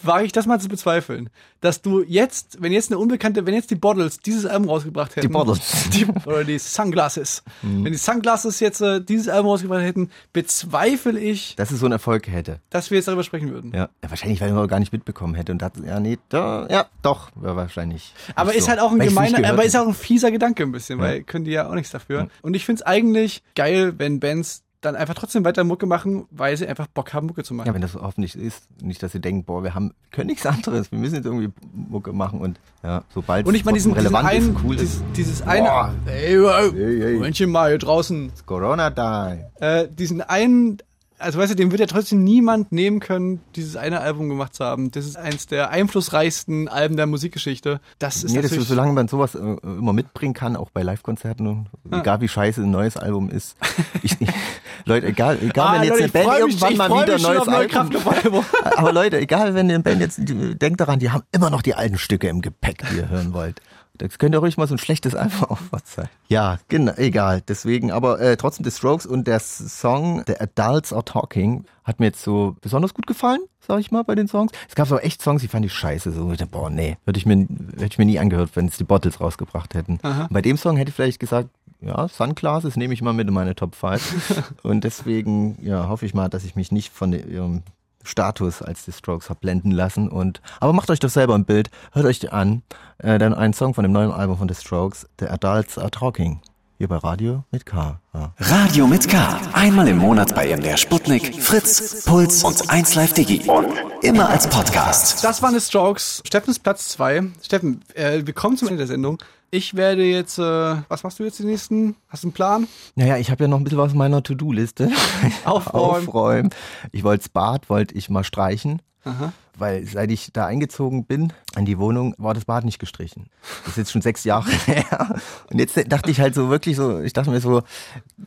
wage ich das mal zu bezweifeln, dass du jetzt, wenn jetzt eine unbekannte, wenn jetzt die Bottles dieses Album rausgebracht hätten, Die Bottles. die, oder die Sunglasses, Hm. wenn die Sunglasses jetzt äh, dieses Album rausgebracht hätten, bezweifle ich, dass es so einen Erfolg hätte. dass wir jetzt darüber sprechen würden. Ja, ja wahrscheinlich, weil man auch gar nicht mitbekommen hätte und dachte, ja, nee, da, ja, doch, ja, wahrscheinlich. Aber ist so. halt auch ein Weil gemeiner, aber ist auch ein fieser Gedanke ein bisschen, Ja. weil können die ja auch nichts dafür. Und ich find's eigentlich geil, wenn Bands dann einfach trotzdem weiter Mucke machen, weil sie einfach Bock haben, Mucke zu machen. Ja, wenn das so hoffentlich ist, nicht, dass sie denken, boah, wir haben, können nichts anderes, wir müssen jetzt irgendwie Mucke machen und ja, sobald Und ich meine, diesen, diesen relevant einen, ist, cool dieses, ist. dieses eine, Boah. ey, wow, Hey, hey. Momentchen mal hier draußen, Corona die. äh, diesen einen, also weißt du, dem wird ja trotzdem niemand nehmen können, dieses eine Album gemacht zu haben. Das ist eins der einflussreichsten Alben der Musikgeschichte. Das ist Nee, das ist, solange man sowas äh, immer mitbringen kann, auch bei Live-Konzerten, und egal wie scheiße ein neues Album ist. Ich, Leute, egal, egal Ah, wenn jetzt Leute, eine Band mich- irgendwann mal wieder neues auf neue Album. Aber Leute, egal wenn eine Band jetzt, denkt daran, die haben immer noch die alten Stücke im Gepäck, die ihr hören wollt. Das könnte ruhig mal so ein schlechtes Album auch was sein. Ja, genau, egal. Deswegen, aber äh, trotzdem The Strokes und der Song The Adults Are Talking hat mir jetzt so besonders gut gefallen, sag ich mal, bei den Songs. Es gab so echt Songs, die fand ich scheiße. So, ich dachte, boah, nee, hätte ich mir, hätte ich mir nie angehört, wenn es die Bottles rausgebracht hätten. Bei dem Song hätte ich vielleicht gesagt, ja, Sunglasses nehme ich mal mit in meine Top 5. und deswegen, ja, hoffe ich mal, dass ich mich nicht von ihrem Status als die Strokes hab blenden lassen. Und aber macht euch doch selber ein Bild, hört euch an. Äh, dann ein Song von dem neuen Album von The Strokes, The Adults Are Talking. Hier bei Radio mit K. Ja. Radio mit K. Einmal im Monat bei MDR Sputnik, Fritz, Puls und 1Live Digi. Und immer als Podcast. Das waren die Strokes. Steffens Platz 2. Steffen, äh, wir kommen zum Ende der Sendung. Ich werde jetzt, äh, was machst du jetzt die nächsten? Hast du einen Plan? Naja, ich habe ja noch ein bisschen was auf meiner To-Do-Liste. Aufräumen. Aufräumen. Ich wollte das Bad, wollte ich mal streichen. Aha. Weil seit ich da eingezogen bin an die Wohnung, war das Bad nicht gestrichen. Das ist jetzt schon sechs Jahre her. Und jetzt dachte ich halt so wirklich so, ich dachte mir so,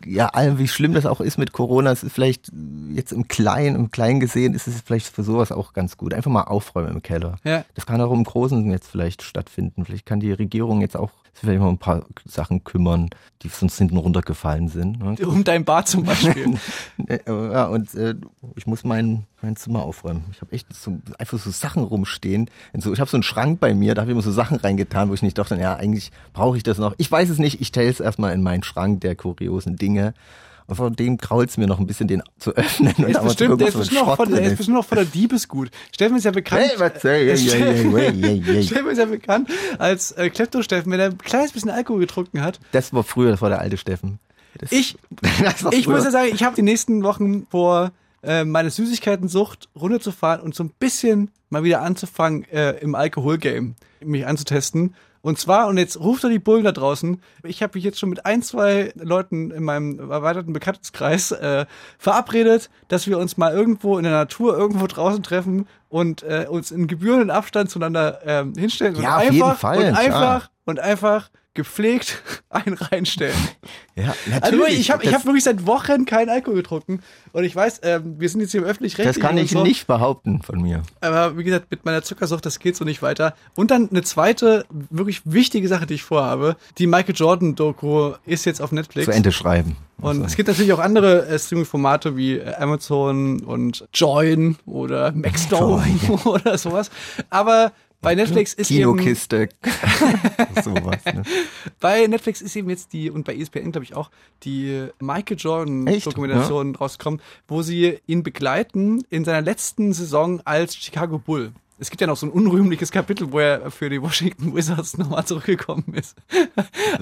ja, allem wie schlimm das auch ist mit Corona, es ist vielleicht jetzt im Kleinen, im Kleinen gesehen, ist es vielleicht für sowas auch ganz gut. Einfach mal aufräumen im Keller. Ja. Das kann auch im Großen jetzt vielleicht stattfinden. Vielleicht kann die Regierung jetzt auch sich vielleicht mal um ein paar Sachen kümmern, die sonst hinten runtergefallen sind. ne? Um dein Bad zum Beispiel. Ja, und äh, ich muss mein, mein Zimmer aufräumen. Ich habe echt so, einfach so Sachen rumstehen. So, ich habe so einen Schrank bei mir, da habe ich immer so Sachen reingetan, wo ich nicht dachte, ja, eigentlich brauche ich das noch. Ich weiß es nicht, ich stelle es erstmal in meinen Schrank der kuriosen Dinge. Und von dem krault es mir noch ein bisschen, den zu öffnen. Der ist bestimmt, der ist bestimmt, noch von, der ist bestimmt noch von der Diebesgut. Steffen ist ja bekannt. Hey. Steffen ist ja bekannt als äh, Klepto-Steffen, wenn er ein kleines bisschen Alkohol getrunken hat. Das war früher, das war der alte Steffen. Das, Ich, das war ich muss ja sagen, ich habe die nächsten Wochen vor, äh, meine Süßigkeiten-Sucht runterzufahren und so ein bisschen mal wieder anzufangen, äh, im Alkohol-Game mich anzutesten. Und zwar, und jetzt ruft er die Bullen da draußen, ich habe mich jetzt schon mit ein, zwei Leuten in meinem erweiterten Bekanntenkreis äh, verabredet, dass wir uns mal irgendwo in der Natur, irgendwo draußen treffen und äh, uns in gebührenden Abstand zueinander ähm, hinstellen und Ja, auf einfach, jeden Fall, und einfach und einfach gepflegt einen reinstellen. ja, Also natürlich. ich habe ich Das- hab wirklich seit Wochen keinen Alkohol getrunken und ich weiß, ähm, wir sind jetzt hier im öffentlich Das kann ich so, nicht behaupten von mir. Aber wie gesagt, mit meiner Zuckersucht, das geht so nicht weiter. Und dann eine zweite, wirklich wichtige Sache, die ich vorhabe. Die Michael Jordan-Doku ist jetzt auf Netflix. Zu Ende schreiben. Und es gibt natürlich auch andere äh, Streaming-Formate wie äh, Amazon und Join oder Maxdome oder sowas. Aber bei Netflix ist eben, Kinokiste. Sowas. Ne? bei Netflix ist eben jetzt die, und bei ESPN glaube ich auch, die Michael Jordan Echt? Dokumentation rausgekommen, wo sie ihn begleiten in seiner letzten Saison als Chicago Bull. Es gibt ja noch so ein unrühmliches Kapitel, wo er für die Washington Wizards nochmal zurückgekommen ist.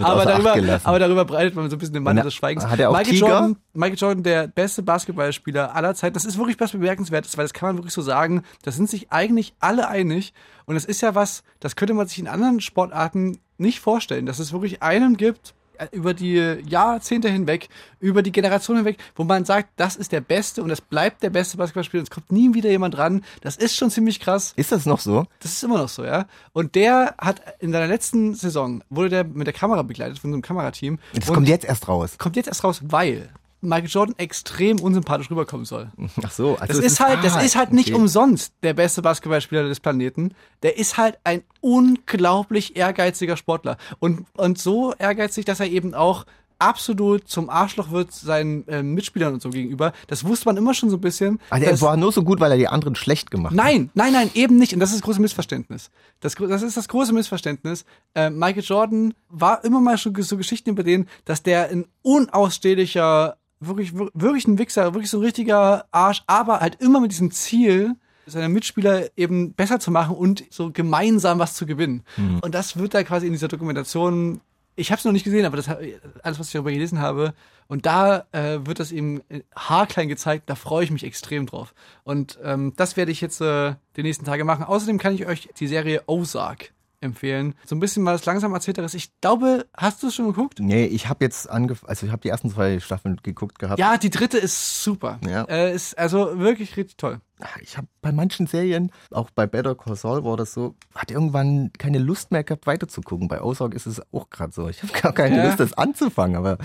aber, darüber, aber darüber breitet man so ein bisschen den Und des Schweigens. hat er auch Michael Tiger? Jordan, Michael Jordan, der beste Basketballspieler aller Zeiten. Das ist wirklich was Bemerkenswertes, weil das kann man wirklich so sagen. Da sind sich eigentlich alle einig. Und das ist ja was, das könnte man sich in anderen Sportarten nicht vorstellen, dass es wirklich einen gibt, über die Jahrzehnte hinweg, über die Generation hinweg, wo man sagt, das ist der Beste und das bleibt der beste Basketballspieler und es kommt nie wieder jemand dran. Das ist schon ziemlich krass. Ist das noch so? Das ist immer noch so, ja. Und der hat in seiner letzten Saison, wurde der mit der Kamera begleitet von so einem Kamerateam. Das kommt jetzt erst raus. kommt jetzt erst raus, weil Michael Jordan extrem unsympathisch rüberkommen soll. Ach so. Also Das es ist halt, das ah, ist halt nicht okay. umsonst der beste Basketballspieler des Planeten. Der ist halt ein unglaublich ehrgeiziger Sportler. Und, und so ehrgeizig, dass er eben auch absolut zum Arschloch wird seinen äh, Mitspielern und so gegenüber. Das wusste man immer schon so ein bisschen. Also er dass- war nur so gut, weil er die anderen schlecht gemacht hat. Nein, nein, nein, eben nicht. Und das ist das große Missverständnis. Das, das ist das große Missverständnis. Äh, Michael Jordan war immer mal schon so Geschichten über den, dass der ein unausstehlicher, wirklich, wir- wirklich ein Wichser, wirklich so ein richtiger Arsch, aber halt immer mit diesem Ziel, seine Mitspieler eben besser zu machen und so gemeinsam was zu gewinnen. Und das wird da quasi in dieser Dokumentation ich habe es noch nicht gesehen, aber das alles, was ich darüber gelesen habe, und da äh, wird das eben äh, haarklein gezeigt. Da freue ich mich extrem drauf. Und ähm, das werde ich jetzt äh, die nächsten Tage machen. Außerdem kann ich euch die Serie Ozark empfehlen. So ein bisschen was langsam erzählteres. Ich glaube, hast du es schon geguckt? Nee, ich habe jetzt angefangen, also ich habe die ersten zwei Staffeln geguckt gehabt. Ja, die dritte ist super. Ja. Äh, ist also wirklich richtig toll. Ich habe bei manchen Serien, auch bei Better Call Saul war das so, hat irgendwann keine Lust mehr gehabt weiterzugucken. Bei Ozark ist es auch gerade so. Ich habe gar keine Ja. Lust, das anzufangen, aber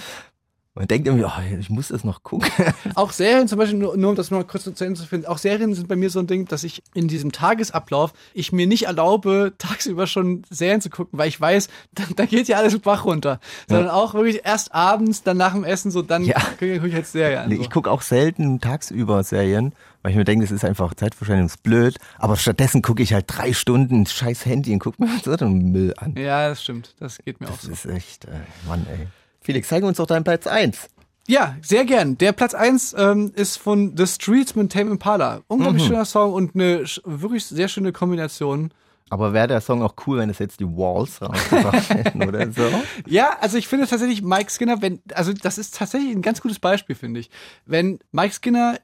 Man denkt irgendwie, oh, ich muss das noch gucken. Auch Serien zum Beispiel, nur, nur um das mal kurz zu Ende zu finden, auch Serien sind bei mir so ein Ding, dass ich in diesem Tagesablauf, ich mir nicht erlaube, tagsüber schon Serien zu gucken, weil ich weiß, da, da geht ja alles Bach runter. Sondern auch wirklich erst abends, dann nach dem Essen, so dann Ja. gucke guck ich halt Serien an. Nee, so. ich gucke auch selten tagsüber Serien, weil ich mir denke, das ist einfach Zeitverschwendung, ist blöd. Aber stattdessen gucke ich halt drei Stunden scheiß Handy und gucke mir so einen Müll an. Ja, das stimmt. Das geht mir auch Das so. ist echt, äh, Mann, ey. Felix, zeig uns doch deinen Platz 1. Ja, sehr gern. Der Platz 1 ähm, ist von The Streets mit Tame Impala. Unglaublich schöner Song und eine wirklich sehr schöne Kombination. Aber wäre der Song auch cool, wenn es jetzt die Walls rausgebracht hätten oder so? Ja, also ich finde tatsächlich Mike Skinner, wenn, also das ist tatsächlich ein ganz gutes Beispiel, finde ich. Wenn Mike Skinner,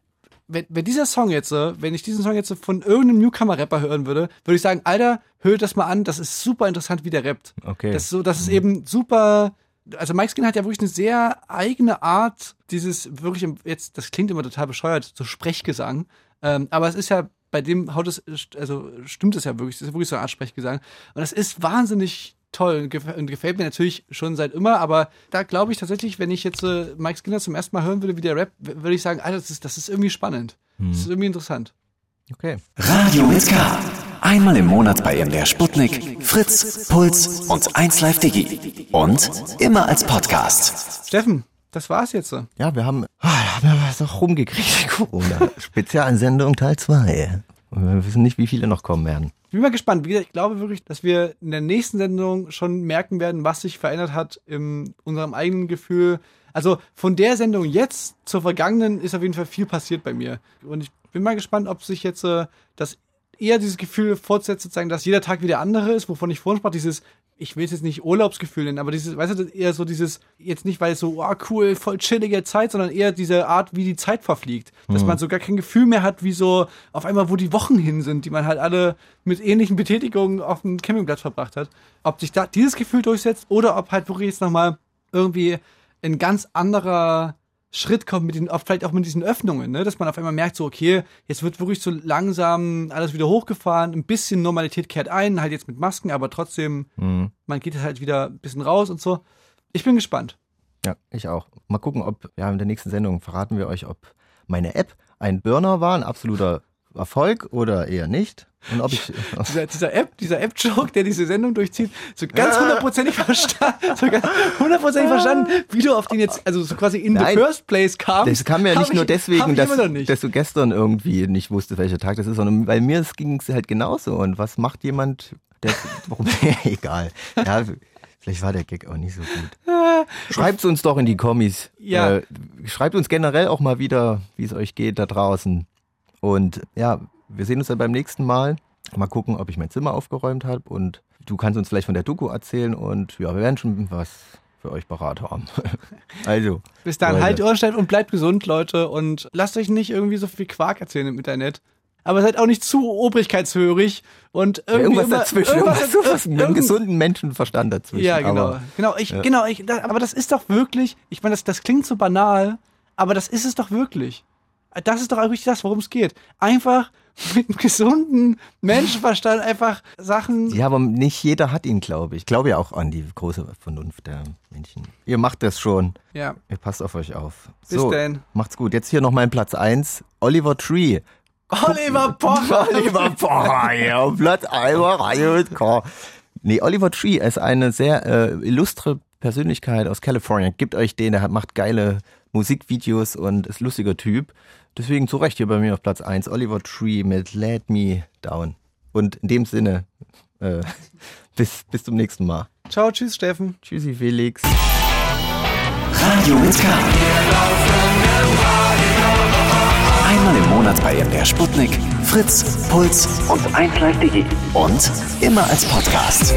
wenn, wenn dieser Song jetzt, äh, wenn ich diesen Song jetzt von irgendeinem Newcomer-Rapper hören würde, würde ich sagen, Alter, hört das mal an, das ist super interessant, wie der rappt. Okay. Das ist so, das ist eben super. Also Mike Skinner hat ja wirklich eine sehr eigene Art, dieses wirklich jetzt, das klingt immer total bescheuert, so Sprechgesang. Ähm, aber es ist ja bei dem haut es, also stimmt es ja wirklich, es ist wirklich so eine Art Sprechgesang. Und das ist wahnsinnig toll und, gef und gefällt mir natürlich schon seit immer, aber da glaube ich tatsächlich, wenn ich jetzt äh, Mike Skinner zum ersten Mal hören würde, wie der Rap, würde ich sagen, Alter, das ist, das ist irgendwie spannend. Das ist irgendwie interessant. Okay. Radio mit K. Einmal im Monat bei MDR Sputnik, Fritz, Puls und 1Live Digi. Und immer als Podcast. Steffen, das war's jetzt. so. Ja, wir haben, ah, haben wir was auch rumgekriegt, Corona. Spezialsendung Teil 2. Und wir wissen nicht, wie viele noch kommen werden. Ich bin mal gespannt. Wie gesagt, ich glaube wirklich, dass wir in der nächsten Sendung schon merken werden, was sich verändert hat in unserem eigenen Gefühl. Also von der Sendung jetzt zur vergangenen ist auf jeden Fall viel passiert bei mir. Und ich bin mal gespannt, ob sich jetzt äh, das eher dieses Gefühl fortsetzt, sozusagen, dass jeder Tag wie der andere ist, wovon ich vorhin sprach, dieses, ich will es jetzt nicht Urlaubsgefühl nennen, aber dieses, weißt du, eher so dieses, jetzt nicht, weil es so, oh cool, voll chillige Zeit, sondern eher diese Art, wie die Zeit verfliegt. Dass man so gar kein Gefühl mehr hat, wie so auf einmal, wo die Wochen hin sind, die man halt alle mit ähnlichen Betätigungen auf dem Campingplatz verbracht hat. Ob sich da dieses Gefühl durchsetzt oder ob halt wirklich jetzt nochmal irgendwie ein ganz anderer Schritt kommt mit den, vielleicht auch mit diesen Öffnungen, ne? dass man auf einmal merkt, so, okay, jetzt wird wirklich so langsam alles wieder hochgefahren, ein bisschen Normalität kehrt ein, halt jetzt mit Masken, aber trotzdem, man geht halt wieder ein bisschen raus und so. Ich bin gespannt. Ja, ich auch. Mal gucken, ob, ja, in der nächsten Sendung verraten wir euch, ob meine App ein Burner war, ein absoluter Erfolg oder eher nicht. Und ob ich, Dieser, dieser App, dieser App-Joke, der diese Sendung durchzieht, so ganz hundertprozentig verstanden, so ganz hundertprozentig verstanden, wie du auf den jetzt, also so quasi in Nein. the first place kamst. das kam ja nicht nur ich- deswegen, dass, dass du gestern irgendwie nicht wusstest, welcher Tag das ist, sondern weil mir ging es halt genauso. Und was macht jemand, der, warum, egal. Ja, vielleicht war der Gag auch nicht so gut. Schreibt uns doch in die Kommis. Ja. Äh, schreibt uns generell auch mal wieder, wie es euch geht da draußen. Und ja, wir sehen uns dann beim nächsten Mal. Mal gucken, ob ich mein Zimmer aufgeräumt habe und du kannst uns vielleicht von der Doku erzählen und ja, wir werden schon was für euch parat haben. also. Bis dann, Leute. halt die Ohren steif und bleibt gesund, Leute. Und lasst euch nicht irgendwie so viel Quark erzählen im Internet. Aber seid auch nicht zu obrigkeitshörig und irgendwie Irgendwas immer, dazwischen, irgendwas, sowas mit einem gesunden Menschenverstand dazwischen. Ja, genau. Aber genau, ich, genau, ich, da, aber das ist doch wirklich, ich meine, das, das klingt so banal, aber das ist es doch wirklich. Das ist doch wirklich das, worum es geht. Einfach mit gesunden Menschenverstand einfach Sachen. ja, aber nicht jeder hat ihn, glaube ich. Ich glaube ja auch an die große Vernunft der Menschen. Ihr macht das schon. Ja. Ihr passt auf euch auf. Bis so, denn. Macht's gut. Jetzt hier noch mein Platz eins. Oliver Tree. Oliver Pocher. Oliver Pocher, ja, Platz 1, Reihe mit K. Nee, Oliver Tree ist eine sehr äh, illustre Persönlichkeit aus Kalifornien. Gibt euch den, der hat, macht geile Musikvideos und ist lustiger Typ. Deswegen zu Recht hier bei mir auf Platz 1, Oliver Tree mit Let Me Down. Und in dem Sinne, äh, bis, bis zum nächsten Mal. Ciao, tschüss, Steffen. Tschüssi, Felix. Radio mit K. Einmal im Monat bei MDR Sputnik, Fritz, Puls und 1Live Digi. Und immer als Podcast.